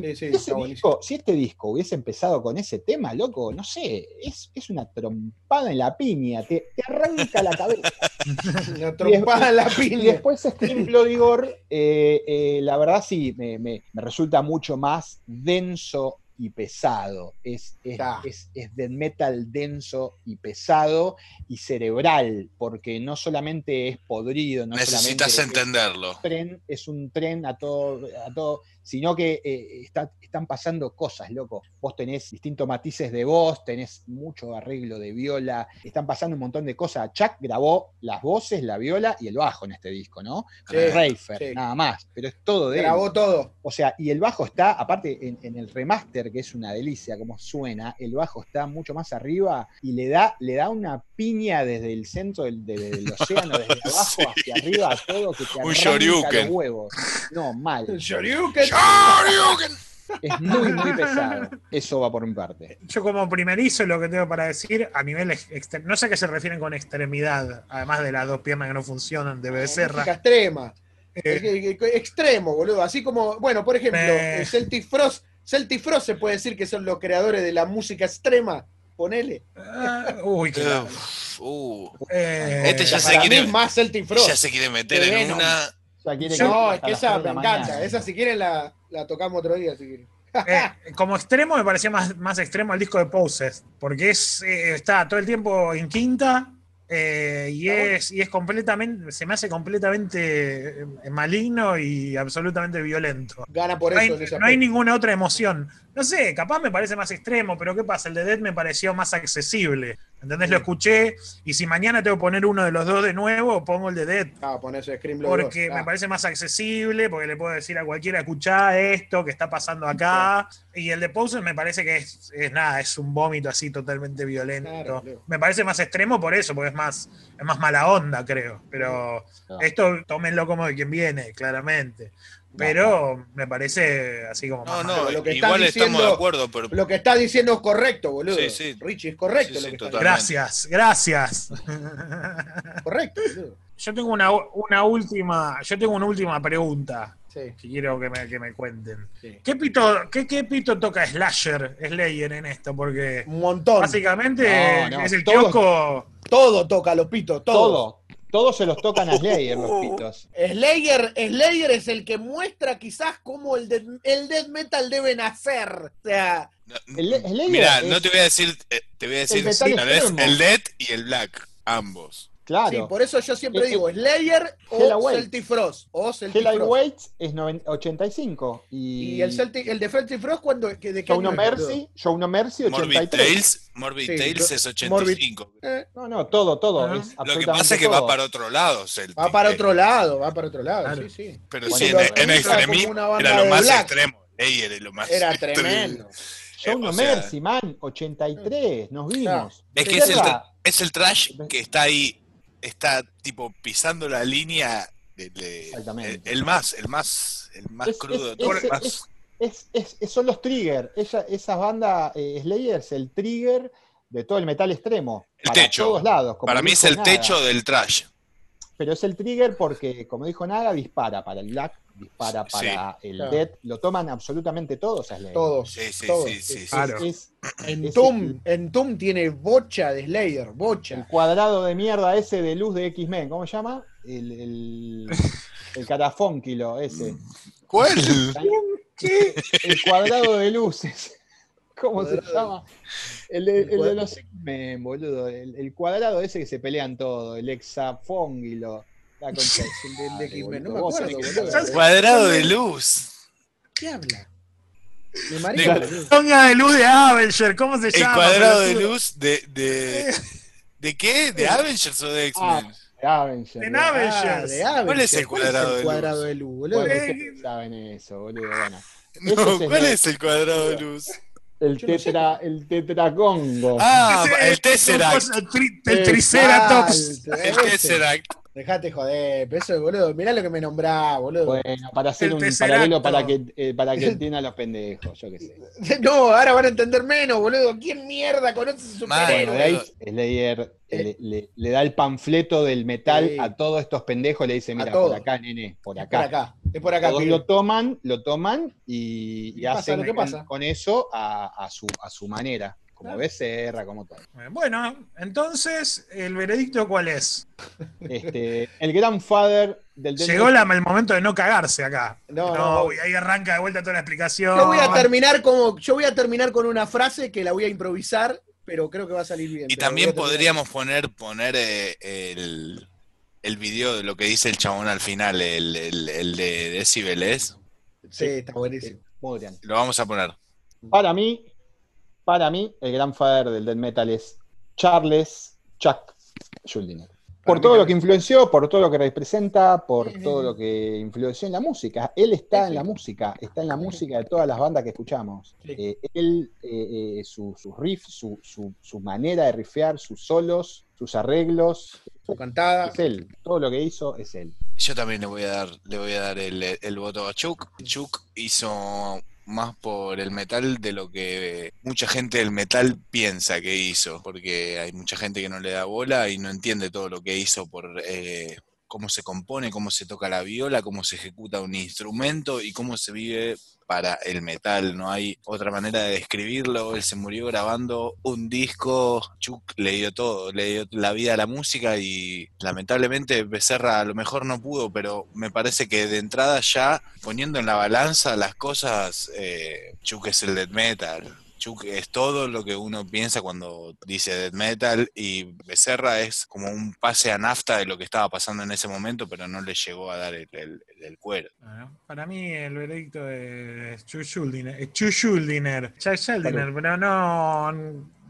Sí, sí, Ese está buenísimo. disco, si este disco hubiese empezado con ese tema, loco, no sé, es, es una trompada en la piña, te, te arranca la cabeza. Una trompada en la Y piña. después Scream Bloody Gore, eh, eh, la verdad sí, me, me- me resulta mucho más denso y pesado. Es, es, Ah. es, es death metal denso y pesado y cerebral, porque no solamente es podrido, no Necesitas solamente es- entenderlo. tren, es un tren a todo, a todo sino que eh, está- están pasando cosas, loco. Vos tenés distintos matices de voz, tenés mucho arreglo de viola, están pasando un montón de cosas. Chuck grabó las voces, la viola y el bajo en este disco, ¿no? Sí, Reifer, sí. nada más, pero es todo de él. Grabó todo. O sea, y el bajo está, aparte en, en el remaster, que es una delicia como suena, el bajo está mucho más arriba y le da, le da una piña desde el centro del, de- del océano, desde abajo Sí. hacia arriba, a todo que te Un arranca los huevos. No, mal. Shoryuken. Es muy, muy pesado. Eso va por mi parte. Yo como primerizo lo que tengo para decir a nivel no sé a qué se refieren con extremidad, además de las dos piernas que no funcionan de Música becerra. extrema. Eh, Extremo, boludo. Así como, bueno, por ejemplo, eh, Celtic Frost. Celtic Frost se puede decir que son los creadores de la música extrema. Ponele. ah, uy, qué uh, Eh, Este ya se quiere- más Celtic Frost. ya se quiere meter en Venom. una. O sea, quiere No, que es que esa me encanta. mañana. Esa si quieren la, la tocamos otro día, si quieren. Eh, como extremo me parecía más, más extremo el disco de Poses, porque es, eh, está todo el tiempo en quinta eh, y, es, y es completamente, se me hace completamente maligno y absolutamente violento. Gana por No eso hay, no hay ninguna otra emoción. No sé, capaz me parece más extremo, pero ¿qué pasa? El de Dead me pareció más accesible. ¿Entendés? Lo escuché y si mañana tengo que poner uno de los dos de nuevo, pongo el de Dead. Ah, ponerse Scream Porque me Ah. parece más accesible, porque le puedo decir a cualquiera, escuchá esto que está pasando acá. Y el de Poses me parece que es, es nada, es un vómito así totalmente violento. Claro, claro. Me parece más extremo por eso, porque es más, es más mala onda, creo. Pero esto tómenlo como de quien viene, claramente. Pero me parece así como No, más no, lo que estás igual estamos diciendo- de acuerdo, pero. Lo que está diciendo es correcto, boludo. Sí, sí. Richie, es correcto Sí, lo sí, que está. Gracias, gracias. Correcto, boludo. Yo tengo una, una última, yo tengo una última pregunta Sí, que quiero que me, que me cuenten. sí. ¿Qué pito, qué, qué pito toca Slasher, Slayer en esto? Porque Un montón. básicamente No, no, es el todos- kiosco. Todo toca los pitos, todo. Todo. Todos se los tocan a Slayer, los pitos. Slayer, Slayer es el que muestra quizás cómo el death, el death metal debe nacer. O sea, El- Mira, es- no te voy a decir, eh, te voy a decir tal vez el Dead y el Black, ambos. Claro. Sí, por eso yo siempre Eh, digo Slayer Hell o. Celtic Frost. O Celtic Frost. Waits es noven- 85. Y, Y el, Celtic, el de Celtic Frost, cuando, que, ¿de qué Show No es, Mercy, Show No Mercy, Morbid 83. Tales, Morbid Sí, Tales es 85. Eh, No, no, todo, todo. Es Lo que pasa es que va para otro lado, Celtic. va para eh, otro lado, va para otro lado, Claro. sí, sí. Pero sí, en, en Extremismo era lo más black. extremo. Slayer es lo más Era extremo. tremendo. Show Eh, No Mercy, man, 83. Nos vimos. Es que es el, es el trash que está ahí, está tipo pisando la línea de- el, el más, el más, el más Es- crudo de es- todo. es- el más- es- es- es- es- son los trigger. Ella, esas bandas eh, Slayer es el trigger de todo el metal extremo. El para techo. todos lados. como para mí es el Naga. techo del trash. Pero es el trigger porque, como dijo Naga, dispara para el black, dispara Sí. para el Claro. dead. Lo toman absolutamente todos a Slayer. Todos. Sí, sí, todos. sí, sí, sí. Claro. Es En Es Tum, en Tum tiene bocha de Slayer, el bocha. cuadrado de mierda ese de luz de X-Men. ¿Cómo se llama? El, el, el carafónquilo ese. ¿Cuál? El cuadrado de luces. ¿Cómo se llama? El de, el de los X-Men, boludo. El, el cuadrado ese que se pelean todo. El hexafóngilo. La concha de su El de madre, X-Men, no boludo. me acuerdo, boludo. Cuadrado de luz. ¿Qué habla? De- boludo. Ponga de luz de Avenger, ¿cómo se El llama? cuadrado de luz de, de. ¿De qué? ¿De Avengers o de X-Men? Avengers, De nave. Ah, Avengers. de Avengers. ¿Cuál es el cuadrado de luz? cuadrado de luz, boludo? Saben eso, boludo. Bueno. No, ¿cuál el- es el cuadrado de luz? El Yo no sé. tetra, el tetracongo. Ah, el Tesseract. El, tri- el Triceratops. El. Tesseract. Dejate joder, pero eso, boludo. Mirá lo que me nombrá, boludo. Bueno, para hacer El un Tesseracto. paralelo para que, eh, para que entiendan los pendejos, yo qué sé. No, ahora van a entender menos, boludo. ¿Quién mierda conoce Mal, superhéroe? Bueno. Eh. le, le- le da el panfleto del metal a todos estos pendejos, le dice, mira, por acá, nene, por Es acá. por acá, es por acá. Todos lo toman, lo toman y, y Y hacen lo que con, pasa. con eso a, a su, a su manera, como Claro. Becerra, como todo. Bueno, entonces, ¿el veredicto cuál es? Este, el grandfather del Llegó la- el momento de no cagarse acá. No, no. y ahí arranca de vuelta toda la explicación. Yo voy a terminar como, yo voy a terminar con una frase que la voy a improvisar, pero creo que va a salir bien. Y también podríamos poner, poner eh, el, el video de lo que dice el chabón al final, el, el, el de Decibeles. Sí, está buenísimo. Muy bien. Lo vamos a poner. Para mí, para mí, el grandfather del death metal es Charles Chuck Schuldiner. Por todo lo que influenció, por todo lo que representa, por todo lo que influenció en la música. Él está en la música, está en la música de todas las bandas que escuchamos. Eh, él, eh, eh, su- sus riffs, su, su- su manera de riffear, sus solos, sus arreglos, Su cantada. es él. Todo lo que hizo es él. Yo también le voy a dar, le voy a dar el, el voto a Chuck. Chuck hizo más por el metal de lo que mucha gente del metal piensa que hizo, porque hay mucha gente que no le da bola y no entiende todo lo que hizo por eh, cómo se compone, cómo se toca la viola, cómo se ejecuta un instrumento y cómo se vive para el metal. No hay otra manera de describirlo. Él se murió grabando un disco. Chuck le dio todo, le dio la vida a la música y lamentablemente Becerra a lo mejor no pudo, pero me parece que de entrada ya poniendo en la balanza las cosas, eh, Chuck es el death metal. Chuck es todo lo que uno piensa cuando dice death metal y Becerra es como un pase a nafta de lo que estaba pasando en ese momento, pero no le llegó a dar el, el- el cuero. Bueno, para mí el veredicto es Chuck Schuldiner. Chuck Schuldiner. Chuck Schuldiner, pero no.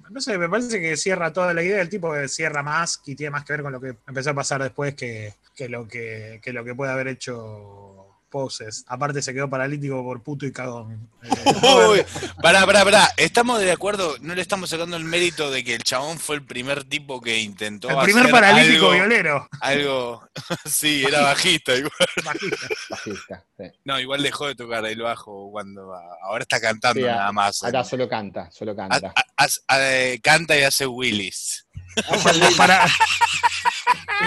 No sé, me parece que cierra toda la idea del tipo que cierra más y tiene más que ver con lo que empezó a pasar después que, que lo que, que lo que puede haber hecho Poses. Aparte se quedó paralítico por puto y cagón. Eh, Uy, pará, pará, pará. Estamos de acuerdo, no le estamos sacando el mérito de que el chabón fue el primer tipo que intentó el primer hacer paralítico algo, violero. algo, sí, era bajista igual. Bajista. Bajista. sí. No, igual dejó de tocar el bajo cuando ahora está cantando Sí, nada más. Ahora solo canta, solo canta. eh, canta y hace Willis. De para- es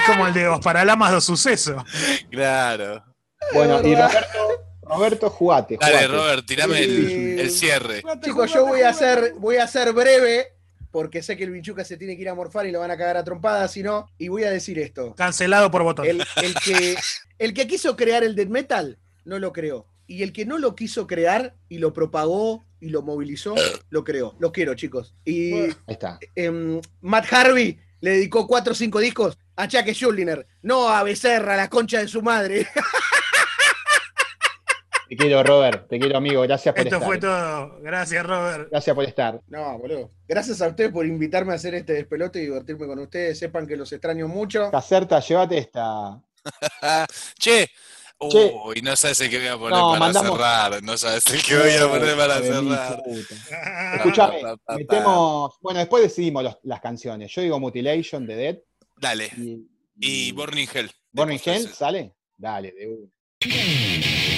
como el de Os Paralamas do Suceso. Claro. Bueno, y. Roberto, Roberto, jugate. Dale. Robert, tirame el, el cierre. Chicos, yo voy a ser, voy a ser breve, porque sé que el Vinchuca se tiene que ir a morfar y lo van a cagar a trompadas, si no, y voy a decir esto. Cancelado por botón. El, el que, el que quiso crear el death metal, no lo creó. Y el que no lo quiso crear y lo propagó y lo movilizó, lo creó. Lo quiero, chicos. Y Ahí está. em, Matt Harvey le dedicó cuatro o cinco discos a Chuck Schuldiner, no a Becerra, la concha de su madre. Te quiero, Robert. Te quiero, amigo. Gracias por Esto estar. fue todo. Gracias, Robert. Gracias por estar. No, boludo. Gracias a ustedes por invitarme a hacer este despelote y divertirme con ustedes. Sepan que los extraño mucho. Caserta, llévate esta. Che. Che. Uy, no sabes el que voy a poner No, para mandamos- cerrar. No sabes el que voy a poner para cerrar. Escuchame, metemos. Bueno, después decidimos los- las canciones. Yo digo Mutilation de Dead. Dale. Y, Y Burning Hell. Burning. Hell, ¿sale? Dale, de una.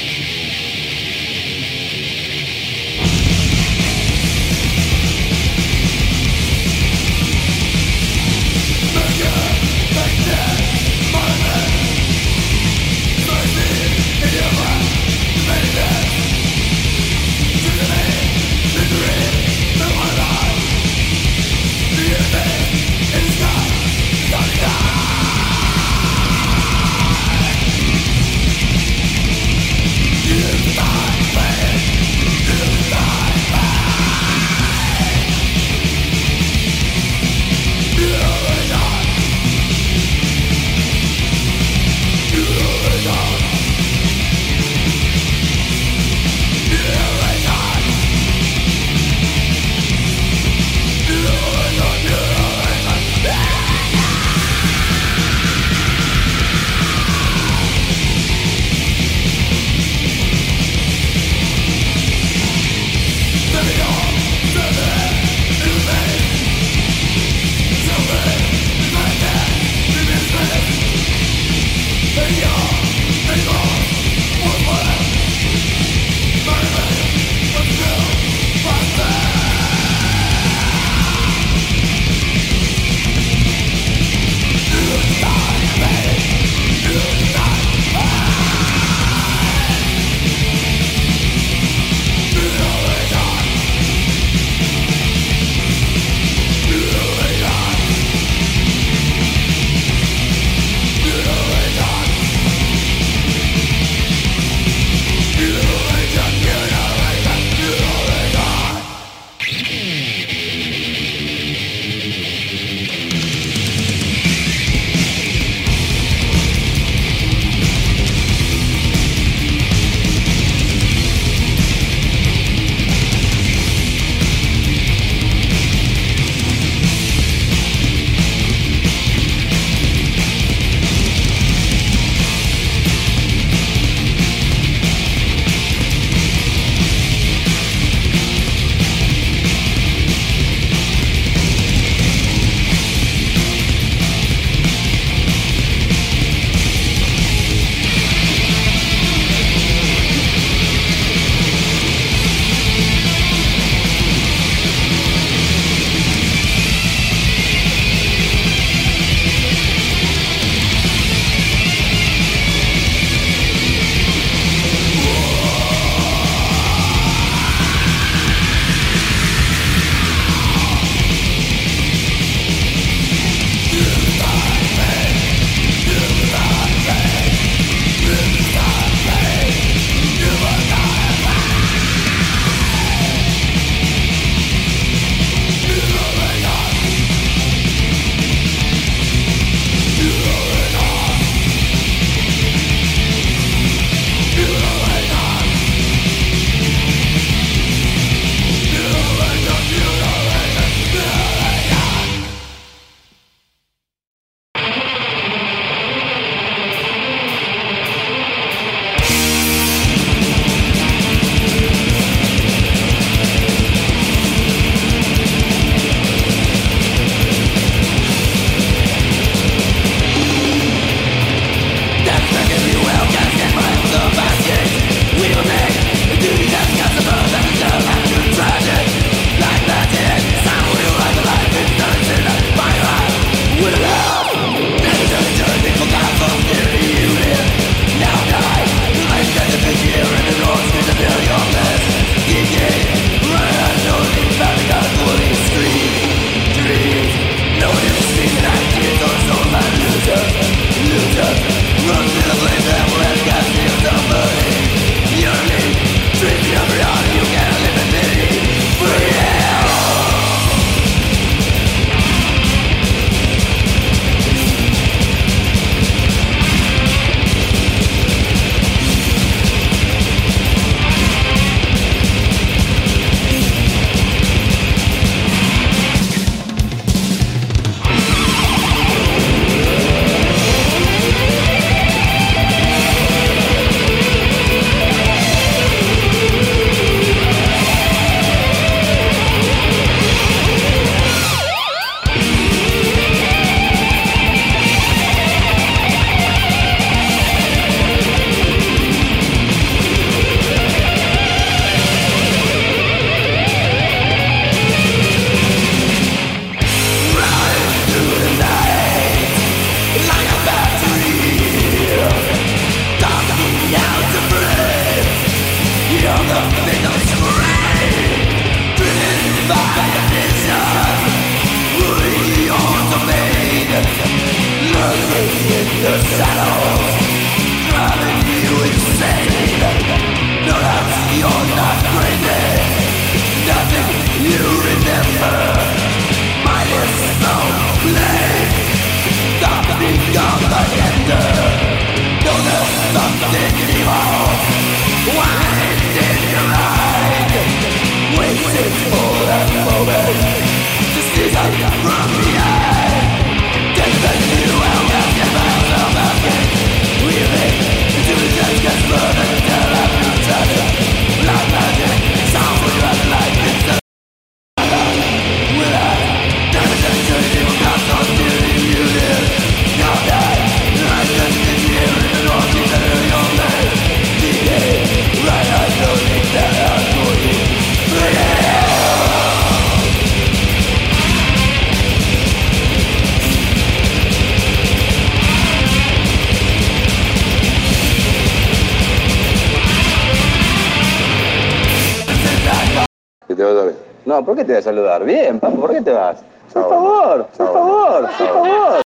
Qué te vas a saludar? Bien, papo, ¿por qué te vas? Por favor, por favor, por favor.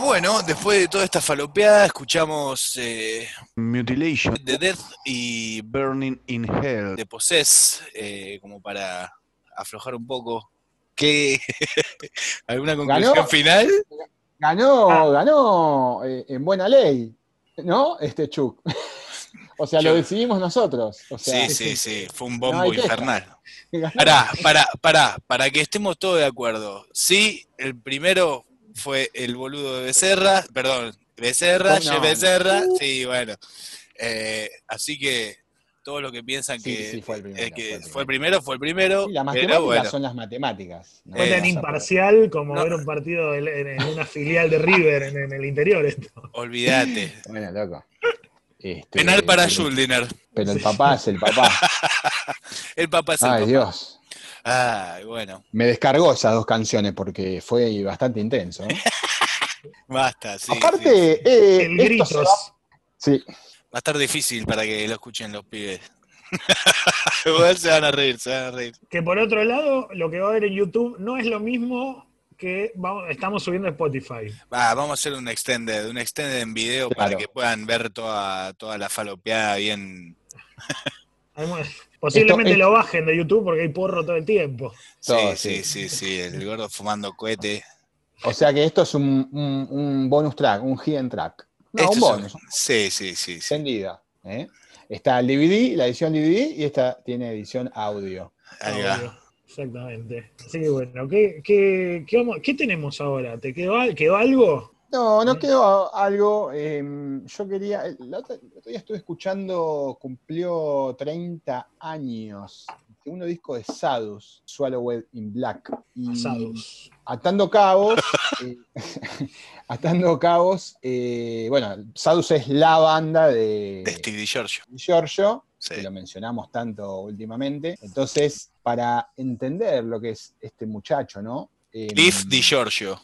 Bueno, después de toda esta falopeada, escuchamos eh, Mutilation. The Death y Burning in Hell. The Possess, eh, como para aflojar un poco. ¿Qué? ¿Alguna conclusión ¿Ganó? final? Ganó, Ah. ganó eh, en buena ley, ¿no? Este Chuck. o sea, lo decidimos nosotros. O sea, Sí, sí, sí, fue un bombo infernal. Pará, pará, pará, para que estemos todos de acuerdo. Sí, el primero fue el boludo de Becerra, perdón, Becerra, no. Becerra, sí, bueno. Eh, así que todos los que piensan Sí, que, sí, fue el primero, eh, que fue el fue el primero, fue el primero. Sí, las pero matemáticas bueno. son las matemáticas. ¿no? Fue Eh, tan imparcial como No. ver un partido en, una filial de River en, en el interior. Esto. Olvídate. Bueno, loco. Este, Penal para Schuldiner. Pero el papá es el papá. El papá es el Ay, papá. Dios. Ay, bueno, Me descargó esas dos canciones porque fue bastante intenso. ¿eh? basta, sí. sí. Aparte, eh, El gritos. va- Sí, a estar difícil para que lo escuchen los pibes. Igual se van a reír, se van a reír. Que por otro lado, lo que va a haber en YouTube no es lo mismo que vamos- estamos subiendo a Spotify. Va, vamos a hacer un extended, un extended en video Claro. para que puedan ver toda, toda la falopeada bien. Posiblemente Esto- lo bajen de YouTube porque hay porro todo el tiempo. Sí, Todo, sí, sí. sí, sí, el gordo fumando cohete. o sea que esto es un, un- un bonus track, un hidden track. No, Esto un es bonus, Sí, sí, sí, sí. extendida. ¿eh? Está el DVD, la edición DVD y esta tiene edición audio. Ahí va. Audio. Exactamente. Así que bueno, ¿qué, qué, qué vamos- qué tenemos ahora? ¿Te quedó, quedó algo? No, no quedó algo. eh, yo quería. El otro día estuve escuchando, cumplió 30 años. de Uno disco de Sadus, Swallowed in Black. Y Asados. Atando cabos. eh, atando cabos. eh, bueno, Sadus es la banda de, De Steve Giorgio. Giorgio, Sí. que lo mencionamos tanto últimamente. Entonces, para entender lo que es este muchacho, ¿no? Eh, Cliff Di Giorgio.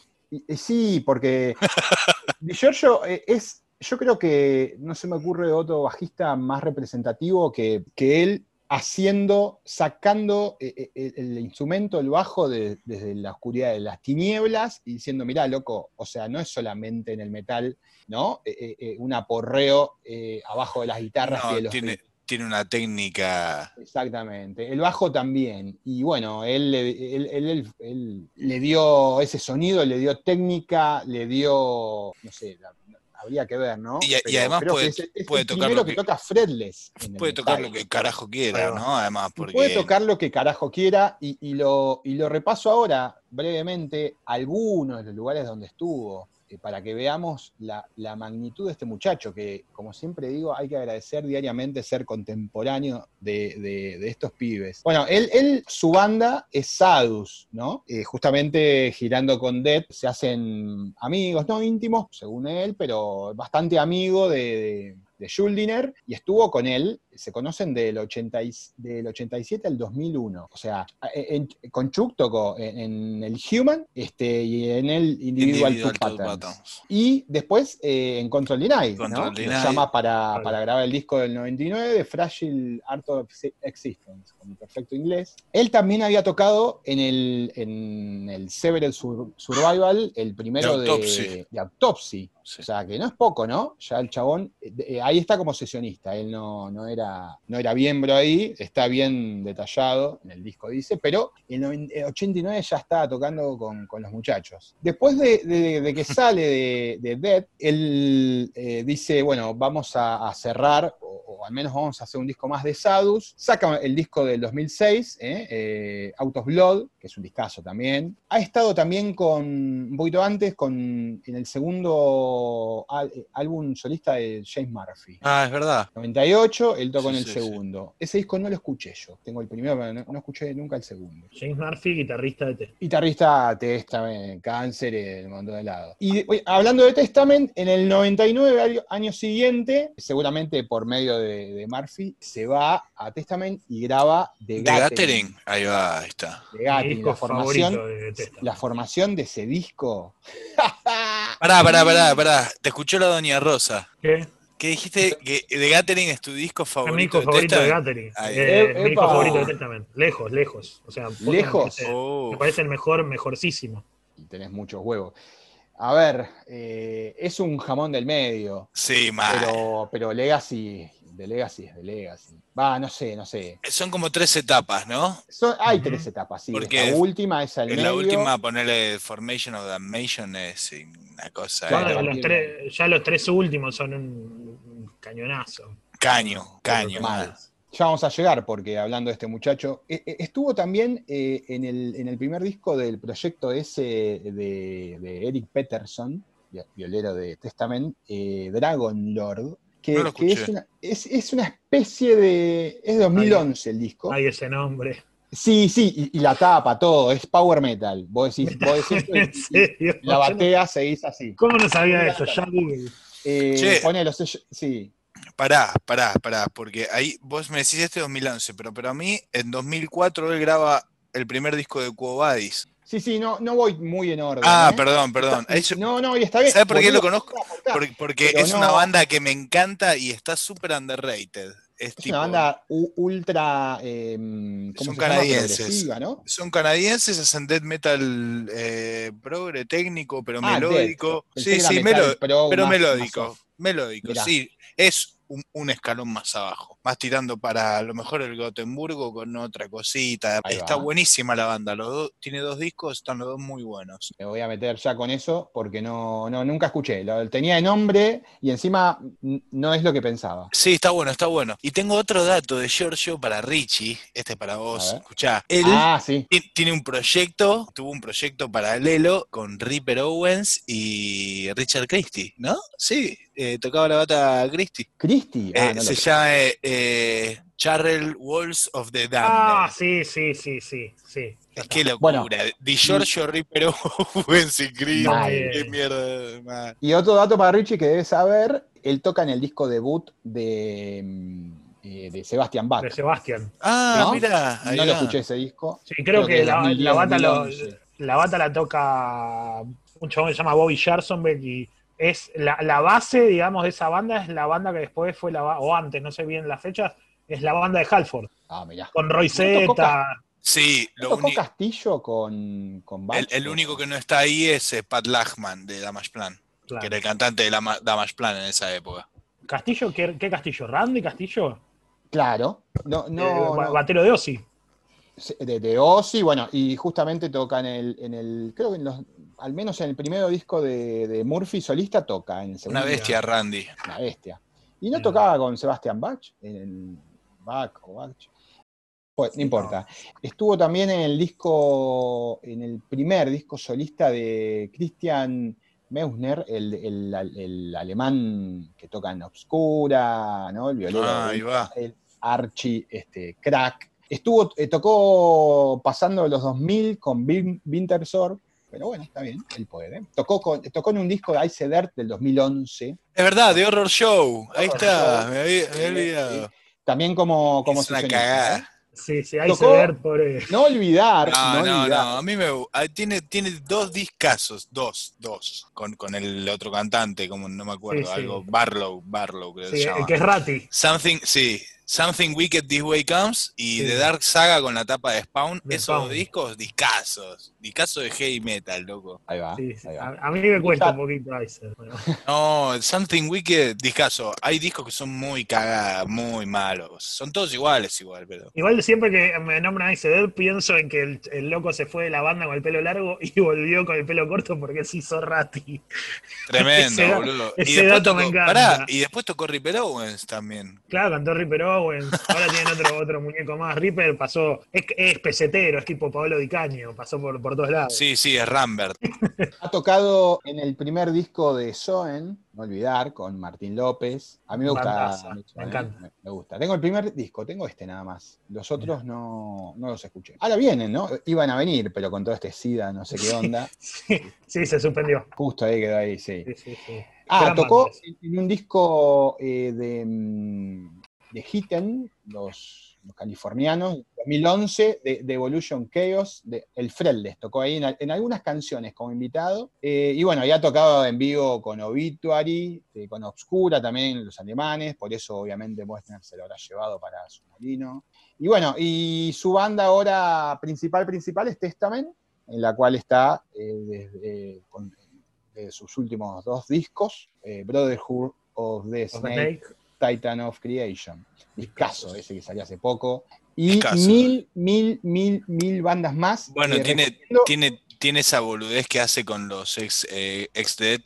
sí, porque Di Giorgio eh, es, yo creo que no se me ocurre otro bajista más representativo que, que él haciendo, sacando eh, eh, el, el instrumento, el bajo, de- desde la oscuridad de las tinieblas y diciendo, mirá, loco, o sea, no es solamente en el metal, ¿no? Eh, eh, eh, un aporreo eh, abajo de las guitarras y No, de los tiene, tiene una técnica. Exactamente. El bajo también. Y bueno, él- él- él- él le dio ese sonido, le dio técnica, le dio, no sé, la- habría que ver, ¿no? Y además puede- es, es puede el tocar primero lo que, que- toca el Puede tocar metal. lo que carajo quiera. ¿no? Además, porque. Puede tocar lo que carajo quiera y, y lo, y lo repaso ahora brevemente algunos de los lugares donde estuvo, eh, para que veamos la, magnitud de este muchacho, que como siempre digo, hay que agradecer diariamente ser contemporáneo de, estos pibes. Bueno, él, él, su banda es Sadus, ¿no? Eh, justamente girando con Dead se hacen amigos, no íntimos, según él, pero bastante amigo de Schuldiner, y estuvo con él se conocen del, 80 y- del 87 al 2001. O sea, en- con Chuck tocó en, en el Human este, y en el Individual, Individual Two Two Patterns. Patterns. Y después eh, en Control Denied, ¿no? Control Denied. Lo llama para, para grabar el disco del 99 de Fragile Art of Existence, con perfecto inglés. Él también había tocado en el, en el Severed Survival, el primero De de Autopsy. de Autopsy. Sí. O sea, que no es poco, ¿no? Ya el chabón, eh, eh, ahí está como sesionista, él no, no, era, no era miembro ahí, está bien detallado, en el disco dice, pero en el 89 ya estaba tocando con, con los muchachos. Después de, de- de que sale de, de Dead, él eh, dice, bueno, vamos a, a cerrar, o, o al menos vamos a hacer un disco más de Sadus, saca el disco del 2006, ¿eh? Eh, Out of Blood, que es un discazo también. Ha estado también con, un poquito antes, con, en el segundo al- eh, álbum solista de James Murphy. Ah, es verdad. 98, él Sí, en el sí, sí. segundo. Ese disco no lo escuché yo. Tengo el primero, pero no, no escuché nunca el segundo. James Murphy, guitarrista de T. Guitarrista Testament, Cáncer, en un montón de lados. Y oye, hablando de Testament, en el 99, año, año siguiente, seguramente por medio de, de Murphy, se va a Testament y graba The De Gathering. Gathering. Ahí va, ahí está. The Gathering, la formación, de Testament. la formación de ese disco. Pará, pará, pará, pará. Te escuchó la doña Rosa. ¿Qué? ¿Qué dijiste? Que The Gathering es tu disco Es mi favorito. disco favorito de? Gathering. Eh, mi disco favorito de Testament. Lejos, lejos. O sea, ¿Lejos? Me parece, Oh. me parece el mejor, mejorcísimo. Y tenés muchos huevos. A ver, eh, es un jamón del medio, Sí, mal. pero, pero Legacy, de Legacy es de Legacy. Va, no sé, no sé. Son como tres etapas, ¿no? Son- hay tres etapas, sí. Porque la última es al En medio. la última, ponerle Formation of Damnation es una cosa. Claro, eh, los tres- ya los tres últimos son un, un cañonazo. Caño, caño. Mal. Ya vamos a llegar, porque hablando de este muchacho, eh, eh, estuvo también eh, en, el, en el primer disco del proyecto ese de, de Eric Peterson, vi- violero de Testament, eh, Dragon Lord, que, No es, una, es, es una especie de... Es de 2011 el disco. Hay ese nombre. Sí, sí, y, y la tapa, todo, es power metal. Vos decís, vos decís ¿En serio? la batea, seguís así. ¿Cómo no sabía eso? Ya Google. Eh, pone los sellos- sí. Pará, pará, pará, porque ahí vos me decís este 2011, pero, pero a mí en 2004 él graba el primer disco de Quo Vadis. Sí, sí, no, no voy muy en orden. Ah, ¿eh? perdón, perdón. Eso- No, no, y está bien. ¿Sabes por qué lo conozco? Porque, es una banda que me encanta y está súper underrated. Es, Es tipo, una banda ultra. eh, ¿cómo Son se canadienses. ¿no? Son canadienses, hacen death metal eh, progre técnico, pero Ah, melódico. Sí, sí, melo- pero más- melódico. más melódico, Mirá. sí. Es un, un escalón más abajo. Más tirando para a lo mejor el Gotemburgo con otra cosita. Ahí Está va. buenísima la banda. Los dos, tiene dos discos, están los dos muy buenos. Me voy a meter ya con eso porque no, no nunca escuché. Lo tenía de nombre y encima no es lo que pensaba. Sí, está bueno, está bueno. Y tengo otro dato de Giorgio para Richie. Este es para vos. Escuchá. Él Ah, sí. tiene un proyecto, tuvo un proyecto paralelo con Ripper Owens y Richard Christie, ¿no? Sí, eh, tocaba la bata Christie. Christie. Eh, Ah, no lo se llama eh, Charrel Walls of the Damned. Ah, sí, sí, sí, sí, sí. Qué locura. Bueno. Di Giorgio, Christie. Mal. Qué mierda. man. Y otro dato para Richie que debes saber: él toca en el disco debut de, mm, eh, de Sebastian Bach. De Sebastián. Ah, ¿No? mira. No lo escuché ese disco. Sí, creo, que, la, 2010, la bata lo- 2011. la bata la toca un chabón que se llama Bobby Jarsonbeck y es la, la base, digamos, de esa banda es la banda que después fue la o antes, no sé bien las fechas, es la banda de Halford, Ah, mirá. con Roy ¿No tocó Z. Sí, ¿No lo tocó Castillo con, con Bach? el, el único que no está ahí es eh, Pat Lachman de Damage Plan, Claro. que era el cantante de Damage Plan en esa época. Castillo, ¿qué, qué Castillo? ¿Randy Castillo? Claro. No, no, Eh, no. Batero de Ozzy. de, de Ozzy, bueno, y justamente toca en el, en el creo que en los, al menos en el primer disco de, de Murphy solista toca, en el segundo. Una bestia, Randy. Una bestia. ¿Y no Mm. tocaba con Sebastian Bach? En el Bach o Bach. Pues, no importa. Estuvo también en el disco, en el primer disco solista de Christian Meusner, el, el- el alemán que toca en Obscura, ¿no? El violero. Ah, ahí va. El Archie, este, crack. Estuvo, eh, tocó pasando los 2000 con Vin- Wintersorg, pero bueno, está bien, él puede. Tocó, con, tocó en un disco de Ice Dirt del 2011. Es verdad, de Horror Show. Ahí está, Show. me había, me había Sí, olvidado. También como, como es una cagada. Sí, sí, ver por. eh, No olvidar, No, no, no, no, olvidar. a mí me tiene, tiene dos discazos, dos, dos, con, con el otro cantante, como no me acuerdo, Sí, sí. algo, Barlow, Barlow creo que sí, se el que es Rati. Something, sí, Something Wicked This Way Comes y Sí. The Dark Saga con la tapa de Spawn, De esos Spawn. discos, discazos, discazos de heavy metal, loco. Ahí va, Sí, sí. ahí A, va. a mí me cuesta un poquito Icer. Bueno, No, Something Wicked, discazo. Hay discos que son muy cagadas, muy malos. Son todos iguales, igual, pero. Igual siempre que me nombran Icer, pienso en que el, el loco se fue de la banda con el pelo largo y volvió con el pelo corto porque se hizo Rati. Tremendo, Ese boludo. ese y después dato me encanta. pará, y después tocó Ripper Owens también. Claro, cantó Ripper Owens. Ahora tienen otro, otro muñeco más. Ripper pasó. Es, es pesetero, es tipo Pablo Di Caño. Pasó por, por todos lados. Sí, sí, es Rambert. Ha tocado en el primer disco de Soen, no olvidar, con Martín López. A mí me gusta. Mucho, me ¿eh? encanta. Me, me gusta. Tengo el primer disco, tengo este nada más. Los otros no, no los escuché. Ahora vienen, ¿no? Iban a venir, pero con todo este SIDA, no sé qué onda. Sí, sí, se suspendió. Justo ahí quedó ahí, sí. Sí, sí, sí. Ah, tocó en un disco eh, de, mm, de Hitten, los, los californianos, 2011, de, de Evolution Chaos, de El Freldes, tocó ahí en, en algunas canciones como invitado. Eh, y bueno, ya ha tocado en vivo con Obituary, eh, con Obscura también, los alemanes, por eso obviamente Westner se lo habrá llevado para su molino. Y bueno, y su banda ahora principal, principal es Testament, en la cual está eh, desde, con- de sus últimos dos discos, eh, Brotherhood of the Snake. Titan of Creation. Discaso ese que salió hace poco. Y mil, mil, mil, mil bandas más. Bueno, Eh, tiene, recomiendo- tiene, tiene esa boludez que hace con los ex, eh, ex Dead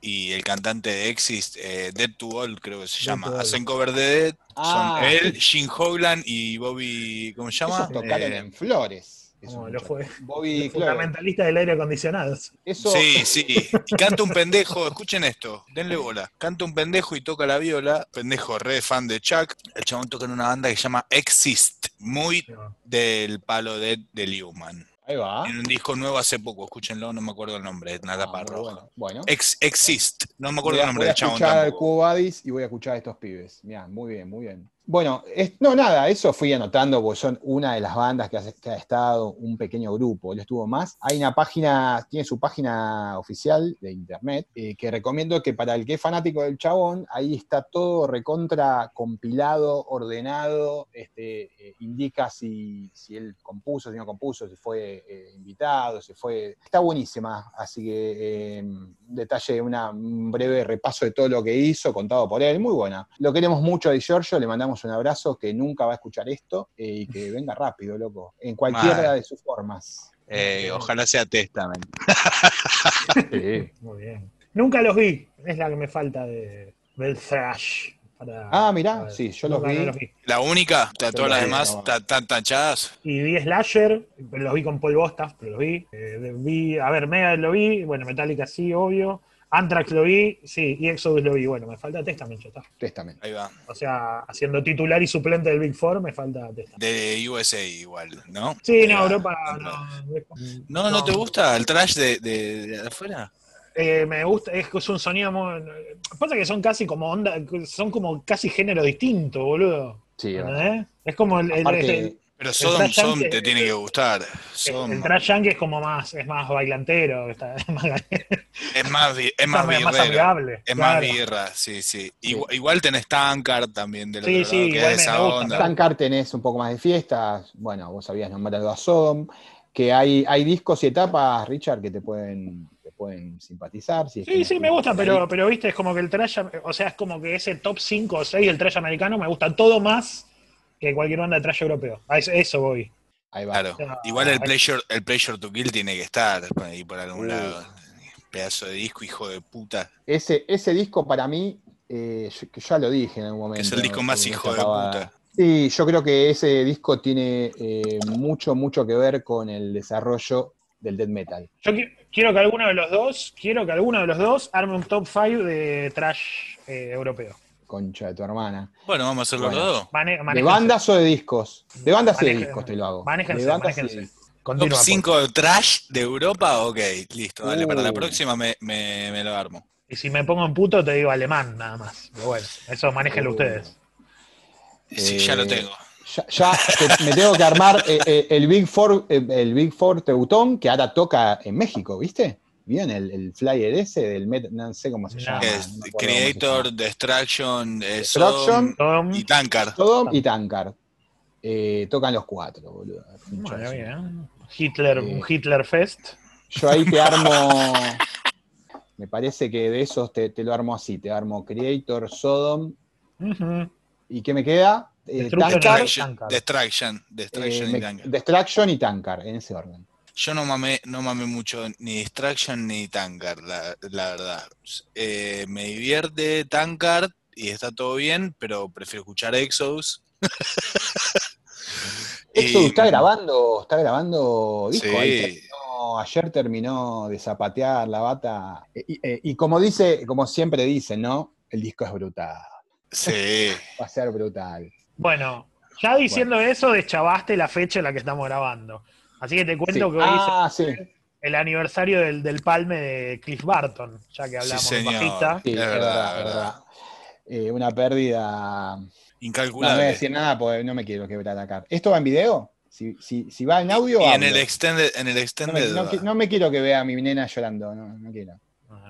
y el cantante de Exist, eh, Dead to All, creo que se Dead llama. Hacen cover de Dead. Ah, son él, Jim Hoglan y Bobby. ¿Cómo se llama? Esos tocaron Eh, en Flores. Como lo fue. Bobby Flores. Fundamentalista del aire acondicionado. Eso, Sí, sí. Y canta un pendejo, escuchen esto, denle bola. Canta un pendejo y toca la viola. Pendejo re fan de Chuck. El chabón toca en una banda que se llama Exist, muy del palo de, de Newman. ahí va. En un disco nuevo hace poco, escúchenlo, no me acuerdo el nombre, es una Ah, tapa roja. bueno. Bueno, Ex, Exist, no me voy acuerdo a, el nombre voy a del chabón escuchar al. Cubo Badis y voy a escuchar a estos pibes. Mirá, muy bien, muy bien. Bueno, no, nada, eso fui anotando porque son una de las bandas que, ha estado, un pequeño grupo, él estuvo más. Hay una página, tiene su página oficial de internet, eh, que recomiendo que para el que es fanático del chabón, ahí está todo recontra compilado, ordenado, este, eh, indica si, si él compuso, si no compuso, si fue eh, invitado, si fue... Está buenísima, así que un detalle, un breve repaso de todo lo que hizo, contado por él, muy buena. Lo queremos mucho a Giorgio, le mandamos un abrazo, que nunca va a escuchar esto eh, y que venga rápido, loco, en cualquiera de sus formas. Eh, ojalá sea Testament. Sí. Muy bien. Nunca los vi. Es la que me falta de, del thrash. para- Ah, mirá, sí, yo los no vi. La única, todas las vi, demás no. ta- tan tachadas. Y vi Slasher, pero los vi con Paul Bostaph, pero los vi. Eh, vi. A ver, Mega lo vi, bueno, Metallica sí, obvio. Anthrax lo vi, sí, y Exodus lo vi. Bueno, me falta Testament, ya está. Testament. Ahí va. O sea, haciendo titular y suplente del Big Four, me falta Testament. De USA igual, ¿no? Sí, no. Europa no. No, ¿no te gusta el trash de, de- de afuera? Eh, me gusta, es, es un sonido muy. Pasa que son casi como onda, son como casi género distinto, boludo. Sí. ¿Entendés? Es como el, el- Aparte, el- Pero Sodom, trash Sodom yankee- te tiene que gustar. el, Sodom el trash yankee es como más, es más bailantero, está- es más, es más, es más amigable. Es más birra, sí, sí. Igual, igual tenés Tankard también del Sí, otro sí, lado, que es me- esa onda. Tankard tenés un poco más de fiestas, bueno, vos habías nombrado a Sodom, que hay, hay discos y etapas, Richard, que te pueden, te pueden simpatizar. Si Sí, sí, me gusta, pero, pero viste, es como que el trash, o sea, es como que ese top 5 o 6 del trash americano me gusta todo más que cualquier banda de trash europeo. A eso, eso voy. Ahí va. Claro. O sea, Igual el hay- pleasure, el pleasure to kill tiene que estar por ahí por algún Uh. lado. Pedazo de disco, hijo de puta. Ese, ese disco para mí, eh, yo- que ya lo dije en algún momento. Es el disco más hijo de puta. Sí, yo creo que ese disco tiene eh, mucho, mucho que ver con el desarrollo del death metal. Yo qui- quiero que alguno de los dos, quiero que alguno de los dos arme un top 5 de trash eh, europeo. Concha de tu hermana. Bueno, vamos a hacerlo Bueno. los dos. Mane- ¿De manéjense. bandas o de discos? De bandas y de discos te lo hago. Manéjense, de bandas y de manéjense. discos. Top Continúa, por 5 de trash de Europa, ok, listo. Dale, para la Uh. próxima me, me, me lo armo. Y si me pongo en puto, te digo alemán, nada más. Pero bueno, eso manéjenlo Uh. ustedes. Sí, ya lo Eh, tengo. Ya, ya te- me tengo que armar eh, eh, el Big Four, eh, el Big Four Teutón, que ahora toca en México, ¿viste? ¿Vieron el, el flyer ese del Met, no sé cómo se No. llama. Es no Creator, llama. Destruction, eh, Destruction. Tom, y Tankard. Sodom y Tankard. Eh, tocan los cuatro, boludo. Bueno, bien. Hitler, Eh, un Hitler Fest. Yo ahí te armo. Me parece que de esos te, te lo armo así. Te armo Creator, Sodom. ¿Y qué me queda? Eh, Destruction Tankard, Destruction, Tankard. Destruction, eh, Destruction y Tankard. Destruction y Tankard, en ese orden. Yo no mamé, no mamé mucho ni Distraction ni Tankard, la, la verdad. Eh, me divierte Tankard y está todo bien, pero prefiero escuchar Exodus. Exodus Y- está grabando, está grabando disco. Sí. ahí terminó- ayer terminó de zapatear la bata. Y, y- y como dice, como siempre dicen, ¿no? El disco es brutal. Sí. Va a ser brutal. Bueno, ya diciendo eso, deschavaste la fecha en la que estamos grabando. Así que te cuento Sí. que hoy Ah, es sí. el aniversario del, del palme de Cliff Barton, ya que hablamos Sí, señor. bajista. Sí, Es verdad, es verdad. verdad. Eh, una pérdida. No, no voy a Incalculable. decir nada porque no me quiero quebrar acá. ¿Esto va en video? Si, si, si va en audio. y en el extended, en el no, me, extended. no me quiero que vea a mi nena llorando, no, no quiero.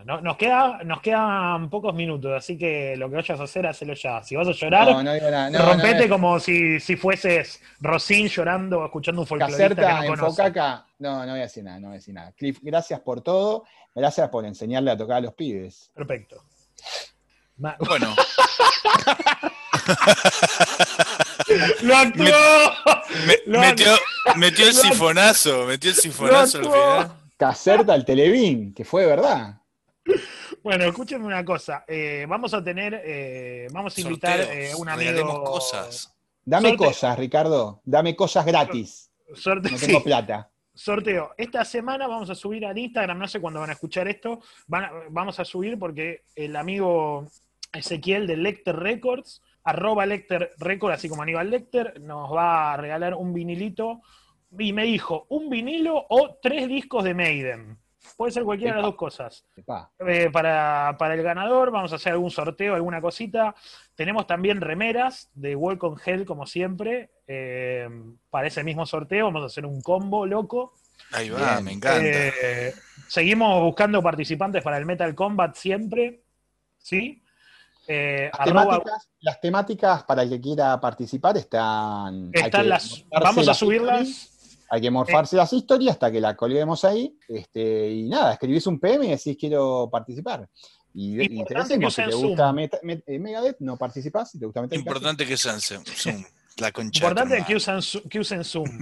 No- nos, queda, nos quedan pocos minutos, así que lo que vayas a hacer, hacelo ya. Si vas a llorar, No, no digo nada. No, rompete no, como si, si fueses Rosín llorando o escuchando un folclorista que Caserta, no en conoce. Focaca. No, no voy a decir nada, no voy a decir nada. Cliff, gracias por todo. Gracias por enseñarle a tocar a los pibes. Perfecto. Ma- Bueno, ¡Lo actuó! me- Lo metió, metió el lo- sifonazo, metió el sifonazo al final. Caserta al Televín, que fue de verdad. Bueno, escúchenme una cosa. eh, vamos a tener, eh, vamos a invitar Sorteos, eh, un amigo. cosas. Dame cosas, Ricardo. Dame cosas gratis. Sorte- No sí, tengo plata. sorteo. Esta semana vamos a subir al Instagram, no sé cuándo van a escuchar esto. van a- vamos a subir porque el amigo Ezequiel de Lecter Records, arroba Lecter Records, así como Aníbal Lecter, nos va a regalar un vinilito. Y me dijo, un vinilo o tres discos de Maiden. Puede ser cualquiera de las dos cosas. Eh, para, para el ganador vamos a hacer algún sorteo, alguna cosita. Tenemos también remeras de Walk on Hell, como siempre. eh, para ese mismo sorteo vamos a hacer un combo loco. Ahí va, Bien. me encanta. Eh, seguimos buscando participantes para el Metal Combat siempre. ¿Sí? Eh, Las, arroba- temáticas, las temáticas para el que quiera participar están. están las, vamos a subirlas. Hay que morfarse las historias hasta que la colguemos ahí. Este, y nada, escribís un PM y decís quiero participar. Y, que si usen te gusta. Meta- Met- eh, Megadeth, no participás. Si te gusta Metallica, Importante que sean Zoom. La concha. Importante que usen, Zo- que usen Zoom.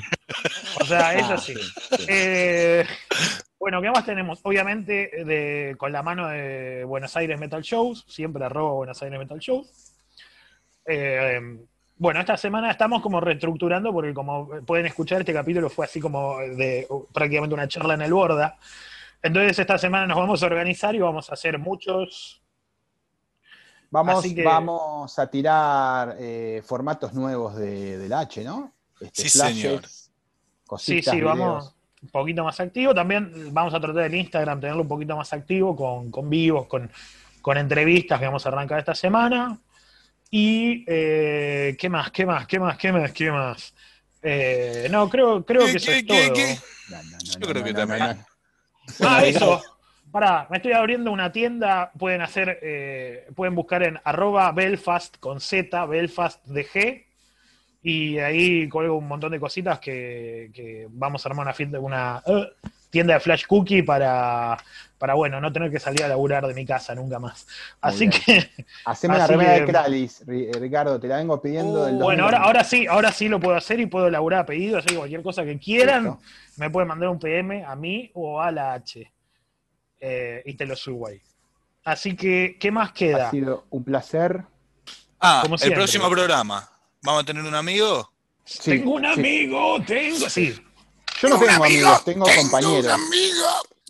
O sea, es Ah, así. sí, sí. Eh, bueno, ¿qué más tenemos? Obviamente, de, con la mano de Buenos Aires Metal Shows, siempre arroba Buenos Aires Metal Shows. Eh, bueno, esta semana estamos como reestructurando, porque como pueden escuchar, este capítulo fue así como de prácticamente una charla en el borda. Entonces, esta semana nos vamos a organizar y vamos a hacer muchos. Vamos, que- vamos a tirar eh, formatos nuevos de, del H, ¿no? Este, Sí, señor. Sí, cositas, sí, vamos videos. un poquito más activo. También vamos a tratar el Instagram, tenerlo un poquito más activo con, con vivos, con, con entrevistas que vamos a arrancar esta semana. Y eh, ¿qué más? ¿Qué más? ¿Qué más? ¿Qué más? ¿Qué más? Eh, no, creo, creo ¿Qué, que eso qué, es qué, todo. qué? No, no, no, Yo no, creo no, que no, también. Ah, eso. Pará, me estoy abriendo una tienda. Pueden hacer, eh, pueden buscar en arroba Belfast con Z, Belfast DG. Y ahí colgo un montón de cositas que, que vamos a armar una, fiesta- una eh, tienda de Flash Cookie para, para, bueno, no tener que salir a laburar de mi casa nunca más. Así que, Haceme la remera que- de Kralis, Ri- Ricardo, te la vengo pidiendo del Uh, bueno, 2020. ahora, ahora sí, ahora sí lo puedo hacer y puedo laburar a pedido. Así que cualquier cosa que quieran, Listo. me pueden mandar un PM a mí o a la H. Eh, y te lo subo ahí. Así que, ¿qué más queda? Ha sido un placer. Ah, Como el próximo programa. ¿Vamos a tener un amigo? Sí, tengo un sí. amigo, tengo. Sí. Yo no tengo amigos, tengo compañeros.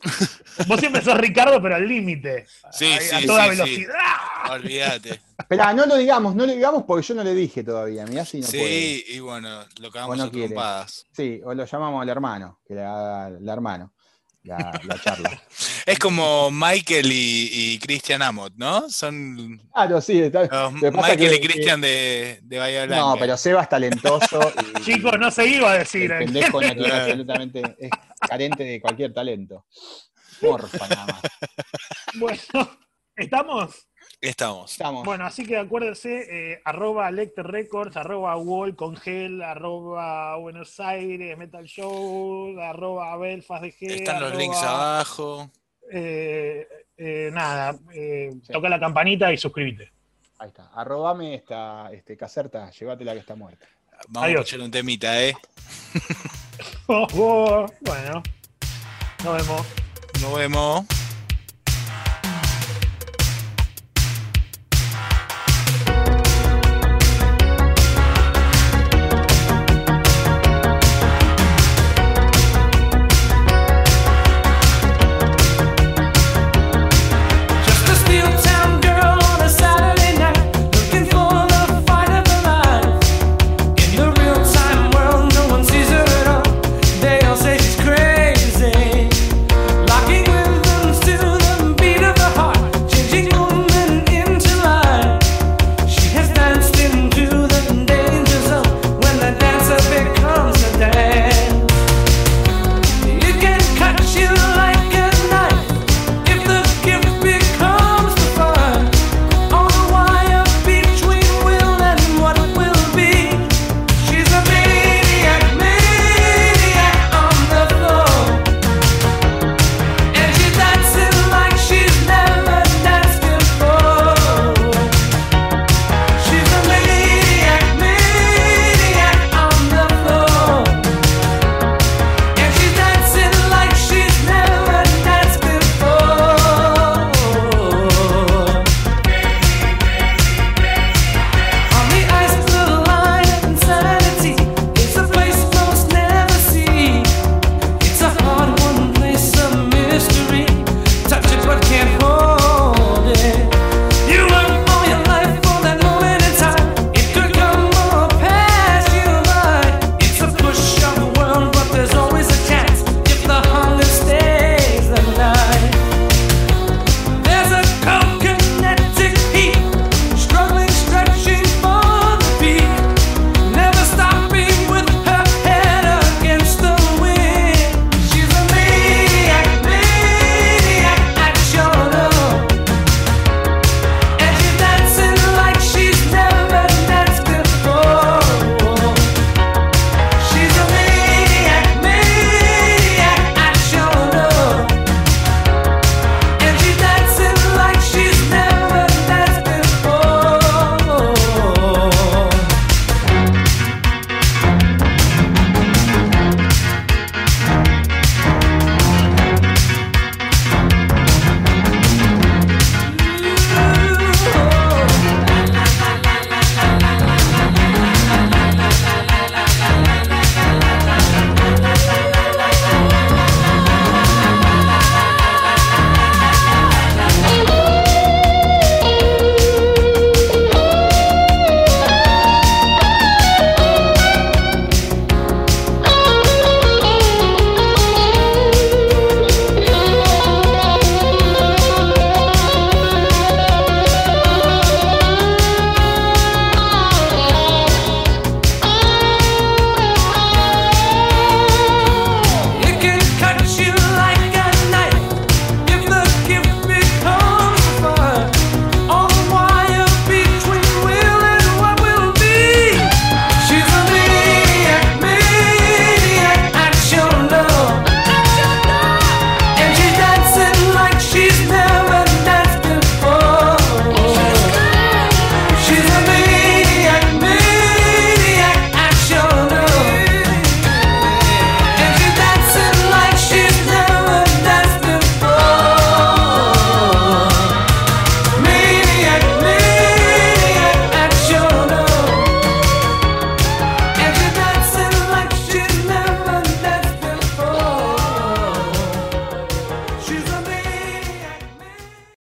Vos siempre sos Ricardo, pero al límite. Sí, a, sí, a toda sí, sí. velocidad. Olvídate. Espera, no lo digamos, no lo digamos porque yo no le dije todavía. Mirá si no puede. sí, y bueno, lo cagamos no a trompadas. Sí, o lo llamamos al hermano, que le haga el hermano. La, la charla. Es como Michael y, y Christian Amott, ¿no? Son Claro, sí. está- los Michael que- y Christian de, de Bahía Blanca. No, pero Seba es talentoso. Y, Chicos, no se iba a decir. El ¿eh? pendejo no tiene absolutamente. Es carente de cualquier talento. Morfa nada más. Bueno, ¿estamos? Estamos. Estamos. Bueno, así que acuérdense, eh, arroba Lecter Records, arroba Wall con Gel, arroba Buenos Aires, Metal Show, arroba Belfast de G. Están los arroba, links abajo. eh, eh, nada, eh, Sí. toca la campanita y suscríbete. Ahí está. Arrobame esta este, caserta, llévatela que está muerta. Vamos Adiós. a escuchar un temita, ¿eh? Oh, oh, bueno, nos vemos. Nos vemos.